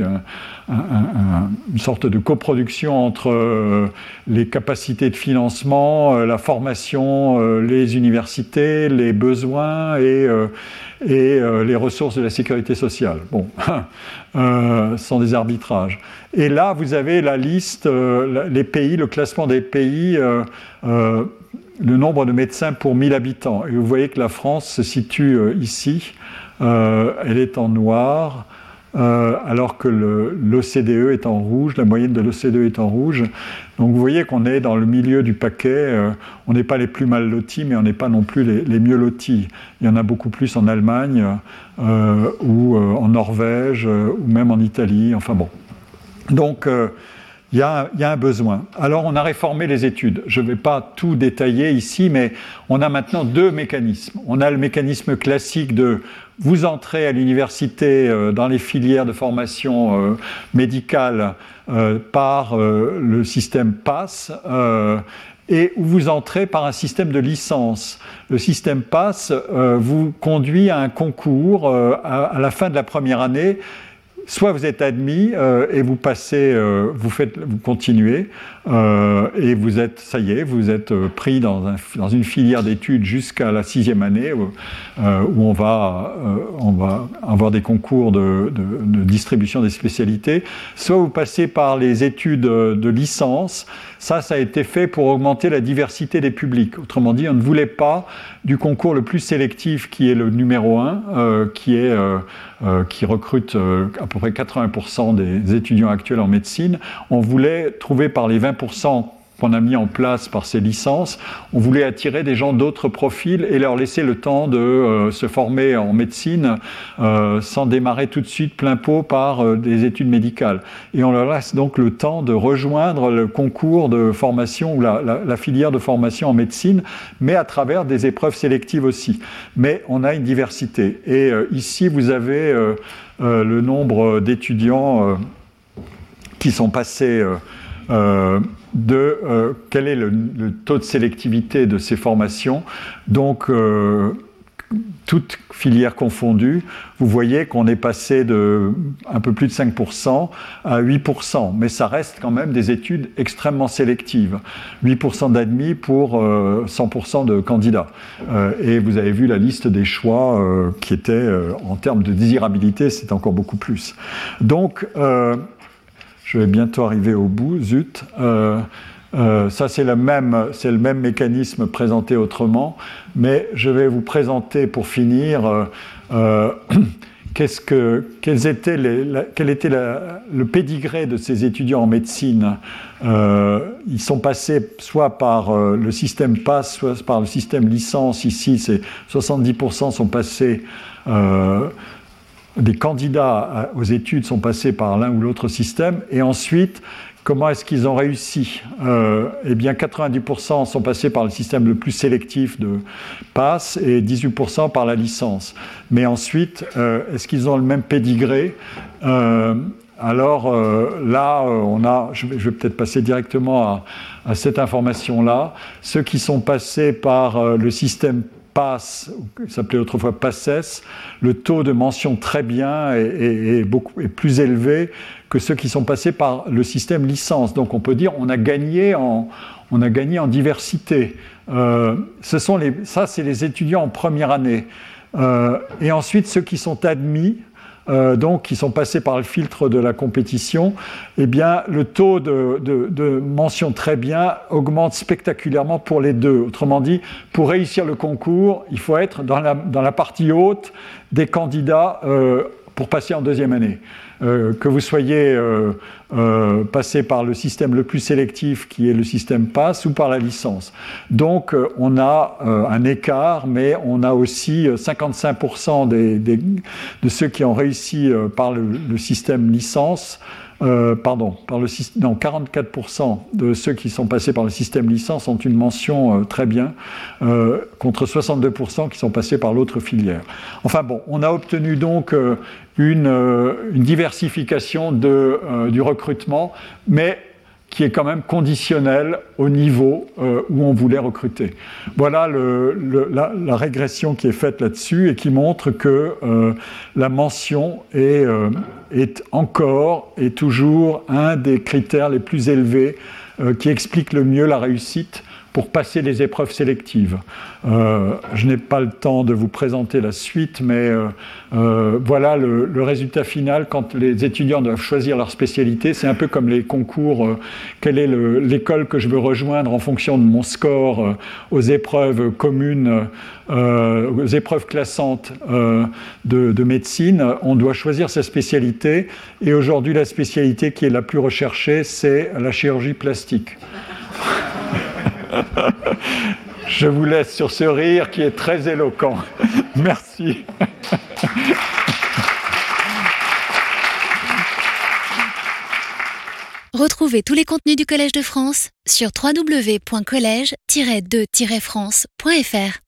une sorte de coproduction entre les capacités de financement, la formation, les universités, les besoins et et les ressources de la sécurité sociale. Bon, (laughs) euh, sont des arbitrages. Et là, vous avez la liste, euh, les pays, le classement des pays, le nombre de médecins pour 1000 habitants. Et vous voyez que la France se situe ici. elle est en noir. Euh, alors que l'OCDE est en rouge, la moyenne de l'OCDE est en rouge. Donc vous voyez qu'on est dans le milieu du paquet. Euh, on n'est pas les plus mal lotis, mais on n'est pas non plus les, mieux lotis. Il y en a beaucoup plus en Allemagne euh, ou en Norvège ou même en Italie. Enfin bon. Donc, il y, a, un besoin. Alors on a réformé les études. Je ne vais pas tout détailler ici, mais on a maintenant deux mécanismes. On a le mécanisme classique de vous entrez à l'université euh, dans les filières de formation euh, médicale euh, par le système PASS et vous entrez par un système de licence. Le système PASS vous conduit à un concours à la fin de la première année soit vous êtes admis euh, et vous passez, euh, vous faites, vous continuez euh, et vous êtes, ça y est, vous êtes pris dans, un, dans une filière d'études jusqu'à la sixième année où, on va, on va avoir des concours de, de, distribution des spécialités. Soit vous passez par les études de licence. Ça, ça a été fait pour augmenter la diversité des publics. Autrement dit, on ne voulait pas du concours le plus sélectif qui est le numéro un, qui est euh, qui recrute euh, à peu près 80% des étudiants actuels en médecine, on voulait trouver par les 20% qu'on a mis en place par ces licences, on voulait attirer des gens d'autres profils et leur laisser le temps de euh, se former en médecine euh, sans démarrer tout de suite plein pot par euh, des études médicales. Et on leur laisse donc le temps de rejoindre le concours de formation ou la, la, filière de formation en médecine, mais à travers des épreuves sélectives aussi. Mais on a une diversité. Et ici, vous avez le nombre d'étudiants qui sont passés de euh, quel est le, taux de sélectivité de ces formations. Donc, euh, toutes filières confondues, vous voyez qu'on est passé de un peu plus de 5% à 8%, mais ça reste quand même des études extrêmement sélectives. 8% d'admis pour 100% euh, de candidats. et vous avez vu la liste des choix qui était, en termes de désirabilité, c'est encore beaucoup plus. Donc, je vais bientôt arriver au bout, zut. Euh, euh, ça, c'est le, même, mécanisme présenté autrement, mais je vais vous présenter pour finir euh, (clears throat) qu'est-ce que, quels étaient les, quel était le pédigré de ces étudiants en médecine. ils sont passés soit par le système PASS, soit par le système licence. Ici, c'est 70% sont passés des candidats aux études sont passés par l'un ou l'autre système, et ensuite, comment est-ce qu'ils ont réussi? Euh, Eh bien, 90% sont passés par le système le plus sélectif de passe et 18% par la licence. Mais ensuite, euh, est-ce qu'ils ont le même pédigré? Euh, alors là, on a, je vais, peut-être passer directement à, à cette information-là. Ceux qui sont passés par le système passe, s'appelait autrefois PASSES, le taux de mention très bien est, beaucoup, est plus élevé que ceux qui sont passés par le système licence. Donc on peut dire on a gagné en, on a gagné en diversité. Euh, ce sont les, ça, c'est les étudiants en première année. Euh, et ensuite, ceux qui sont admis euh, donc qui sont passés par le filtre de la compétition, eh bien, le taux de, mention très bien augmente spectaculairement pour les deux. Autrement dit, pour réussir le concours, il faut être dans la, partie haute des candidats euh, pour passer en deuxième année. Euh, que vous soyez euh, passé par le système le plus sélectif qui est le système PASS ou par la licence. Donc on a un écart, mais on a aussi 55% des, de ceux qui ont réussi par le système licence euh, pardon, par le, non, 44% de ceux qui sont passés par le système licence ont une mention euh, très bien, euh, contre 62% qui sont passés par l'autre filière. Enfin bon, on a obtenu donc une, une, diversification de, du recrutement, mais qui est quand même conditionnel au niveau euh, où on voulait recruter. Voilà le, la, régression qui est faite là-dessus et qui montre que euh, la mention est, euh, est, encore et toujours un des critères les plus élevés qui explique le mieux la réussite pour passer les épreuves sélectives. Euh, je n'ai pas le temps de vous présenter la suite, mais euh, euh, voilà le, résultat final quand les étudiants doivent choisir leur spécialité. C'est un peu comme les concours. quelle est l'école que je veux rejoindre en fonction de mon score aux épreuves communes, aux épreuves classantes de, de, médecine On doit choisir sa spécialité. Et aujourd'hui, la spécialité qui est la plus recherchée, c'est la chirurgie plastique. (laughs) Je vous laisse sur ce rire qui est très éloquent. Merci. Retrouvez tous les contenus du Collège de France sur www.colège-2-france.fr.